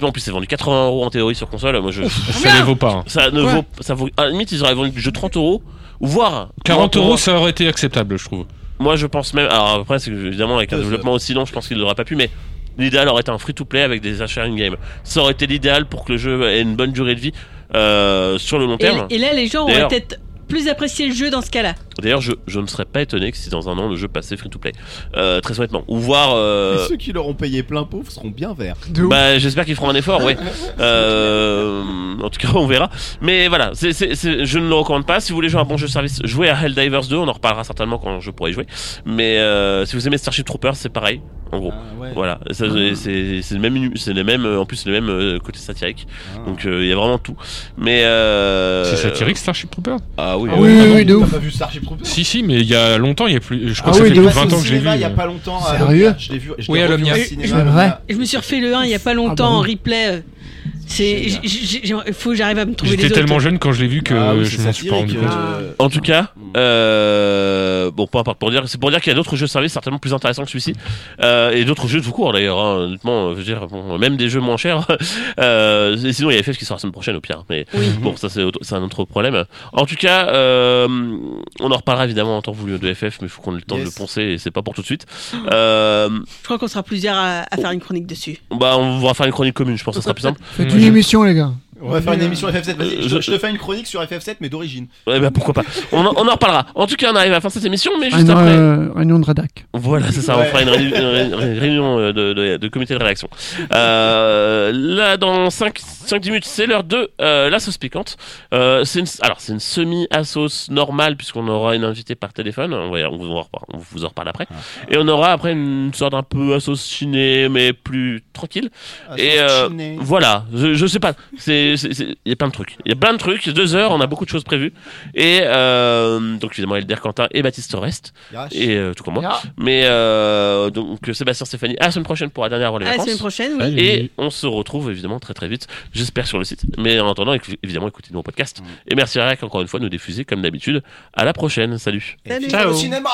Speaker 1: honnêtement, en plus, c'est vendu 80 euros en théorie sur console. Moi, je,
Speaker 5: Ça les vaut pas. hein.
Speaker 1: ça ne
Speaker 3: Ouais.
Speaker 1: vaut, ça vaut. À la limite, ils auraient vendu le jeu 30 euros, ou voire
Speaker 5: 40
Speaker 1: moi,
Speaker 5: euros, ça aurait été acceptable, je trouve.
Speaker 1: Moi, je pense même. Alors après, c'est évidemment avec un
Speaker 6: Ouais,
Speaker 1: développement aussi long, je pense qu'il n'aurait pas pu, mais. L'idéal aurait été un free-to-play avec des achats in-game. Ça aurait été l'idéal pour que le jeu ait une bonne durée de vie euh, sur le long
Speaker 4: Et,
Speaker 1: terme.
Speaker 4: et là, les gens auraient peut-être plus apprécié le jeu dans ce cas-là.
Speaker 1: D'ailleurs, je, je ne serais pas étonné que si dans un an le jeu passait free to play. Euh, très honnêtement. Ou voir. euh,
Speaker 6: Et ceux qui leur ont payé plein pot seront bien verts.
Speaker 3: De ouf.
Speaker 1: bah, j'espère qu'ils feront un effort, ouais. <laughs> Euh, en tout cas, on verra. Mais voilà, c'est c'est- c'est- je ne le recommande pas. Si vous voulez jouer à un bon jeu de service, jouez à Helldivers 2. On en reparlera certainement quand je pourrai y jouer. Mais euh, si vous aimez Starship Troopers, c'est pareil, en gros.
Speaker 6: Ah, ouais.
Speaker 1: Voilà, Ça, c'est c'est le même, c'est le même, en plus le même euh, côté satirique.
Speaker 6: Ah.
Speaker 1: Donc euh, il y a vraiment tout. Mais euh,
Speaker 5: C'est satirique Starship Trooper
Speaker 1: Ah oui.
Speaker 3: Ah oui, oui, oui, de
Speaker 6: T'as
Speaker 3: ouf.
Speaker 6: pas vu Starship
Speaker 5: Si, si, mais il y a longtemps, il y a plus. Je crois
Speaker 3: Ah
Speaker 5: que
Speaker 3: oui,
Speaker 5: ça fait plus de
Speaker 3: ouf.
Speaker 5: 20 ans que je l'ai vu.
Speaker 6: Il y a pas longtemps. à
Speaker 3: Sérieux.
Speaker 6: Je l'ai vu. je
Speaker 2: Oui, à l'Omnia.
Speaker 4: je me suis refait le 1 il y a pas longtemps en replay. Euh, C'est, il faut que j'arrive à me trouver
Speaker 5: J'étais tellement jeune quand je l'ai vu que
Speaker 6: Ah oui,
Speaker 5: je m'en suis pas rendu compte.
Speaker 6: euh,
Speaker 1: En tout cas, euh, bon, peu importe pour dire, c'est pour dire qu'il y a d'autres jeux de service certainement plus intéressants que celui-ci, euh, et d'autres jeux de tout court d'ailleurs. Hein, honnêtement, je veux dire, bon, même des jeux moins chers. <laughs> euh, et sinon, il y a FF qui sort la semaine prochaine au pire. Mais
Speaker 4: Oui.
Speaker 1: bon, ça c'est un autre problème. En tout cas, euh, on en reparlera évidemment en temps voulu de FF, mais il faut qu'on ait le temps de le poncer et c'est pas pour tout de suite. Euh,
Speaker 4: Je crois qu'on sera plusieurs à, à faire une chronique dessus.
Speaker 1: bah, on va faire une chronique commune, je pense que ça sera plus simple.
Speaker 3: Une émission, les gars.
Speaker 6: On va faire une émission FF7. Vas-y,
Speaker 1: Euh,
Speaker 6: je, te fais une chronique sur FF7, mais d'origine.
Speaker 1: Ouais, bah pourquoi pas. On en, on en reparlera. En tout cas, on arrive à la fin de cette émission, mais juste
Speaker 3: Une
Speaker 1: après.
Speaker 3: euh, réunion de rédac.
Speaker 1: Voilà, c'est ça, on fera une, réuni- une réunion euh, de, de- de comité de rédaction. Euh, là, dans 5-10 minutes, c'est l'heure de euh, la sauce piquante. Euh, c'est une, alors, c'est une semi-assos normale, puisqu'on aura une invitée par téléphone. On, va, on, vous, en repar- on vous en reparle après. Et on aura après une sorte d'un peu assos ciné, mais plus tranquille. Et euh, voilà, je, je sais pas. C'est- il y a plein de trucs. Il y a plein de trucs. Deux heures, on a beaucoup de choses prévues. Et euh, donc évidemment, Elder Quentin et Baptiste Rest,
Speaker 6: Yash.
Speaker 1: et euh, tout comme moi. Mais euh, donc Sébastien Stéphanie, à la semaine prochaine pour la dernière avant les
Speaker 4: À la semaine prochaine, oui.
Speaker 1: Et on se retrouve évidemment très très vite, j'espère sur le site. Mais en attendant, évidemment, écoutez nos podcasts. Et merci à Rek encore une fois de nous diffuser comme d'habitude. À la prochaine, salut.
Speaker 4: Salut.
Speaker 6: vive le cinéma